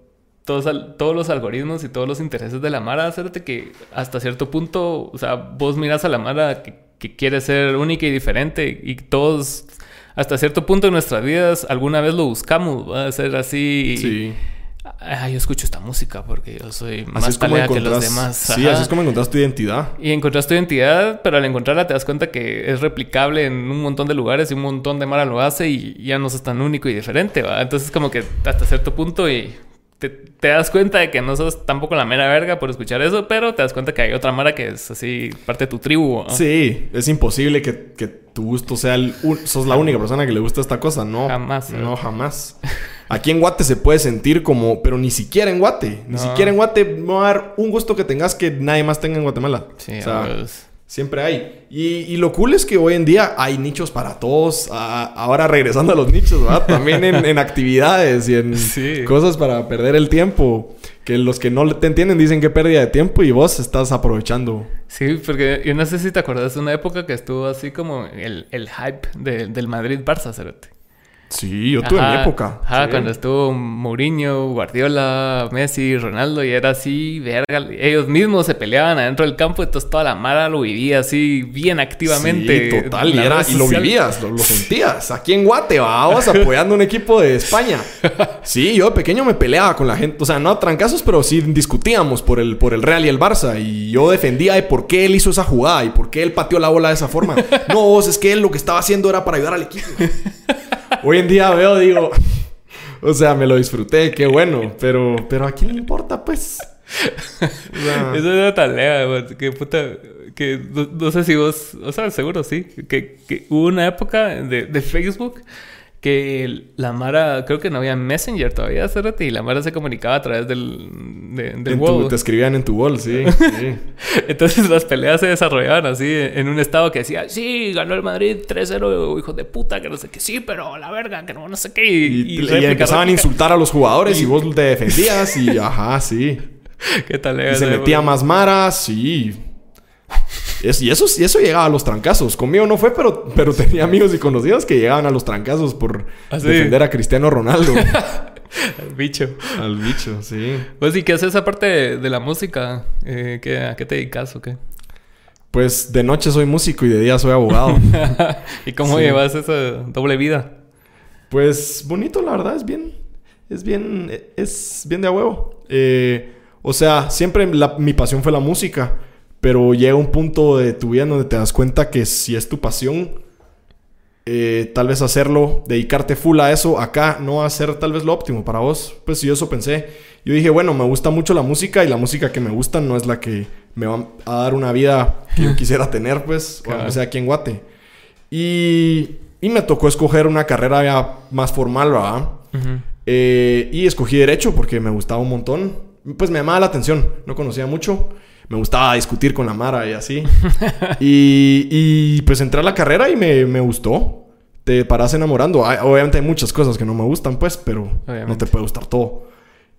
todos, todos los algoritmos y todos los intereses de la Mara, hacerte que hasta cierto punto, o sea, vos miras a la Mara que, que quiere ser única y diferente y todos, hasta cierto punto en nuestras vidas, alguna vez lo buscamos, va a ser así. Sí. Ah, yo escucho esta música porque yo soy Así más es como talea que los demás. Sí, así es como encontrás tu identidad. Y encontrás tu identidad, pero al encontrarla te das cuenta que es replicable en un montón de lugares y un montón de Mara lo hace y ya no sos tan único y diferente, ¿va? Entonces como que hasta cierto punto y te, te das cuenta de que no sos tampoco la mera verga por escuchar eso, pero te das cuenta que hay otra Mara que es así parte de tu tribu. Sí, es imposible que, que tu gusto sea el... un- sos la única persona que le gusta esta cosa. No. Jamás, ¿eh? No, jamás. Aquí en Guate se puede sentir como... Pero ni siquiera en Guate. Ni No. siquiera en Guate me va a dar un gusto que tengas que nadie más tenga en Guatemala. Sí, o sea, pues, siempre hay. Y, y lo cool es que hoy en día hay nichos para todos. A- ahora regresando a los nichos, ¿verdad? También en, en actividades y en Sí. cosas para perder el tiempo. Que los que no te entienden dicen que pérdida de tiempo y vos estás aprovechando. Sí, porque yo no sé si te acuerdas de una época que estuvo así como el, el hype de- del Madrid-Barça, cerote. Sí, yo tuve mi época. Ajá, Sí. cuando estuvo Mourinho, Guardiola, Messi, Ronaldo, y era así, verga. Ellos mismos se peleaban adentro del campo, entonces toda la mara lo vivía así, bien activamente. Sí, total. Y, era- y lo vivías, lo, lo sentías. Aquí en Guate, vamos apoyando un equipo de España. Sí, yo de pequeño me peleaba con la gente. O sea, no a trancazos, pero sí discutíamos por el, por el Real y el Barça. Y yo defendía de por qué él hizo esa jugada y por qué él pateó la bola de esa forma. No, vos, es que él lo que estaba haciendo era para ayudar al equipo. Hoy en día veo, digo... O sea, me lo disfruté, qué bueno. Pero, pero ¿a quién le importa, pues? Eso era talea, güey, que puta, que no, no sé si vos, o sea, seguro sí, que, que hubo una época de, de Facebook que la Mara, creo que no había Messenger todavía, cerote, y la Mara se comunicaba a través del, de- del tu- huevo. te escribían en tu bol, sí. sí. Entonces las peleas se desarrollaban así en un estado que decía, sí, ganó el Madrid 3-0, hijo de puta, que no sé qué, sí, pero la verga, que no, no sé qué. Y, Y, empezaban a insultar a los jugadores y, vos te defendías y ajá, sí. ¿Qué tal? Y se metía más maras, sí. Es- y, eso, y eso llegaba a los trancazos. Conmigo no fue, pero, pero tenía amigos y conocidos que llegaban a los trancazos por ¿Ah, sí? defender a Cristiano Ronaldo. Bicho. Al bicho, sí. Pues, ¿y qué haces aparte de, de la música? Eh, ¿qué, ¿A qué te dedicas o qué? Pues de noche soy músico y de día soy abogado. ¿Y cómo Sí. llevas esa doble vida? Pues bonito, la verdad, es bien. Es bien. Es bien de a huevo. Eh, o sea, siempre la- mi pasión fue la música. Pero llega un punto de tu vida donde te das cuenta que si es tu pasión, eh, tal vez hacerlo, dedicarte full a eso, acá no va a ser tal vez lo óptimo para vos. Pues yo eso pensé. Yo dije, bueno, me gusta mucho la música y la música que me gusta no es la que me va a dar una vida que yo quisiera tener, pues, o Claro. aunque sea aquí en Guate. Y, y me tocó escoger una carrera ya más formal, ¿verdad? Eh, y escogí Derecho porque me gustaba un montón. Pues me llamaba la atención. No conocía mucho. Me gustaba discutir con la Mara y así. y, y, pues entré a la carrera y me, me gustó. Te paras enamorando. Hay- obviamente hay muchas cosas que no me gustan, pues, pero no te puede gustar todo.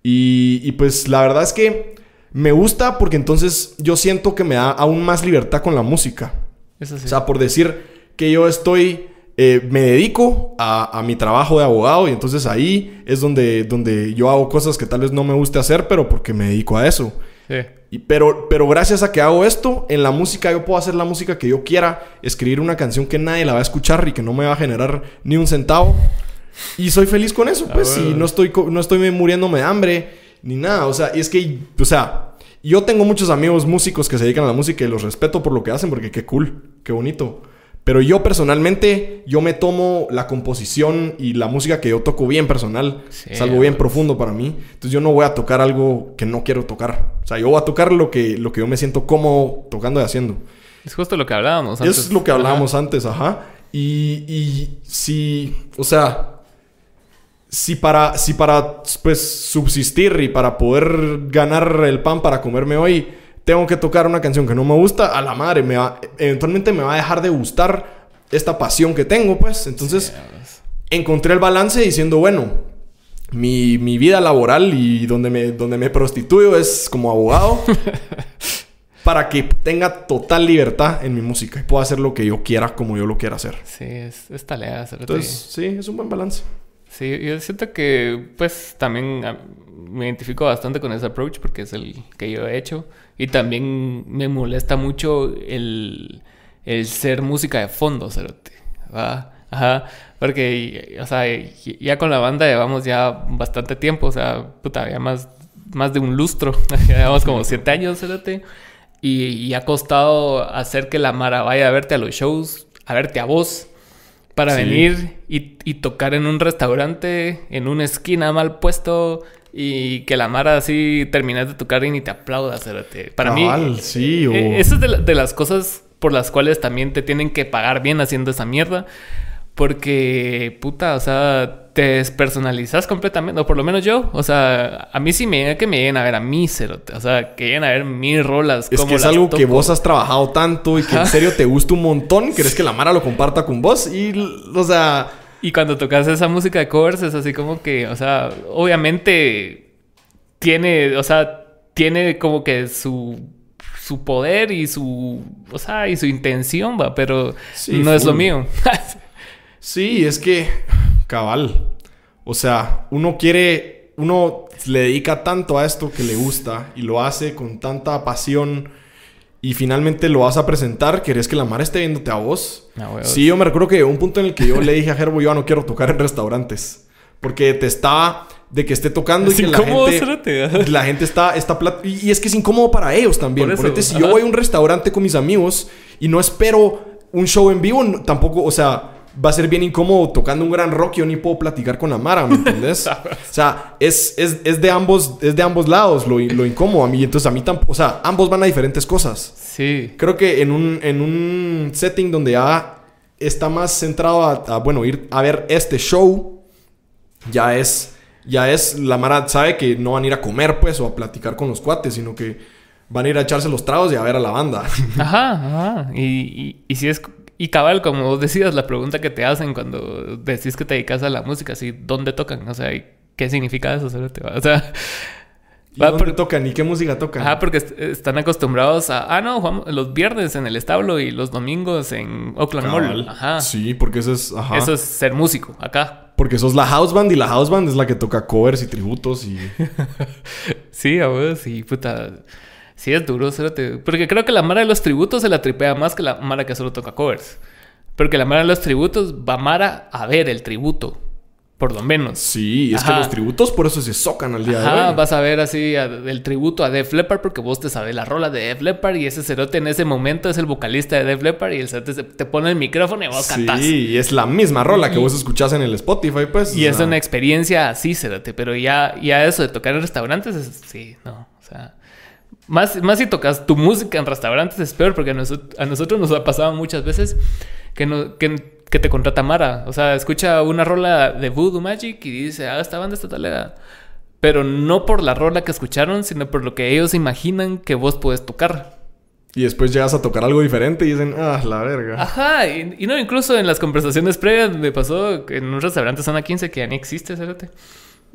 Y, y pues la verdad es que me gusta porque entonces yo siento que me da aún más libertad con la música. Eso sí. O sea, por decir que yo estoy, eh, me dedico a, a mi trabajo de abogado y entonces ahí es donde, donde yo hago cosas que tal vez no me guste hacer, pero porque me dedico a eso. Sí. Y, pero, pero gracias a que hago esto, en la música yo puedo hacer la música que yo quiera, escribir una canción que nadie la va a escuchar y que no me va a generar ni un centavo. Y soy feliz con eso, pues, y no estoy, no estoy muriéndome de hambre ni nada. O sea, y es que, o sea, yo tengo muchos amigos músicos que se dedican a la música y los respeto por lo que hacen porque qué cool, qué bonito. Pero yo personalmente, yo me tomo la composición y la música que yo toco bien personal. Sí, es algo bien pues. profundo para mí. Entonces yo no voy a tocar algo que no quiero tocar. O sea, yo voy a tocar lo que, lo que yo me siento cómodo tocando y haciendo. Es justo lo que hablábamos Eso es lo que Ajá. hablábamos antes, ajá. Y, y si, o sea, si para, si para, pues, subsistir y para poder ganar el pan para comerme hoy, tengo que tocar una canción que no me gusta, a la madre, me va, eventualmente me va a dejar de gustar esta pasión que tengo, pues. Entonces, pues. encontré el balance diciendo, bueno, mi, mi vida laboral y donde me, donde me prostituyo es como abogado. para que tenga total libertad en mi música y pueda hacer lo que yo quiera como yo lo quiera hacer. Sí, es, es cerote. Entonces, sí, es un buen balance. Sí, yo siento que pues también ah, me identifico bastante con ese approach porque es el que yo he hecho. Y también me molesta mucho el, el ser música de fondo, cerote. ¿va? Ajá, porque, o sea, ya con la banda llevamos ya bastante tiempo, o sea, puta, ya más, más de un lustro, llevamos como siete años, cerote. Y, y, ha costado hacer que la Mara vaya a verte a los shows, a verte a vos, para Sí. venir y, y tocar en un restaurante, en una esquina mal puesto, y que la Mara así termines de tocar y ni te aplauda. Para Cabal, mí, sí, o- eh, esa es de, la- de las cosas por las cuales también te tienen que pagar bien haciendo esa mierda. Porque, puta, o sea, te despersonalizas completamente. O por lo menos yo. O sea, a mí sí me llega que me lleguen a ver a mí. O sea, que lleguen a ver mis rolas. Es que es algo que vos has trabajado tanto y que en serio te gusta un montón. ¿Querés que la Mara lo comparta con vos? Y, o sea, Y cuando tocas esa música de covers es así como que, o sea, obviamente tiene, o sea, tiene como que su su poder y su, o sea, y su intención, va, pero Sí, no es lo mío. sí, es que, cabal. O sea, uno quiere, uno le dedica tanto a esto que le gusta y lo hace con tanta pasión y finalmente lo vas a presentar. ¿Querés que la Mara esté viéndote a vos? Ah. Sí, yo me recuerdo que llegó un punto en el que yo le dije a Gerbo, yo no quiero tocar en restaurantes. Porque te estaba de que esté tocando y Es que la gente, la gente está, está plat- y, y es que es incómodo para ellos también. Por eso, si yo voy a un restaurante con mis amigos y no espero un show en vivo, tampoco, o sea, va a ser bien incómodo tocando un gran rock y yo ni puedo platicar con la Mara, ¿me entendés? o sea, es, es, es de ambos, es de ambos lados lo, lo incómodo a mí. Entonces a mí tampoco, o sea, ambos van a diferentes cosas. Sí. Creo que en un, en un setting donde ya está más centrado a, a, bueno, ir a ver este show, ya es, ya es, la Mara sabe que no van a ir a comer, pues, o a platicar con los cuates, sino que van a ir a echarse los tragos y a ver a la banda. Ajá, ajá. Y, y, y si es... Y cabal, como vos decías, la pregunta que te hacen cuando decís que te dedicas a la música, así, ¿dónde tocan? O sea, ¿y ¿qué significa eso? O sea... ¿Y va dónde por- tocan? ¿Y qué música tocan? Ajá, porque est- están acostumbrados a... Ah, no, los viernes en el establo y los domingos en Oakland Cabal. Mall. Ajá. Sí, porque eso es, ajá. Eso es ser músico, acá. Porque sos la house band y la house band es la que toca covers y tributos y... Sí, a vos, sí, puta. Sí, es duro, cerote. Porque creo que la Mara de los tributos se la tripea más que la Mara que solo toca covers. Porque la Mara de los tributos va Mara a ver el tributo. Por lo menos. Sí, es Ajá. que los tributos por eso se socan al día de hoy. vas a ver así a- el tributo a Def Leppard porque vos te sabes la rola de Def Leppard y ese cerote en ese momento es el vocalista de Def Leppard y el cerote te pone el micrófono y vos cantás. Sí, y es la misma rola que Y- vos escuchás en el Spotify, pues. Y es una experiencia así, cerote. Pero ya, ya eso de tocar en restaurantes, es- sí, no. O sea, más, más si tocas tu música en restaurantes es peor porque a, noso- a nosotros nos ha pasado muchas veces que, no, que, que te contrata Mara. O sea, escucha una rola de Voodoo Magic y dice, ah, esta banda está talera. Pero no por la rola que escucharon, sino por lo que ellos imaginan que vos puedes tocar. Y después llegas a tocar algo diferente y dicen, ah, la verga. Ajá, y, y no, incluso en las conversaciones previas me pasó que en un restaurante zona 15 que ya ni existe, cerote,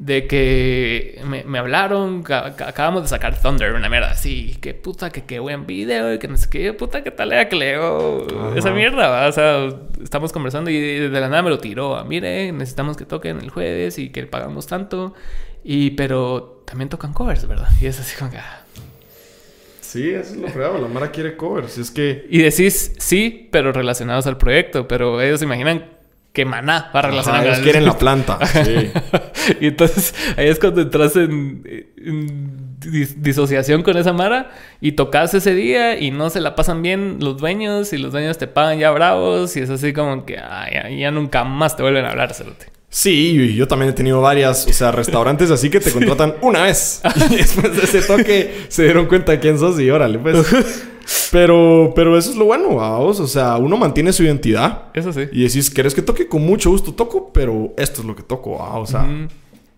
de que me, me hablaron, ca- ca- acabamos de sacar Thunder, una mierda así, que puta, que qué buen video, y que no sé qué, puta, que tal era que leo Ajá. esa mierda, ¿va? o sea, estamos conversando y de la nada me lo tiró, a, mire, necesitamos que toquen el jueves y que pagamos tanto, y pero también tocan covers, ¿verdad? Y es así como que... ah. Sí, eso es lo fregado. La Mara quiere covers. Es que. Y decís sí, pero relacionados al proyecto. Pero ellos imaginan que Maná va relacionado Ajá, ellos quieren la planta. Sí. y entonces ahí es cuando entras en, en dis- disociación con esa Mara y tocas ese día y no se la pasan bien los dueños y los dueños te pagan ya bravos y es así como que "Ay, ya, ya nunca más te vuelven a hablar, cerote. Sí, yo también he tenido varias, o sea, restaurantes así que te contratan una vez. Y después de ese toque se dieron cuenta de quién sos y órale, pues. Pero, pero eso es lo bueno, vamos. O sea, uno mantiene su identidad. Eso sí. Y decís, ¿querés que toque? Con mucho gusto toco, pero esto es lo que toco, ah, O sea, Mm.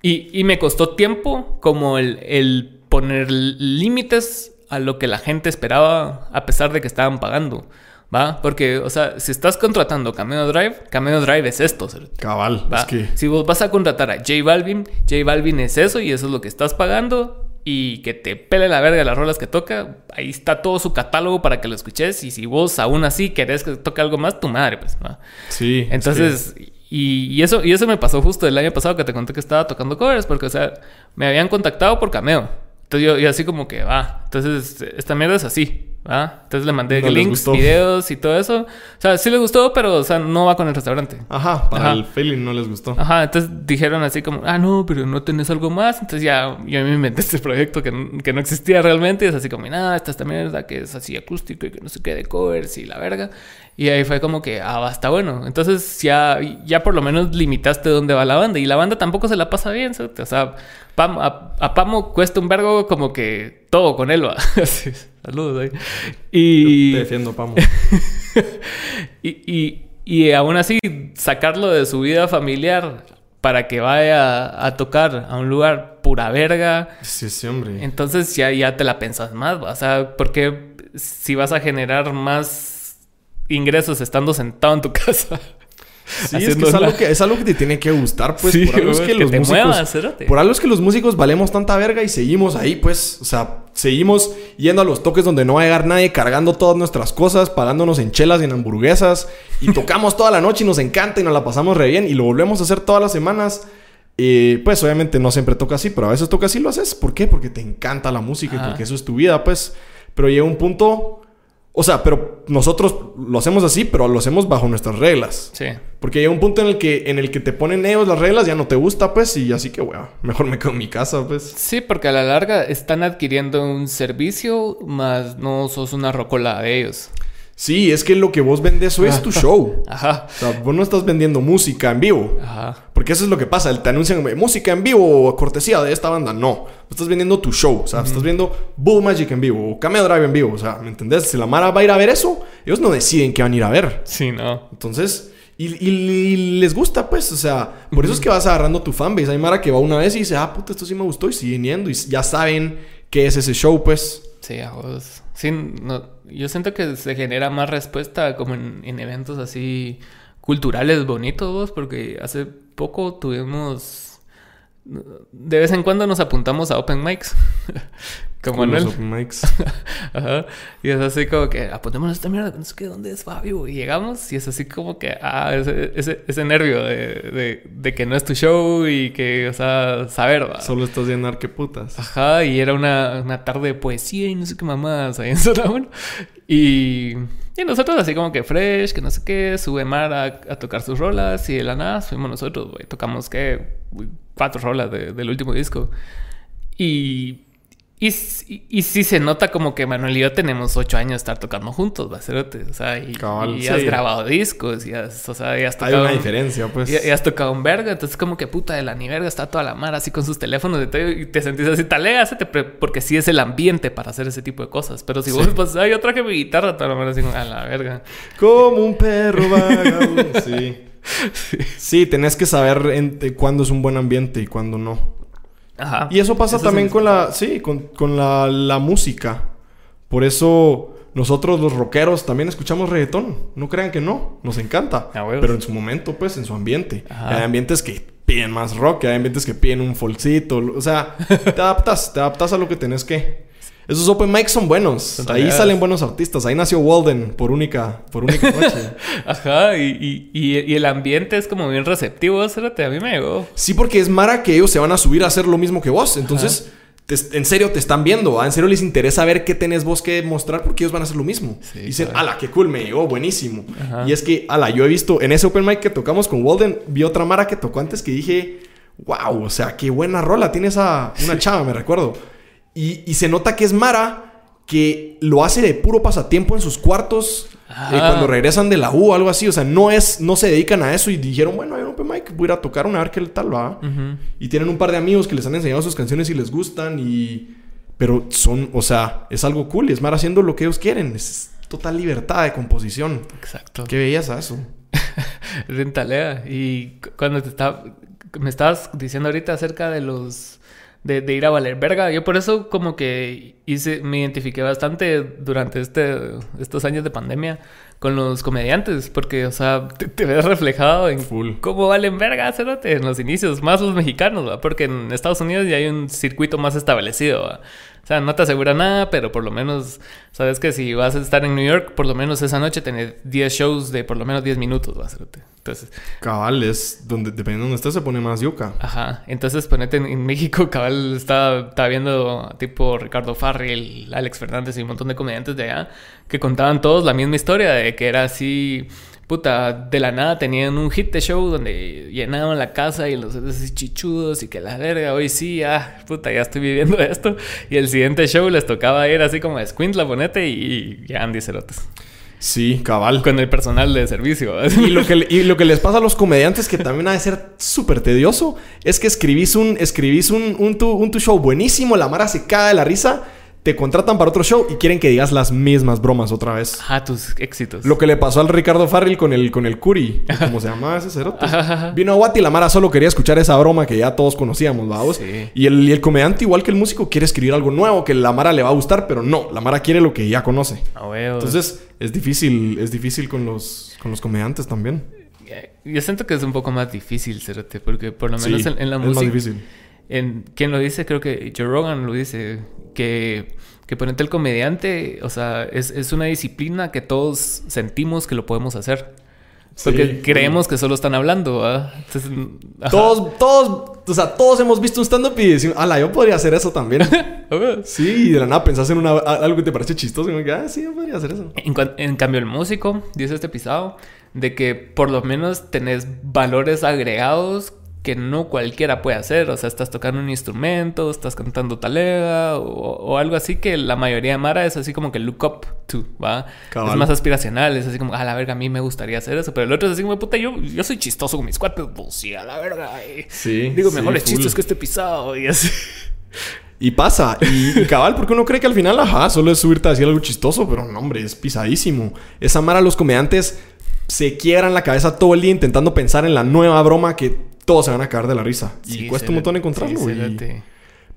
Y, y me costó tiempo como el, el poner límites a lo que la gente esperaba a pesar de que estaban pagando. ¿Va? Porque, o sea, si estás contratando Camino Drive, Camino Drive es esto. cabal. ¿va? Es que. Si vos vas a contratar a J Balvin, J Balvin es eso y eso es lo que estás pagando. Y que te pele la verga las rolas que toca. Ahí está todo su catálogo para que lo escuches. Y si vos aún así querés que toque algo más, tu madre, pues. ¿va? Sí. es Entonces, y, y eso, y eso me pasó justo el año pasado que te conté que estaba tocando covers, porque, o sea, me habían contactado por cameo. Entonces yo, yo así como que, va, entonces esta mierda es así. ¿Ah? Entonces le mandé No links, videos y todo eso. O sea, sí les gustó, pero o sea, no va con el restaurante. Ajá, para Ajá. el feeling no les gustó. Ajá, entonces dijeron así como, ah, no, pero no tenés algo más. Entonces ya yo me inventé este proyecto que, que no existía realmente. Y es así como, nada, esta esta mierda que es así acústico y que no sé qué de covers y la verga. Y ahí fue como que, ah, va, está bueno. Entonces ya, ya por lo menos limitaste dónde va la banda. Y la banda tampoco se la pasa bien. ¿sí? O sea, Pam- a, a Pamo cuesta un vergo como que todo con él va. Así, Saludos ahí. Y... Te defiendo, Pamo. y, y, y aún así, sacarlo de su vida familiar para que vaya a tocar a un lugar pura verga. sí, sí, hombre. Entonces ya, ya te la pensas más, ¿va? o sea, porque si vas a generar más ingresos estando sentado en tu casa. Sí, es, que es, algo que es algo que te tiene que gustar, pues. Sí, por algo es que, que los te músicos. muevas, por algo es que los músicos valemos tanta verga y seguimos ahí, pues. O sea, seguimos yendo a los toques donde no va a llegar nadie, cargando todas nuestras cosas, pagándonos en chelas y en hamburguesas. Y tocamos toda la noche y nos encanta y nos la pasamos re bien. Y lo volvemos a hacer todas las semanas. Eh, pues obviamente no siempre toca así, pero a veces toca así lo haces. ¿Por qué? Porque te encanta la música y porque eso es tu vida, pues. Pero llega un punto. O sea, pero nosotros lo hacemos así, pero lo hacemos bajo nuestras reglas. Sí. Porque llega un punto en el que en el que te ponen ellos las reglas, ya no te gusta, pues, y así que, weón, mejor me quedo en mi casa, pues. Sí, porque a la larga están adquiriendo un servicio, más no sos una rocola de ellos. Sí, es que lo que vos vendes eso es tu show. Ajá. O sea, vos no estás vendiendo música en vivo. Ajá. Porque eso es lo que pasa. Te anuncian "Eh, música en vivo o cortesía de esta banda. No. Estás vendiendo tu show. O sea, estás viendo Bull Magic en vivo o Cameo Drive en vivo. O sea, ¿me entendés? Si la Mara va a ir a ver eso, ellos no deciden qué van a ir a ver. Sí, no. Entonces, y, y- y les gusta, pues, o sea, por eso es que vas agarrando tu fanbase. Hay Mara que va una vez y dice, ah, puta, esto sí me gustó y siguen yendo y ya saben qué es ese show, pues. Sí, a vos. Sí, no, yo siento que se genera más respuesta como en, en eventos así culturales bonitos, porque hace poco tuvimos... De vez en cuando nos apuntamos a open mics. como Con los Manuel. open mics. Ajá. Y es así como que apuntémonos a esta mierda, que no sé qué, ¿dónde es Fabio? Y llegamos y es así como que, ah, ese, ese, ese nervio de, de, de que no es tu show y que, o sea, saber, va. Solo estás viendo arqueputas. Ajá, y era una, una tarde de poesía y no sé qué mamadas ahí en Uno. Y, y nosotros así como que fresh, que no sé qué, sube Mar a, a tocar sus rolas y de la nada fuimos nosotros, güey. Tocamos, ¿qué? Cuatro rolas de- del último disco. Y, y, y, sí se nota como que Manuel y yo tenemos ocho años de estar tocando juntos, bacerote. O sea, y, y sí. has grabado discos y has, o sea, y has Hay tocado... una diferencia, pues. Y, has tocado un verga, entonces como que puta de la ni verga está toda la mar así con sus teléfonos y, todo, y te sentís así, pre- porque sí es el ambiente para hacer ese tipo de cosas. Pero si vos, pues, ay, yo traje mi guitarra, toda la mar así, a la verga. Como un perro vagabundo. sí. Sí, tenés que saber en- cuándo es un buen ambiente y cuándo no. Ajá. Y eso pasa Eso también con la, sí, con, con la, la música. Por eso nosotros los rockeros también escuchamos reggaetón. No crean que no, nos encanta. Pero en su momento, pues, en su ambiente. Ajá. Hay ambientes que piden más rock, hay ambientes que piden un folcito. O sea, te adaptas, te adaptas a lo que tenés que. Esos open mics son buenos. Ahí salen buenos artistas. Ahí nació Walden por única, por única noche. Ajá, y, y, el ambiente es como bien receptivo, espérate, a mí me llegó. Sí, porque es Mara que ellos se van a subir a hacer lo mismo que vos. Entonces, te- en serio te están viendo. ¿ah? En serio les interesa ver qué tenés vos que mostrar porque ellos van a hacer lo mismo. Sí, Y Dicen, claro. ala, qué cool, me llegó, buenísimo. Ajá. Y es que, ala, yo he visto en ese open mic que tocamos con Walden, vi otra Mara que tocó antes que dije, wow, o sea, qué buena rola tiene esa, una chava, me recuerdo. Y, y se nota que es Mara que lo hace de puro pasatiempo en sus cuartos. eh, Ajá. cuando regresan de la U o algo así, o sea, no es, no se dedican a eso y dijeron, bueno, hay un open mic, voy a ir a tocar una a ver qué tal va. Y tienen un par de amigos que les han enseñado sus canciones y les gustan y... Pero son, o sea, es algo cool y es Mar haciendo lo que ellos quieren. Es total libertad de composición. Exacto. ¿Qué veías a eso? Rentalea. Y cu- cuando te estaba, me estabas diciendo ahorita acerca de los de, ir a valer verga, yo por eso como que hice, me identifiqué bastante durante este, estos años de pandemia con los comediantes, porque, o sea, te, te ves reflejado en Full. cómo valen verga, cerote, en los inicios, más los mexicanos, ¿va? porque en Estados Unidos ya hay un circuito más establecido, ¿va? O sea, no te asegura nada, pero por lo menos sabes que si vas a estar en New York, por lo menos esa noche tenés 10 shows de por lo menos 10 minutos, ¿va? Entonces, Cabal es donde, dependiendo de donde estés, se pone más yuca. ajá. Entonces, ponete en, en México, cabal, estaba, estaba viendo tipo Ricardo Farrell, Alex Fernández y un montón de comediantes de allá que contaban todos la misma historia de que era así, puta, de la nada tenían un hit de show donde llenaban la casa y los así chichudos y que la verga, hoy sí, ah, puta, ya estoy viviendo esto. Y el siguiente show les tocaba ir así como Squint, ponete y, y ya Andy Cerotes. Sí, cabal. Con el personal de servicio. Y lo, que, y lo que les pasa a los comediantes, que también ha de ser súper tedioso, es que escribís un, escribís un, un, tu, un tu show buenísimo, la mara se cae de la risa, te contratan para otro show y quieren que digas las mismas bromas otra vez. Ajá, tus éxitos. Lo que le pasó al Ricardo Farrell con el, con el Curi, como se llamaba ese cerote. Vino a Guati y la Mara solo quería escuchar esa broma que ya todos conocíamos, vamos. Sí. Y, el, y el comediante, igual que el músico, quiere escribir algo nuevo que la Mara le va a gustar, pero no, la Mara quiere lo que ya conoce. Entonces, es difícil, es difícil con los, con los comediantes también. Yo siento que es un poco más difícil, Cerote, porque por lo menos Sí, en, en la es música. más difícil. En, ¿Quién lo dice? Creo que Joe Rogan lo dice. Que, que ponerte el comediante, o sea, es, es una disciplina que todos sentimos que lo podemos hacer. Porque Sí. creemos que solo están hablando, ¿verdad? Entonces. Todos, todos, o sea, todos hemos visto un stand-up y decimos, ala, yo podría hacer eso también. Sí, y de la nada pensás en una, algo que te parece chistoso y me ah, sí, yo podría hacer eso. En, en cambio, el músico, dice este pisado, de que por lo menos tenés valores agregados que no cualquiera puede hacer. O sea, estás tocando un instrumento, estás cantando talega o, o algo así que la mayoría de Mara es así como que look up to, ¿va? Cabal. Es más aspiracional, es así como, a la verga, a mí me gustaría hacer eso. Pero el otro es así como, puta, yo, yo soy chistoso con mis cuates, pues sí, a la verga. y Sí, Digo mejores chistes que este pisado y así. Y pasa, y, y cabal, porque uno cree que al final, ajá, solo es subirte a decir algo chistoso, pero no, hombre, es pisadísimo. Esa mara, los comediantes se quiebran la cabeza todo el día intentando pensar en la nueva broma que todos se van a caer de la risa. Y cuesta un montón encontrarlo. sí, y-.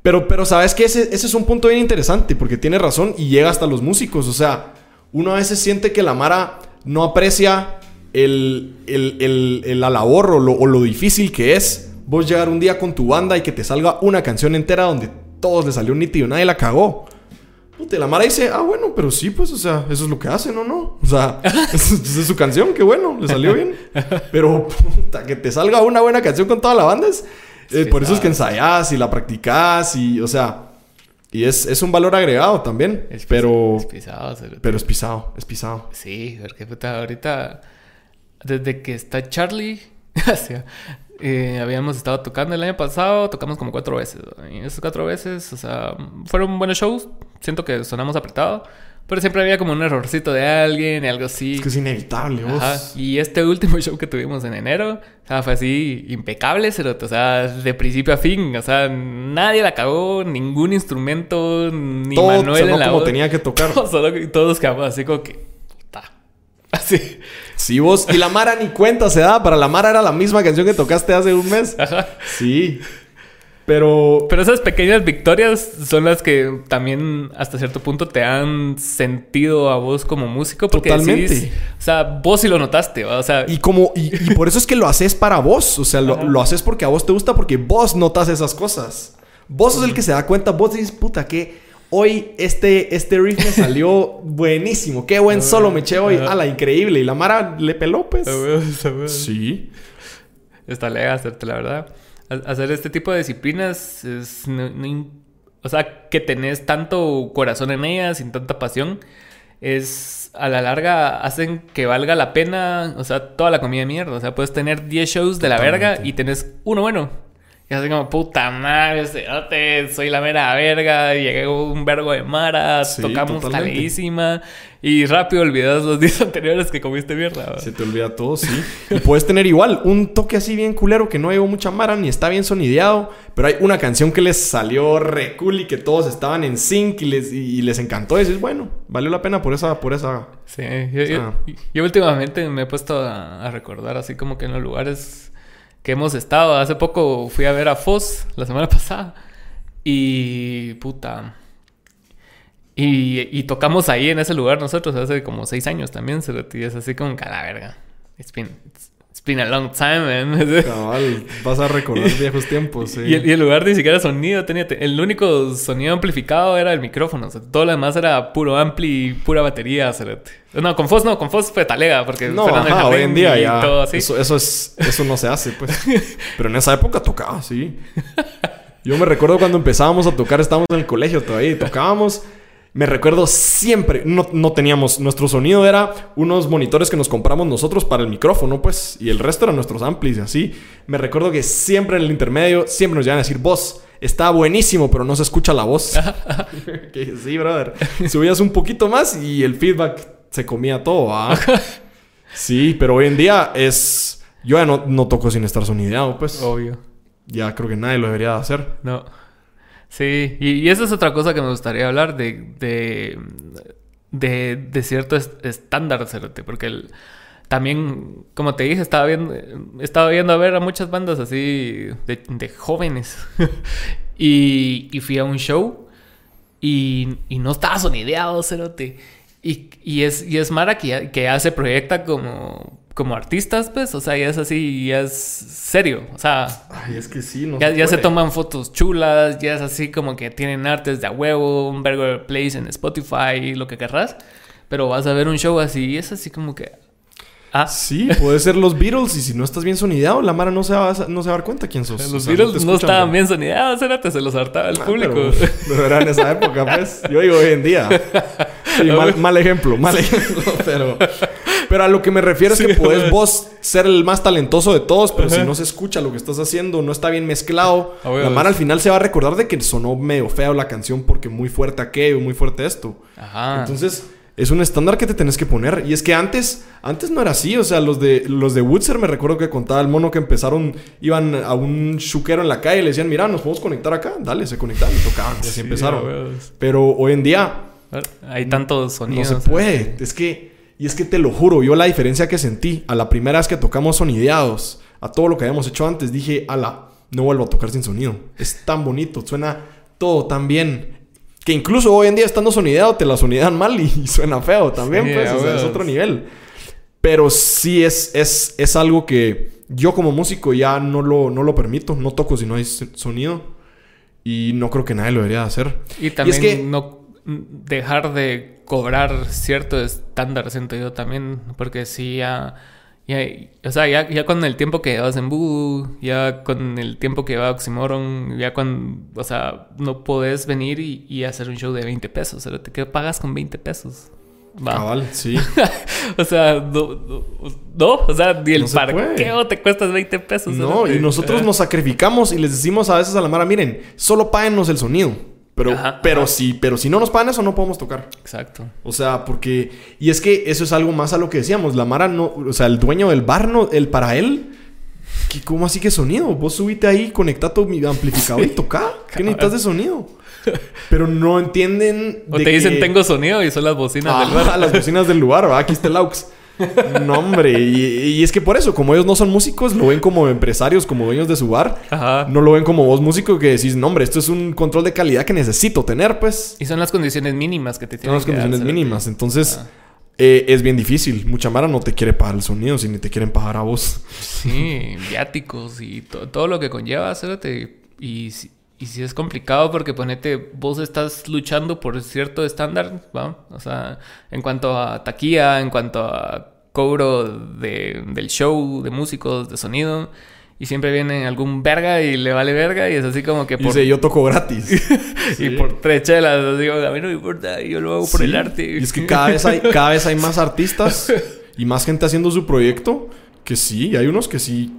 Pero, pero sabes que ese, ese es un punto bien interesante, porque tiene razón y llega hasta los músicos. O sea, uno a veces siente que la Mara no aprecia el, el, el- el- la labor o lo, o lo difícil que es vos llegar un día con tu banda y que te salga una canción entera donde todos le salió nítido, nadie la cagó. Puta, y la Mara dice, ah, bueno, pero sí, pues, o sea, eso es lo que hacen, ¿o no? O sea, esa es su canción, qué bueno, le salió bien. Pero, puta, que te salga una buena canción con toda la banda es... eh, por eso es que ensayás y la practicás y, o sea, y es, es un valor agregado también, Es pero, es pisado, pero es pisado, es pisado. Sí, porque puta, ahorita, desde que está Charlie, eh, habíamos estado tocando el año pasado, tocamos como cuatro veces. ¿no? Y esas cuatro veces, o sea, fueron buenos shows. Siento que sonamos apretado, pero siempre había como un errorcito de alguien y algo así. Es que es inevitable, vos. Ajá. Y este último show que tuvimos en enero, o sea, fue así impecable, cerote, o sea, de principio a fin, o sea, nadie la cagó, ningún instrumento, ni Todo Manuel sonó en la como voz. tenía que tocar. Solo que todos quedamos así como que, puta, así. Sí, vos. Y la Mara ni cuenta se da. Para la Mara era la misma canción que tocaste hace un mes. Ajá. Sí. Pero, Pero esas pequeñas victorias son las que también hasta cierto punto te han sentido a vos como músico. Porque Totalmente. decís- o sea, vos sí lo notaste, ¿va? o sea, y como, y, y por eso es que lo haces para vos. O sea, lo, lo haces porque a vos te gusta, porque vos notas esas cosas. Vos sos el que se da cuenta. Vos dices, puta, que hoy este, este riff me salió buenísimo. Qué buen solo me eché hoy. Ajá. Ala, increíble. Y la Mara le peló, pues. a a. Sí. Está lega hacerte la verdad. Ha- Hacer este tipo de disciplinas es. no- o sea, que tenés tanto corazón en ellas, sin tanta pasión, es. A la larga hacen que valga la pena, o sea, toda la comida de mierda. O sea, puedes tener 10 shows de la verga y tenés uno bueno. Y así como, puta madre, cerote, soy la mera verga, llegué un vergo de maras, Sí, tocamos totalmente. taleísima y rápido olvidas los días anteriores que comiste mierda. Se te olvida todo, sí. Y puedes tener igual un toque así bien culero que no llevó mucha mara ni está bien sonideado, pero hay una canción que les salió re cool y que todos estaban en sync y les, y les encantó. Y dices, bueno, valió la pena por esa, por esa. Sí, yo, yo- Ah. yo últimamente me he puesto a, a recordar así como que en los lugares que hemos estado. Hace poco fui a ver a Foz la semana pasada y puta. Y, y tocamos ahí en ese lugar nosotros hace como seis años también, cerote, y es así como que a la verga. It's been, it's, It's been a long time, man. Cabal, vas a recordar viejos tiempos, sí. Y el, y el lugar ni siquiera sonido tenía. El único sonido amplificado era el micrófono. O sea, todo lo demás era puro ampli, pura batería. cerote. No, con Foss no, con Foss fue talega. Porque No, ajá, hoy en día y ya. todo así. Eso, eso es, eso no se hace, pues. Pero en esa época tocaba, sí. Yo me recuerdo cuando empezábamos a tocar, estábamos en el colegio todavía y tocábamos. Me recuerdo siempre, no, no teníamos, nuestro sonido era unos monitores que nos compramos nosotros para el micrófono, pues, y el resto eran nuestros amplis y así. Me recuerdo que siempre en el intermedio, siempre nos llegan a decir, voz, está buenísimo, pero no se escucha la voz. que sí, brother. Subías un poquito más y el feedback se comía todo, ¿ah? Sí, pero hoy en día es... Yo ya no, no toco sin estar sonideado, pues. Obvio. Ya creo que nadie lo debería de hacer. No. Sí, y, y esa es otra cosa que me gustaría hablar de, de, de, de cierto es- estándar, porque el, también, como te dije, estaba viendo, estaba viendo a ver a muchas bandas así de, de jóvenes y, y fui a un show y, y no estaba sonideado, cerote. Y, y es, y es Mara que ya, que ya proyecta como, como artistas, pues, o sea, ya es así, ya es serio, o sea, Ay, es que sí, no ya, ya se toman fotos chulas, ya es así como que tienen artes de a huevo, un vergo de plays en Spotify, lo que querrás. Pero vas a ver un show así y es así como que... Ah, Sí, puede ser los Beatles y si no estás bien sonideado, la Mara no se va, a- no se va a dar cuenta quién sos. los O sea, Beatles no, escuchan, estaban ¿no? bien sonideados, érate, se los hartaba el Ah, público. Pero, pero era en esa época, pues. Yo digo hoy en día. Sí, mal, mal ejemplo, mal ejemplo. Pero, pero a lo que me refiero es que puedes vos ser el más talentoso de todos, pero si no se escucha lo que estás haciendo, no está bien mezclado, Ah, la pues. al final se va a recordar de que sonó medio feo la canción porque muy fuerte aquello, muy fuerte esto. Ajá. Entonces, es un estándar que te tenés que poner. Y es que antes, antes no era así. O sea, los de, los de Woodser me recuerdo que contaba el mono que empezaron, iban a un chuquero en la calle y le decían, mira, nos podemos conectar acá. Dale, se conectaban y tocaban. Y así Sí, empezaron. Pero hoy en día Hay tantos no sonidos. se puede. Es que, y es que te lo juro, yo la diferencia que sentí a la primera vez que tocamos sonideados, a todo lo que habíamos hecho antes, dije, ala, no vuelvo a tocar sin sonido. Es tan bonito, suena todo tan bien. Que incluso hoy en día estando sonideado te la sonidean mal y, y suena feo también, Sí, pues, a o sea, es otro nivel. Pero sí es, es, es algo que yo como músico ya no lo, no lo permito, no toco si no hay sonido. Y no creo que nadie lo debería de hacer. Y también que- no dejar de cobrar cierto estándar, siento yo también, porque sí, ya, ya o sea, ya, ya con el tiempo que llevas en Voodoo, ya con el tiempo que lleva Oxymoron, ya con, o sea, no podés venir y, y hacer un show de 20 pesos, ¿verdad? ¿qué pagas con 20 pesos? Va. Cabal, sí. o sea, no, no, no, o sea, ni el No se parqueo te cuesta 20 pesos. No, ¿verdad? y nosotros nos sacrificamos y les decimos a veces a la Mara, miren, solo páguenos el sonido. Pero, Ajá, pero, ajá. Si, pero si no nos pagan eso, no podemos tocar. Exacto. O sea, porque... Y es que eso es algo más a lo que decíamos. La Mara no... O sea, el dueño del bar, no, el para él... ¿qué- ¿Cómo así que sonido? Vos subite ahí, conecta tu mi- amplificador y toca. ¿Qué necesitas de sonido? Pero no entienden... O te dicen, que- tengo sonido y son las bocinas del bar. las vecinas del lugar, ¿verdad? Aquí está el aux. No, hombre. Y, y es que por eso, como ellos no son músicos, lo ven como empresarios, como dueños de su bar. Ajá. No lo ven como vos músico que decís, no, hombre, esto es un control de calidad que necesito tener, pues. Y son las condiciones mínimas que te Son tienen las que dar, condiciones mínimas. Entonces, Ah. eh, es bien difícil. Mucha Mara no te quiere pagar el sonido, si ni te quieren pagar a vos. Sí, viáticos y to- todo lo que conlleva, hacerte. Y, si- y si es complicado porque ponete, vos estás luchando por cierto estándar, ¿va? O sea, en cuanto a taquilla, en cuanto a cobro de- del show, de músicos, de sonido. Y siempre viene algún verga y le vale verga y es así como que Y por, dice, yo toco gratis. y Sí. por tres chelas, digo, a mí no me importa, yo lo hago por Sí. el arte. Y es que cada vez hay, cada vez hay más artistas y más gente haciendo su proyecto. Que sí, y hay unos que sí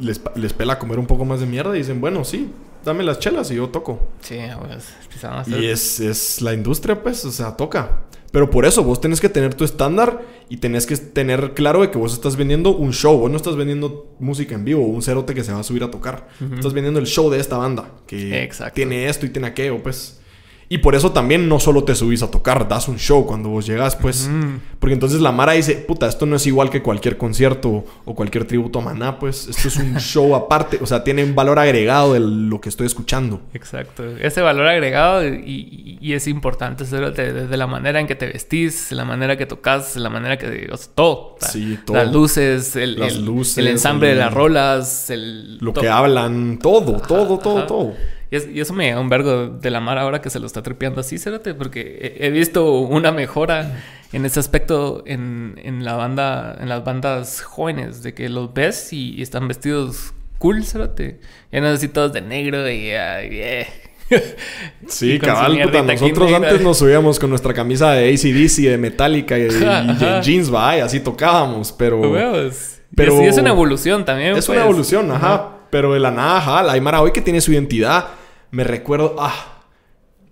les, les pela comer un poco más de mierda y dicen, bueno, sí, dame las chelas y yo toco. Sí, pues, empezaron a hacer- Y es, es la industria, pues, o sea, toca. Pero por eso vos tenés que tener tu estándar y tenés que tener claro de que vos estás vendiendo un show. Vos no estás vendiendo música en vivo, un cerote que se va a subir a tocar. Estás vendiendo el show de esta banda que Exacto. tiene esto y tiene aquello, pues. Y por eso también no solo te subís a tocar, das un show cuando vos llegas, pues. Porque entonces la Mara dice, puta, esto no es igual que cualquier concierto o cualquier tributo a Maná, pues. Esto es un show aparte, o sea, tiene un valor agregado de lo que estoy escuchando. Exacto. Ese valor agregado y, es importante desde la manera en que te vestís, la manera que tocas, la manera que... O sea, todo. Sí, todo. Las luces, el, Las luces, el ensamble de las rolas, el... Lo que hablan, todo, todo, todo, todo. Y, eso me da un vergo de la mar ahora que se lo está tripeando así, cérate, porque he, visto una mejora en ese aspecto en, la banda, en las bandas jóvenes, de que los ves y, están vestidos cool, cérate. Ya no así todos de negro y... yeah. Sí, cabal, puta. Nosotros antes nos subíamos con nuestra camisa de ACDC, de Metallica y, de jeans, va, y así tocábamos, pero... Pero... Y es, una evolución también, Es una pues. evolución, ajá. Pero de la nada, ajá, la Aymara hoy que tiene su identidad me recuerdo, ah,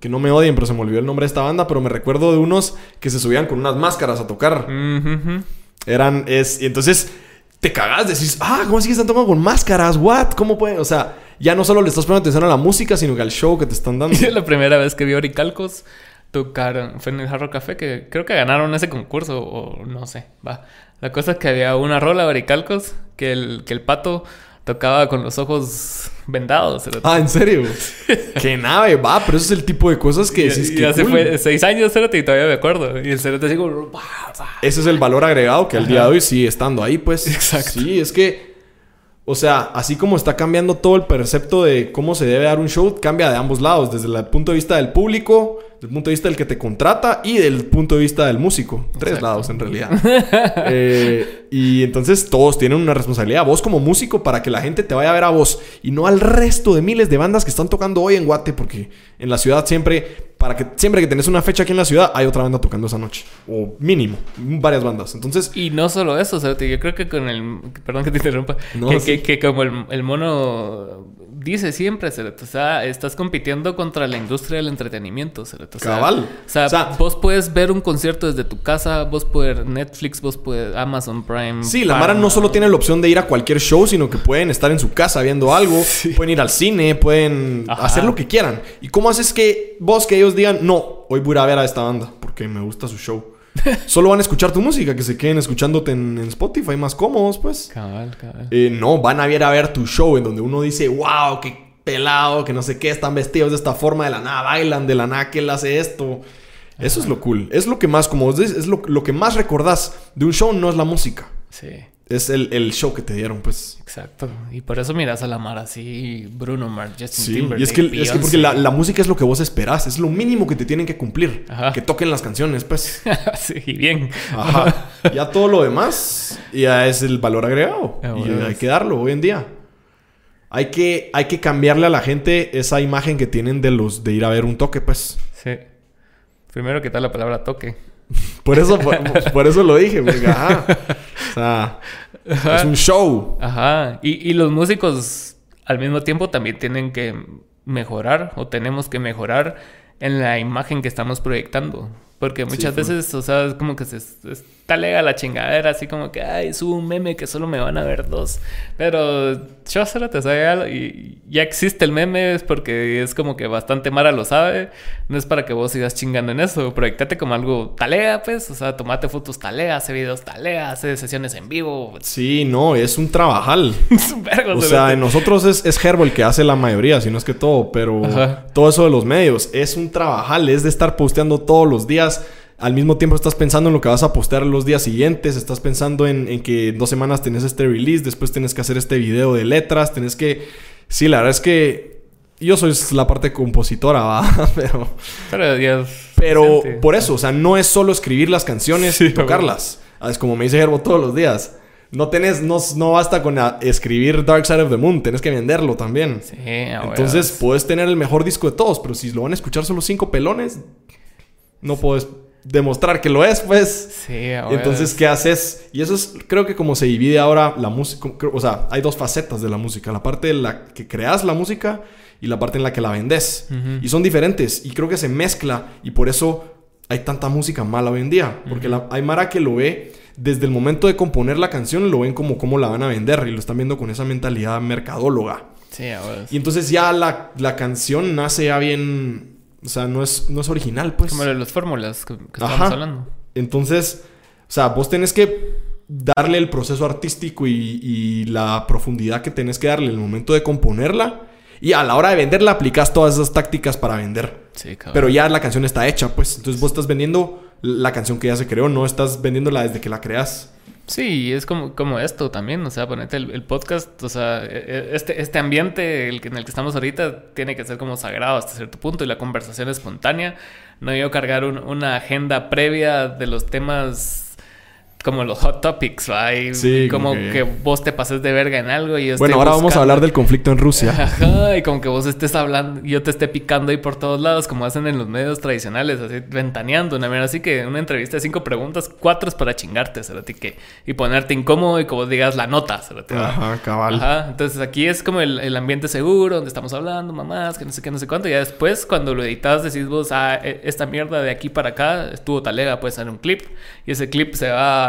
que no me odien, pero se me olvidó el nombre de esta banda, pero me recuerdo de unos que se subían con unas máscaras a tocar. Eran, es, y entonces te cagás, decís, ah, ¿cómo así que están tocando con máscaras? ¿What? ¿Cómo puede? O sea, ya no solo le estás poniendo atención a la música, sino que al show que te están dando. la primera vez que vi Oricalcos tocaron, fue en el Jarro Café, que creo que ganaron ese concurso, o no sé, va. La cosa es que había una rola de Oricalcos que el, que el pato tocaba con los ojos vendados. Ah, ¿en serio? Qué nave, va, pero eso es el tipo de cosas que decís que. hace fue seis años, cerote, y todavía me acuerdo. Y el cerote así como. Ese es el valor agregado que al día de hoy sigue estando ahí, pues. Exacto. Sí, es que. O sea, así como está cambiando todo el percepto de cómo se debe dar un show, cambia de ambos lados, desde el punto de vista del público, del punto de vista del que te contrata y del punto de vista del músico. Tres lados en realidad. Eh, y entonces todos tienen una responsabilidad. Vos como músico para que la gente te vaya a ver a vos y no al resto de miles de bandas que están tocando hoy en Guate, porque en la ciudad siempre para que siempre que tenés una fecha aquí en la ciudad, hay otra banda tocando esa noche. O mínimo, varias bandas. Entonces. Y no solo eso, o sea, yo creo que con el. Perdón que te interrumpa. que, como el, mono dice siempre, o sea, estás compitiendo contra la industria del entretenimiento, o sea, Cabal. O sea, vos puedes ver un concierto desde tu casa, vos puedes Netflix, vos puedes Amazon Prime. Sí, la Mara no solo tiene la opción de ir a cualquier show, sino que pueden estar en su casa viendo algo, pueden ir al cine, pueden hacer lo que quieran. ¿Y cómo haces que vos que ellos digan, no, hoy voy a ver a esta banda porque me gusta su show. Solo van a escuchar tu música, que se queden escuchándote en, Spotify más cómodos, pues. Cabal, cabal. Eh, no, van a ir a ver tu show en donde uno dice, wow, qué pelado, que no sé qué, están vestidos de esta forma, de la nada bailan, de la nada que él hace esto. Eso es lo cool. Es lo que más, como es lo, lo que más recordás de un show, no es la música. Sí. Es el, show que te dieron, pues. Exacto. Y por eso miras a la mar así, Bruno Mars, Justin sí, Y es que, es que porque la, música es lo que vos esperás. Es lo mínimo que te tienen que cumplir. Ajá. Que toquen las canciones, pues. sí, bien. Ajá. ya todo lo demás ya es el valor agregado. Ah, y hay que darlo hoy en día. Hay que, hay que cambiarle a la gente esa imagen que tienen de los de ir a ver un toque, pues. Sí. Primero, ¿qué tal la palabra toque? Por eso, por, eso lo dije, porque, ajá. O sea, es un show. Ajá. Y, y los músicos al mismo tiempo también tienen que mejorar o tenemos que mejorar en la imagen que estamos proyectando. Porque muchas veces, o sea, es como que se, está lega la chingadera, así como que, ay, subo un meme que solo me van a ver dos. Pero yo solo te sabe y ya existe el meme, es porque es como que bastante Mara lo sabe. No es para que vos sigas chingando en eso. Proyectate como algo talea, pues. O sea, tomate fotos talea, hace videos talea, hace sesiones en vivo. Sí, no, es un trabajal. es un vergo, O sea, en nosotros es, es Herbo el que hace la mayoría, si no es que todo. Pero todo eso de los medios es un trabajal, es de estar posteando todos los días al mismo tiempo estás pensando en lo que vas a postear los días siguientes, estás pensando en, que dos semanas tenés este release, después tienes que hacer este video de letras, tenés que... Sí, la verdad es que yo soy la parte compositora, ¿va? pero... Pero, pero por eso, o sea, no es solo escribir las canciones y tocarlas. Es como me dice Gerbo todos los días. No tenés, no, no basta con escribir Dark Side of the Moon, tenés que venderlo también. Sí, Entonces puedes tener el mejor disco de todos, pero si lo van a escuchar solo cinco pelones, no puedes demostrar que lo es, pues. Sí, Entonces, ¿qué haces? Y eso es, creo que como se divide ahora la música, o sea, hay dos facetas de la música, la parte en la que creas la música y la parte en la que la vendes. Y son diferentes y creo que se mezcla y por eso hay tanta música mala hoy en día, porque hay Mara que lo ve desde el momento de componer la canción, lo ven como cómo la van a vender y lo están viendo con esa mentalidad mercadóloga. Sí, Y entonces ya la, la canción nace ya bien O sea, no es, no es original, pues. Como las fórmulas que, que hablando. Entonces, o sea, vos tenés que darle el proceso artístico y, y la profundidad que tenés que darle en el momento de componerla. Y a la hora de venderla aplicas todas esas tácticas para vender. Sí, cabrón. Pero ya la canción está hecha, pues. Entonces vos estás vendiendo la canción que ya se creó, no estás vendiéndola desde que la creas. Sí, es como, como esto también, o sea, ponete el, el podcast, o sea, e- e- este, este ambiente en el que estamos ahorita tiene que ser como sagrado hasta cierto punto y la conversación espontánea, no yo cargar un- una agenda previa de los temas como los hot topics, ¿va? Y Sí, como que- vos te pases de verga en algo y yo Bueno, ahora vamos a hablar del conflicto en Rusia. Ajá, y como que vos estés hablando, yo te esté picando ahí por todos lados, como hacen en los medios tradicionales, así ventaneando, una manera así que una entrevista de cinco preguntas, cuatro es para chingarte, cerote, que y ponerte incómodo y como digas la nota, ¿va? Ajá, cabal. Ajá, entonces aquí es como el, el ambiente seguro, donde estamos hablando, mamás, que no sé qué, no sé cuánto, y ya después cuando lo editas decís vos, ah, e- esta mierda de aquí para acá estuvo talega, puede ser un clip, y ese clip se va...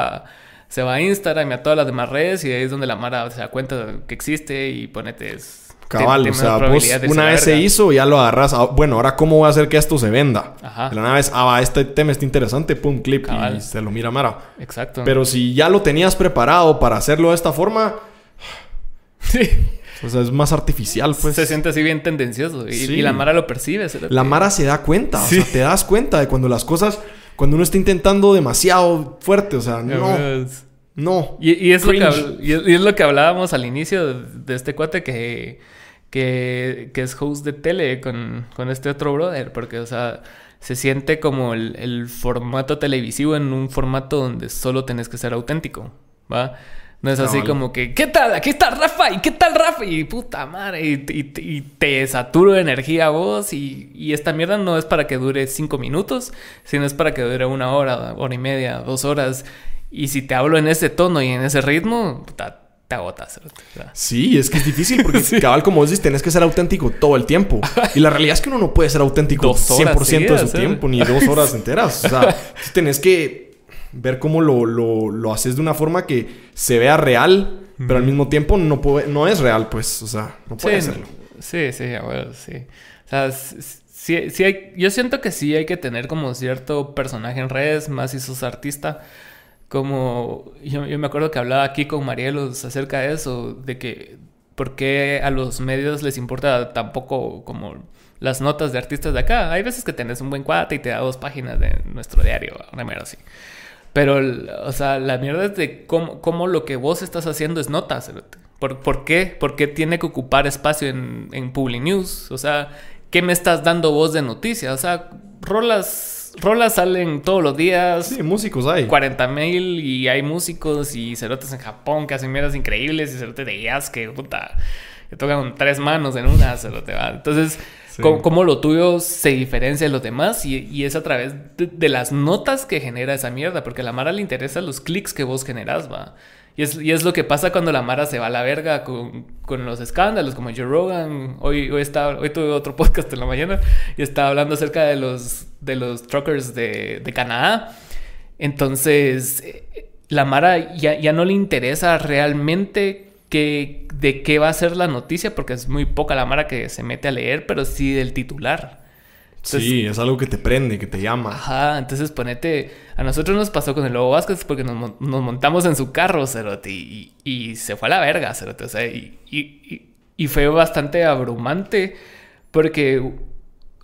Se va a Instagram y a todas las demás redes y ahí es donde la Mara se da cuenta que existe y ponete... es- Cabal, o sea, vos una vez se hizo, ya lo agarras. Ah, Bueno, ahora cómo voy a hacer que esto se venda. Ajá. De la nada vez, ah, va, este tema está interesante, pum, clip Cabal. y se lo mira Mara. Exacto. Pero si ya lo tenías preparado para hacerlo de esta forma, sí. o sea, es más artificial, pues. se siente así bien tendencioso. Y, Sí. y la Mara lo percibe. La Mara se da cuenta, Sí. o sea, te das cuenta de cuando las cosas, cuando uno está intentando demasiado fuerte, o sea, no, no. Y, y es lo que y es- y es lo que hablábamos al inicio de, de este cuate que, que, que es host de tele con, con este otro brother. Porque, o sea, se siente como el, el formato televisivo en un formato donde solo tenés que ser auténtico. ¿Va? No es así Cabal. como que, ¿qué tal? Aquí está Rafa, ¿y qué tal Rafa? Y puta madre, y, y- y te saturo de energía vos. Y, y esta mierda no es para que dure cinco minutos, sino es para que dure una hora, hora y media, dos horas. Y si te hablo en ese tono y en ese ritmo, puta, te agotas. sea, Sí, es que es difícil porque, cabal, como vos dices, tenés que ser auténtico todo el tiempo. Y la realidad es que uno no puede ser auténtico Dos horas 100% de seguidas, su ¿eh? tiempo, ni dos horas enteras. O sea, sí tenés que ver cómo lo, lo, lo haces de una forma que se vea real, pero al mismo tiempo no, puede, no es real, pues. O sea, no puede sí, serlo. sí, sí, a huevo, sí. O sea, sí, sí hay, yo siento que sí hay que tener como cierto personaje en redes, más si sos artista. Como yo, yo me acuerdo que hablaba aquí con Marielos acerca de eso, de que por qué a los medios les importa tampoco como las notas de artistas de acá. Hay veces que tenés un buen cuate y te da dos páginas de nuestro diario, mierda así. Pero, o sea, la mierda es de cómo, cómo lo que vos estás haciendo es nota. ¿Por, por qué? ¿Por qué tiene que ocupar espacio en, en Public News? O sea, ¿qué me estás dando vos de noticias? O sea, rolas, rolas salen todos los días. Sí, músicos hay. 40 mil y hay músicos y cerotes en Japón que hacen mierdas increíbles y cerotes de jazz que puta que tocan tres manos en una cerote va. Entonces, Sí. ¿cómo, lo tuyo se diferencia de los demás? Y, y es a través de, de las notas que genera esa mierda, porque a la Mara le interesa los clics que vos generás, va. Y es, y es lo que pasa cuando la Mara se va a la verga con, con los escándalos, como Joe Rogan. Hoy, hoy, estaba, hoy tuve otro podcast en la mañana y estaba hablando acerca de los, de los truckers de, de Canadá. Entonces, eh, la Mara ya, ya no le interesa realmente que, de qué va a ser la noticia, porque es muy poca la Mara que se mete a leer, pero sí del titular. Entonces- sí, es algo que te prende, que te llama. Ajá, entonces ponete. A nosotros nos pasó con el Lobo Vázquez porque nos, nos montamos en su carro, Cerote, y, y se fue a la verga, Cerote. O sea, y- y fue bastante abrumante porque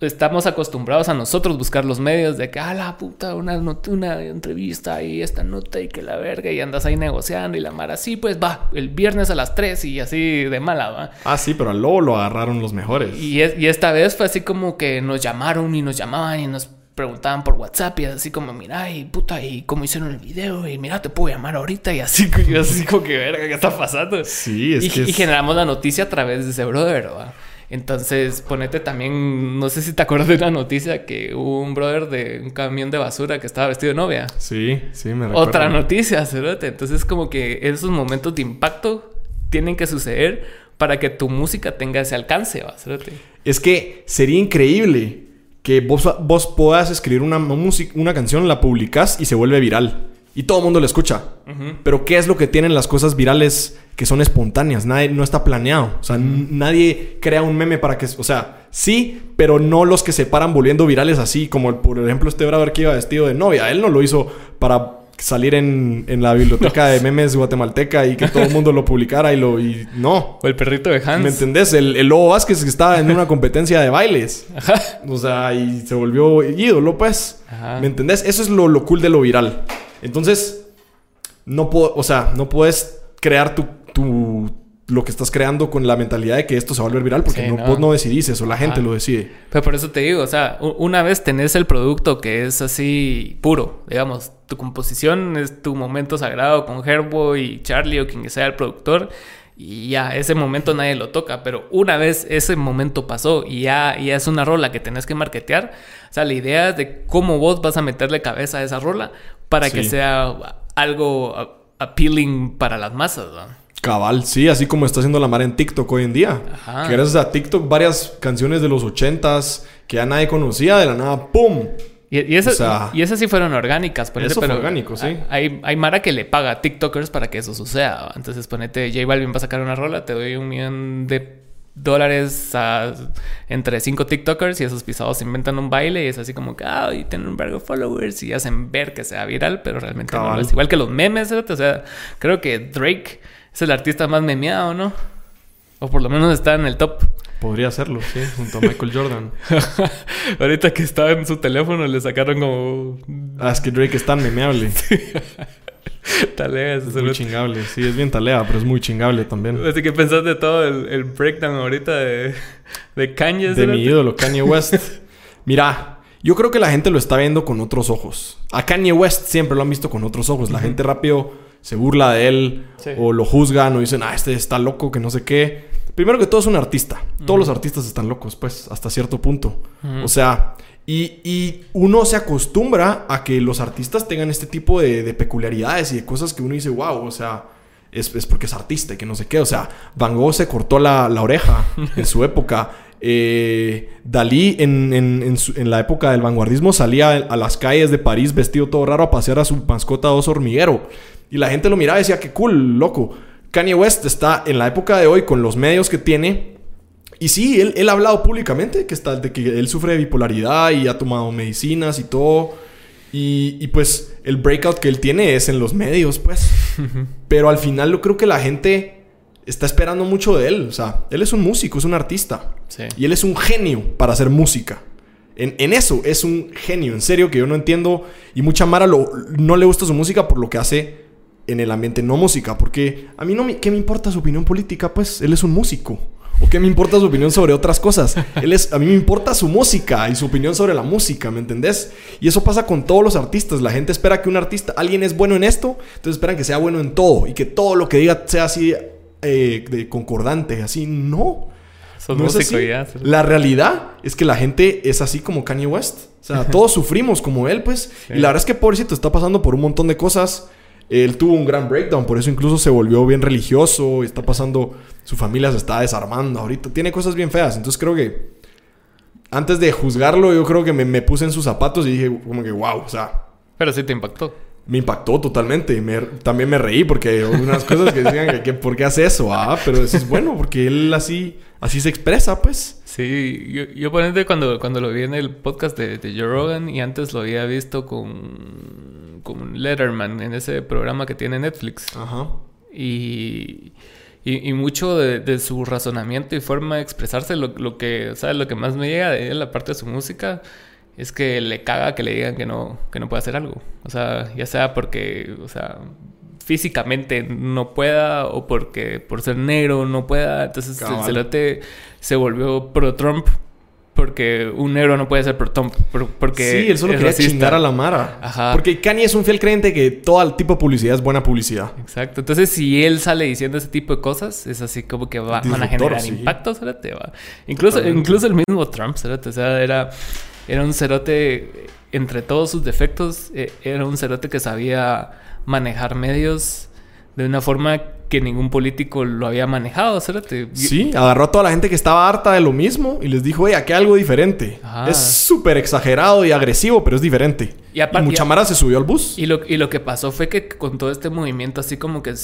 estamos acostumbrados a nosotros buscar los medios de que, ah, la puta, una, una entrevista y esta nota y que la verga, y andas ahí negociando y la mara, sí, pues va, el viernes a las 3 y así de mala, va. Ah, sí, pero al lobo lo agarraron los mejores. Y, es- y esta vez fue así como que nos llamaron y nos llamaban y nos preguntaban por WhatsApp y así como, mira, y puta, y cómo hicieron el video y mira, te puedo llamar ahorita y así, y así como que verga, ¿qué está pasando? Sí, es y, que y generamos la noticia a través de ese brother, ¿va? Entonces, ponete también, no sé si te acuerdas de una noticia que hubo un brother de un camión de basura que estaba vestido de novia. Sí, sí, me recuerdo. Otra noticia, cerote. Entonces, como que esos momentos de impacto tienen que suceder para que tu música tenga ese alcance, cerote. Es que sería increíble que vos, vos puedas escribir una, música, una canción, la publicas y se vuelve viral. Y todo el mundo la escucha. Pero ¿qué es lo que tienen las cosas virales que son espontáneas? Nadie, no está planeado. O sea, nadie crea un meme para que... O sea, Sí, pero no los que se paran volviendo virales así, como por ejemplo este brother que iba vestido de novia. Él no lo hizo para salir en, en la biblioteca de memes guatemalteca y que todo el mundo lo publicara y lo... Y no. O el perrito de Hans. ¿Me entendés? El, el Lobo Vázquez que estaba en una competencia de bailes. O sea, y se volvió ídolo, pues. Ajá. ¿Me entendés? Eso es lo, lo cool de lo viral. Entonces, no puedo... O sea, no puedes crear tu... tu lo que estás creando con la mentalidad de que esto se va a volver viral porque Sí, no, no. vos no decidís eso, la gente Ajá. lo decide. Pero por eso te digo, o sea, una vez tenés el producto que es así puro, digamos, tu composición es tu momento sagrado con Herbo y Charlie o quien sea el productor. Y ya, ese momento nadie lo toca, pero una vez ese momento pasó y ya, ya es una rola que tenés que marketear, o sea, la idea es de cómo vos vas a meterle cabeza a esa rola para que sea algo appealing para las masas, ¿no? Cabal, sí, así como está haciendo la mar en TikTok hoy en día. Ajá. Que gracias a TikTok varias canciones de los ochentas que ya nadie conocía, de la nada, ¡pum! Y, y esas, O sea, y esas sí fueron orgánicas, ponete, eso fue pero orgánico, sí. Hay, hay Mara que le paga a TikTokers para que eso suceda. Entonces, ponete, J Balvin va a sacar una rola, te doy un millón de dólares a- entre cinco TikTokers y esos pisados inventan un baile y es así como que, ah, y tienen un vergo de followers y hacen ver que sea viral, pero realmente no lo es. Igual que los memes, ¿cierto? O sea, creo que Drake es el artista más memeado, ¿no? O por lo menos está en el top. Podría hacerlo, sí, junto a Michael Jordan. Ahorita que estaba en su teléfono le sacaron como Ah, es que Drake es tan memeable. taleas. Es muy chingable. Sí, es bien talea, pero es muy chingable también. Así que pensás de todo el, el breakdown ahorita de, de Kanye. De mi ídolo, Kanye West. Mira, yo creo que la gente lo está viendo con otros ojos. A Kanye West siempre lo han visto con otros ojos. La gente rápido se burla de él Sí. o lo juzgan o dicen, ah, este está loco, que no sé qué. Primero que todo es un artista. Todos los artistas están locos, pues, hasta cierto punto. O sea, y, y uno se acostumbra a que los artistas tengan este tipo de, de peculiaridades y de cosas que uno dice, wow, o sea, es, es porque es artista y que no sé qué. O sea, Van Gogh se cortó la, la oreja en su época. Eh, Dalí en, en- en su- en la época del vanguardismo salía a las calles de París vestido todo raro a pasear a su mascota oso hormiguero. Y la gente lo miraba y decía, qué cool, loco. Kanye West está en la época de hoy con los medios que tiene. Y sí, él, él ha hablado públicamente que está, de que él sufre de bipolaridad y ha tomado medicinas y todo. Y, y, pues el breakout que él tiene es en los medios, pues. Pero al final yo creo que la gente está esperando mucho de él. O sea, él es un músico, es un artista. Sí. Y él es un genio para hacer música. En, en eso es un genio, en serio, que yo no entiendo. Y mucha Mara lo- no le gusta su música por lo que hace en el ambiente no música. Porque a mí no me... ¿Qué me importa su opinión política? Pues él es un músico. ¿O qué me importa su opinión sobre otras cosas? Él es, a mí me importa su música y su opinión sobre la música, ¿me entendés? Y eso pasa con todos los artistas. La gente espera que un artista, alguien es bueno en esto, entonces esperan que sea bueno en todo y que todo lo que diga sea así eh, de concordante, así. No. Sos No es así. ya. La realidad es que la gente es así como Kanye West. O sea, todos sufrimos como él, pues. Sí. Y la verdad es que pobrecito está pasando por un montón de cosas. Él tuvo un gran breakdown, por eso incluso se volvió bien religioso. Está pasando, su familia se está desarmando ahorita. Tiene cosas bien feas. Entonces creo que antes de juzgarlo, yo creo que me, puse en sus zapatos y dije como que wow, o sea, Pero sí te impactó. Me impactó totalmente. Me- también me reí porque unas cosas que decían que, que ¿por qué hace eso? Ah, pero eso es bueno porque él así, así se expresa, pues. Sí, yo, yo ponente cuando, cuando lo vi en el podcast de, de Joe Rogan y antes lo había visto con, con Letterman en ese programa que tiene Netflix. Ajá. Y, y, y mucho de, de su razonamiento y forma de expresarse, lo, lo que, sea, lo que más me llega de él, la parte de su música, es que le caga que le digan que no, que no puede hacer algo. O sea, ya sea porque, o sea, físicamente no pueda o porque por ser negro no pueda. Entonces el celote se volvió pro Trump porque un negro no puede ser pro Trump. por- Porque Sí, él solo es quería racista. chingar a la Mara. Ajá. Porque Kanye es un fiel creyente que todo tipo de publicidad es buena publicidad. Exacto. Entonces, si él sale diciendo ese tipo de cosas, es así como que va, van a generar sí. impacto, cerote, va. Incluso, Totalmente. incluso el mismo Trump, o sea, era, era un cerote, entre todos sus defectos, eh, era un cerote que sabía manejar medios de una forma que ningún político lo había manejado, cerote. Y- Sí, agarró a toda la gente que estaba harta de lo mismo y les dijo, oye, aquí hay algo diferente. Ajá. Es súper exagerado y agresivo, pero es diferente. Y aparte- mucha y- Mara se subió al bus. Y lo, y lo que pasó fue que con todo este movimiento así como que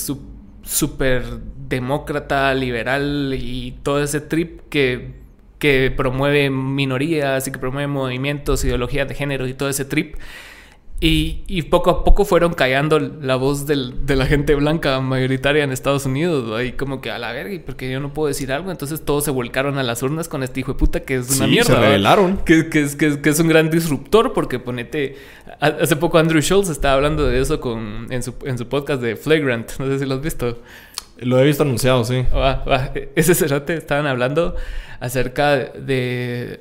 súper demócrata, liberal y todo ese trip que, que promueve minorías y que promueve movimientos, ideologías de género y todo ese trip. Y, y, poco a poco fueron callando la voz del, de la gente blanca mayoritaria en Estados Unidos. Ahí como que a la verga, porque yo no puedo decir algo. Entonces todos se volcaron a las urnas con este hijo de puta que es una Sí, mierda. se rebelaron. Que, que es, que, es, que es un gran disruptor porque ponete... ha- Hace poco Andrew Schultz estaba hablando de eso con, en, su, en su podcast de Flagrant. No sé si lo has visto. Lo he visto anunciado, sí. Va, va. Ese cerote estaban hablando acerca de,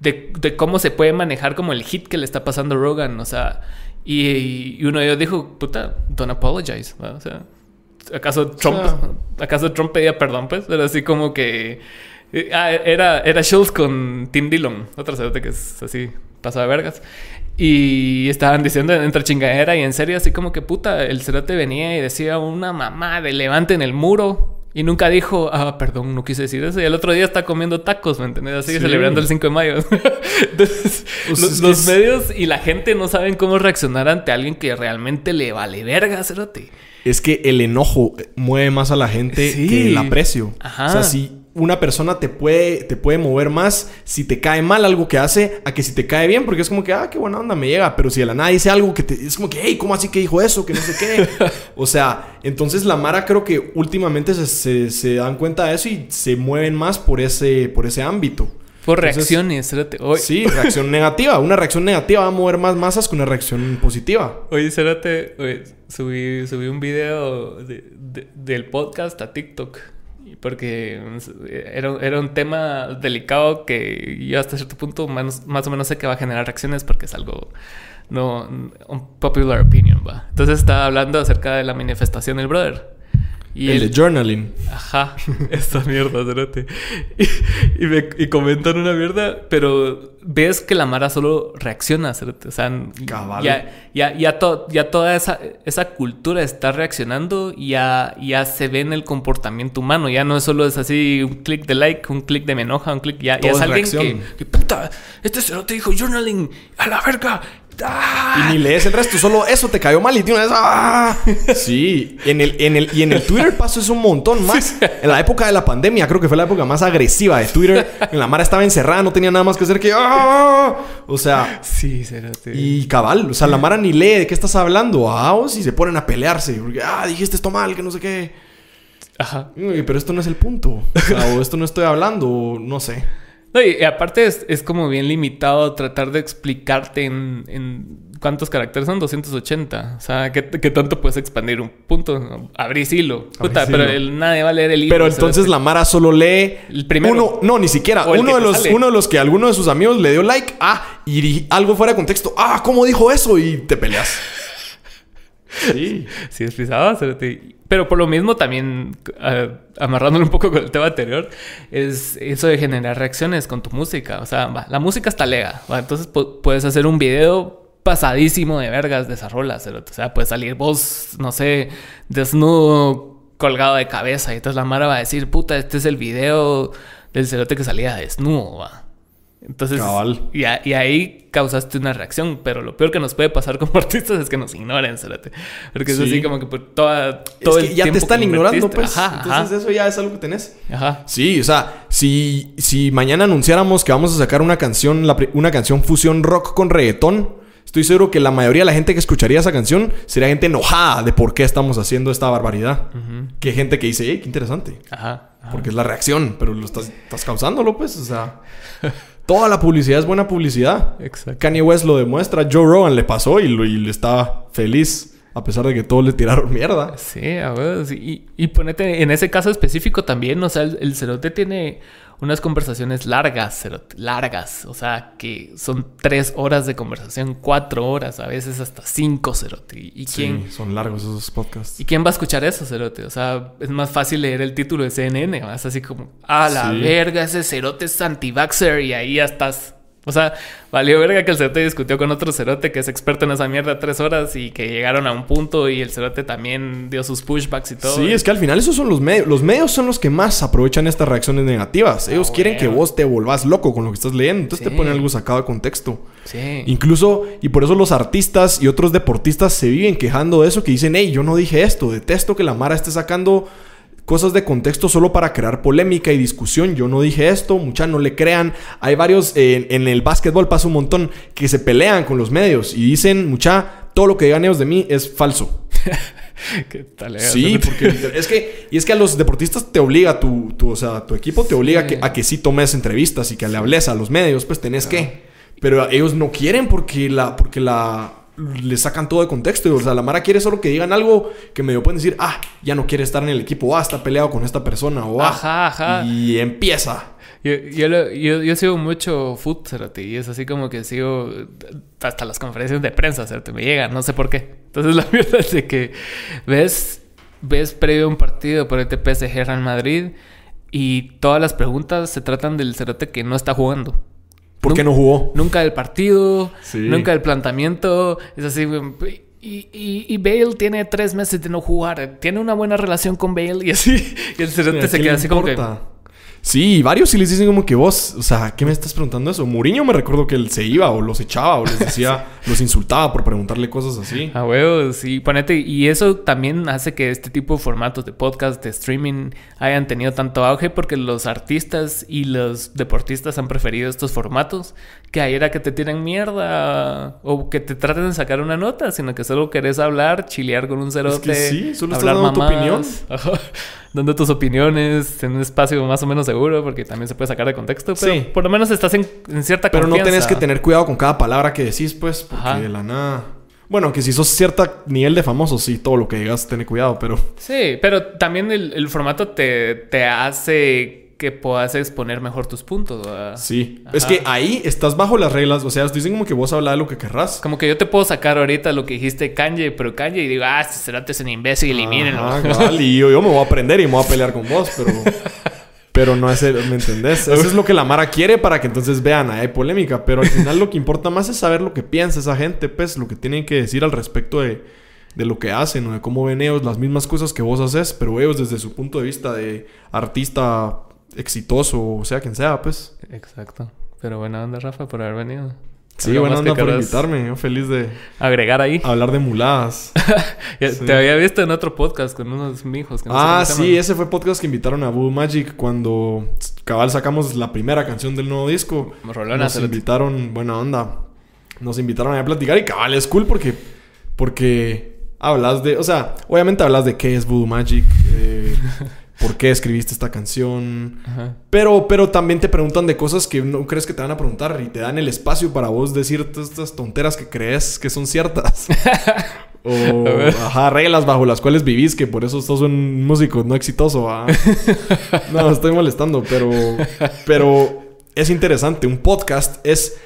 de, de cómo se puede manejar como el hit que le está pasando a Rogan. O sea, y, y uno de ellos dijo, puta, don't apologize. ¿va? O sea, ¿acaso Trump, ¿acaso Trump pedía perdón? Pues era así como que... eh, ah, era, era Schultz con Tim Dillon, otro cerote que es así, pasado de vergas. Y estaban diciendo entre chingadera y en serio, así como que puta, el cerote venía y decía una mamá de levanten el muro. Y nunca dijo, ah, perdón, no quise decir eso. Y el otro día está comiendo tacos, ¿me entiendes? Así Sí. celebrando el 5 de mayo. Entonces, Pues los, medios y la gente no saben cómo reaccionar ante alguien que realmente le vale verga, cerote. Es que el enojo mueve más a la gente Sí. que el aprecio. Ajá. O sea, si una persona te puede, te puede mover más si te cae mal algo que hace a que si te cae bien, porque es como que, ah, qué buena onda me llega. Pero si de la nada dice algo que te, es como que, hey, ¿cómo así que dijo eso? Que no sé qué. o sea, entonces la Mara creo que últimamente se, se- se dan cuenta de eso y se mueven más por ese, por ese ámbito. Por Entonces, reacciones. Hoy, Sí, reacción negativa. Una reacción negativa va a mover más masas que una reacción positiva. Oye, oye, subí, subí un video de- de- del podcast a TikTok. Porque era, era un tema delicado que yo hasta cierto punto más, más o menos sé que va a generar reacciones porque es algo no un popular opinion, va. Entonces estaba hablando acerca de la manifestación del brother. Y el de journaling. Ajá, esta mierda, cerote. Y, y, me, y comentan una mierda, pero ves que la Mara solo reacciona, cerote. O sea, Cabal. ya, ya, ya, to- ya toda esa, esa cultura está reaccionando y ya, ya se ve en el comportamiento humano. Ya no es solo es así un clic de like, un clic de me enoja, un clic. Ya, ya es alguien que, que, puta, este cerote dijo journaling, a la verga. ¡Ah! Y ni lees el resto, solo eso te cayó mal y de una vez. ¡ah! Sí, en el, en el, y en el Twitter pasó eso un montón más. En la época de la pandemia, creo que fue la época más agresiva de Twitter. En la Mara estaba encerrada, no tenía nada más que hacer que. ¡ah! O sea, Sí, y cabal, o sea, la Mara ni lee de qué estás hablando. Ah, o si se ponen a pelearse. Porque, ah, dijiste esto mal, que no sé qué. Ajá. Pero esto no es el punto. O sea, o esto no estoy hablando, o no sé. No, y, aparte es, es como bien limitado tratar de explicarte en, en cuántos caracteres son 280. O sea, ¿qué, qué tanto puedes expandir un punto? Abrís hilo. Puta, Abrís pero hilo. el- nadie va a leer el libro. Pero entonces la Mara solo lee El primero. uno, no, ni siquiera. Uno de, los, sale. uno de los que alguno de sus amigos le dio like, ah, y algo fuera de contexto, ah, ¿cómo dijo eso? Y te peleas. Sí. Sí, es pisado. Pero por lo mismo también, ah, amarrándolo un poco con el tema anterior, es eso de generar reacciones con tu música. O sea, va, la música está lega. Entonces pu- puedes hacer un video pasadísimo de vergas de esa rola. O sea, puede salir vos, no sé, desnudo, colgado de cabeza. Y entonces la Mara va a decir, puta, este es el video del cerote que salía desnudo, va. Entonces, Cabal. y, a- y ahí causaste una reacción, pero lo peor que nos puede pasar como artistas es que nos ignoren, cerote. Porque es Sí. así como que por toda, Es todo que el ya te están que ignorando, pues. Ajá, Entonces ajá, eso ya es algo que tenés. ajá. Sí, o sea, si, si mañana anunciáramos que vamos a sacar una canción, la una canción fusión rock con reggaetón, estoy seguro que la mayoría de la gente que escucharía esa canción sería gente enojada de por qué estamos haciendo esta barbaridad. Que hay gente que dice, hey, qué interesante. Ajá, ajá. Porque es la reacción, pero lo estás, estás causándolo, pues. O sea, toda la publicidad es buena publicidad. Exacto. Kanye West lo demuestra. Joe Rogan le pasó y, lo, y le estaba feliz. A pesar de que todos le tiraron mierda. Sí, a ver, sí. Y, y ponete en ese caso específico también, o sea, el, el cerote tiene unas conversaciones largas, cerote, largas. O sea, que son tres horas de conversación, cuatro horas, a veces hasta cinco, cerote. ¿Y, quién, Sí, son largos esos podcasts. ¿Y quién va a escuchar eso, cerote? O sea, es más fácil leer el título de CNN, es así como, ah, la Sí. verga, ese cerote es anti-vaxxer y ahí ya estás. O sea, valió verga que el cerote discutió con otro cerote que es experto en esa mierda tres horas y que llegaron a un punto y el cerote también dio sus pushbacks y todo. Sí, es que al final esos son los medios. Los medios son los que más aprovechan estas reacciones negativas. Ellos Ah, quieren que vos te volvás loco con lo que estás leyendo. Entonces Sí. te ponen algo sacado de contexto. Sí. Incluso, y por eso los artistas y otros deportistas se viven quejando de eso, que dicen, hey, yo no dije esto, detesto que la Mara esté sacando cosas de contexto solo para crear polémica y discusión. Yo no dije esto, mucha no le crean. Hay varios, eh, en el básquetbol pasa un montón, que se pelean con los medios y dicen, mucha, todo lo que digan ellos de mí es falso. ¿Qué tal? Sí, porque es que, y es que a los deportistas te obliga, tu, tu o sea, tu equipo te obliga a, que, a que sí tomes entrevistas y que le hables a los medios, pues tenés que. Pero ellos no quieren porque la, porque la, le sacan todo de contexto. O sea, la Mara quiere solo que digan algo que medio pueden decir, ah, ya no quiere estar en el equipo, ah, está peleado con esta persona, o ah, Ajá, ajá. Y empieza. Yo, yo, lo- yo, yo sigo mucho foot, cerote, y es así como que sigo hasta las conferencias de prensa, cerote, me llegan, no sé por qué. Entonces la verdad es de que ves, ves previo a un partido por este PSG Real Madrid y todas las preguntas se tratan del cerote que no está jugando. ¿Por qué no jugó? Nunca del partido, Sí. nunca del planteamiento. Es así, y, y, y Bale tiene tres meses de no jugar. Tiene una buena relación con Bale y así. Y el cerote ¿A se queda así como que... Sí, varios sí les dicen como que vos, o sea, ¿qué me estás preguntando eso? Mourinho me recuerdo que él se iba o los echaba o les decía, los insultaba por preguntarle cosas así. A huevos, sí, ponete. Y eso también hace que este tipo de formatos de podcast, de streaming, hayan tenido tanto auge porque los artistas y los deportistas han preferido estos formatos que ayer a que te tiren mierda o que te traten de sacar una nota, sino que solo querés hablar, chilear con un cerote. sí, solo estás dando tu ajá, dando tus opiniones en un espacio más o menos seguro porque también se puede sacar de contexto, pero Sí. por lo menos estás en, en cierta Pero no tenés que tener cuidado con cada palabra que decís, pues, porque Ajá. de la nada. Bueno, que si sos cierta nivel de famoso, sí, todo lo que digas, ten cuidado, pero. Sí, pero también el, el formato te, te hace que puedas exponer mejor tus puntos. ¿verdad? Sí. Ajá. Es que ahí estás bajo las reglas. O sea, dicen como que vos hablas de lo que querrás. Como que yo te puedo sacar ahorita lo que dijiste Kanye, pero Kanye y digo, ah, este cerote es un imbécil, elimínenlo. Ajá, cabal, y yo, yo me voy a aprender y me voy a pelear con vos, pero. Pero no es el- ¿me entendés? Eso es lo que la Mara quiere para que entonces vean, ahí hay polémica. Pero al final lo que importa más es saber lo que piensa esa gente, pues, lo que tienen que decir al respecto de, de lo que hacen o de cómo ven ellos las mismas cosas que vos haces, pero ellos desde su punto de vista de artista exitoso, o sea, quien sea, pues. Exacto. Pero buena onda, Rafa, por haber venido. Sí, buena onda por invitarme. Yo feliz de Agregar ahí. hablar de muladas. Sí. Te había visto en otro podcast con unos mijos. que no Ah, sí, llaman. ese fue podcast que invitaron a Voodoo Magic cuando cabal sacamos la primera canción del nuevo disco. Rolona, Nos invitaron, buena onda. Nos invitaron a platicar y cabal es cool porque porque hablas de, o sea, obviamente hablas de qué es Voodoo Magic, eh, por qué escribiste esta canción, Ajá. pero pero también te preguntan de cosas que no crees que te van a preguntar y te dan el espacio para vos decir todas estas tonteras que crees que son ciertas. O, ajá, reglas bajo las cuales vivís, que por eso sos un músico no exitoso. no, estoy molestando, pero, pero es interesante. Un podcast es.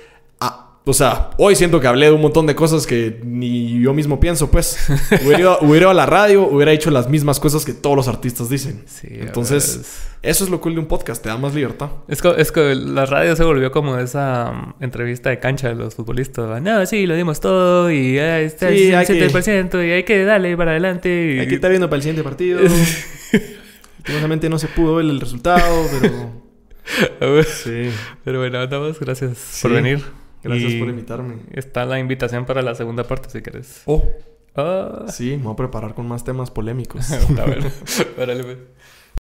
O sea, hoy siento que hablé de un montón de cosas que ni yo mismo pienso, pues. Hubiera ido, hubiera ido a la radio, hubiera hecho las mismas cosas que todos los artistas dicen. Sí, Entonces, es- eso es lo cool de un podcast, te da más libertad. Es que, es que la radio se volvió como esa um, entrevista de cancha de los futbolistas. ¿va? No, sí, lo dimos todo y está Sí, el hay que- 7% y hay que darle para adelante. y- Hay que estar viendo para el siguiente partido. Últimamente no se pudo ver el resultado, pero. A ver, Sí. Pero bueno, nada más, gracias Sí. por venir. Gracias Y por invitarme. Está la invitación para la segunda parte si quieres. Oh, Ah, sí, me voy a preparar con más temas polémicos. a ver, órale, pues.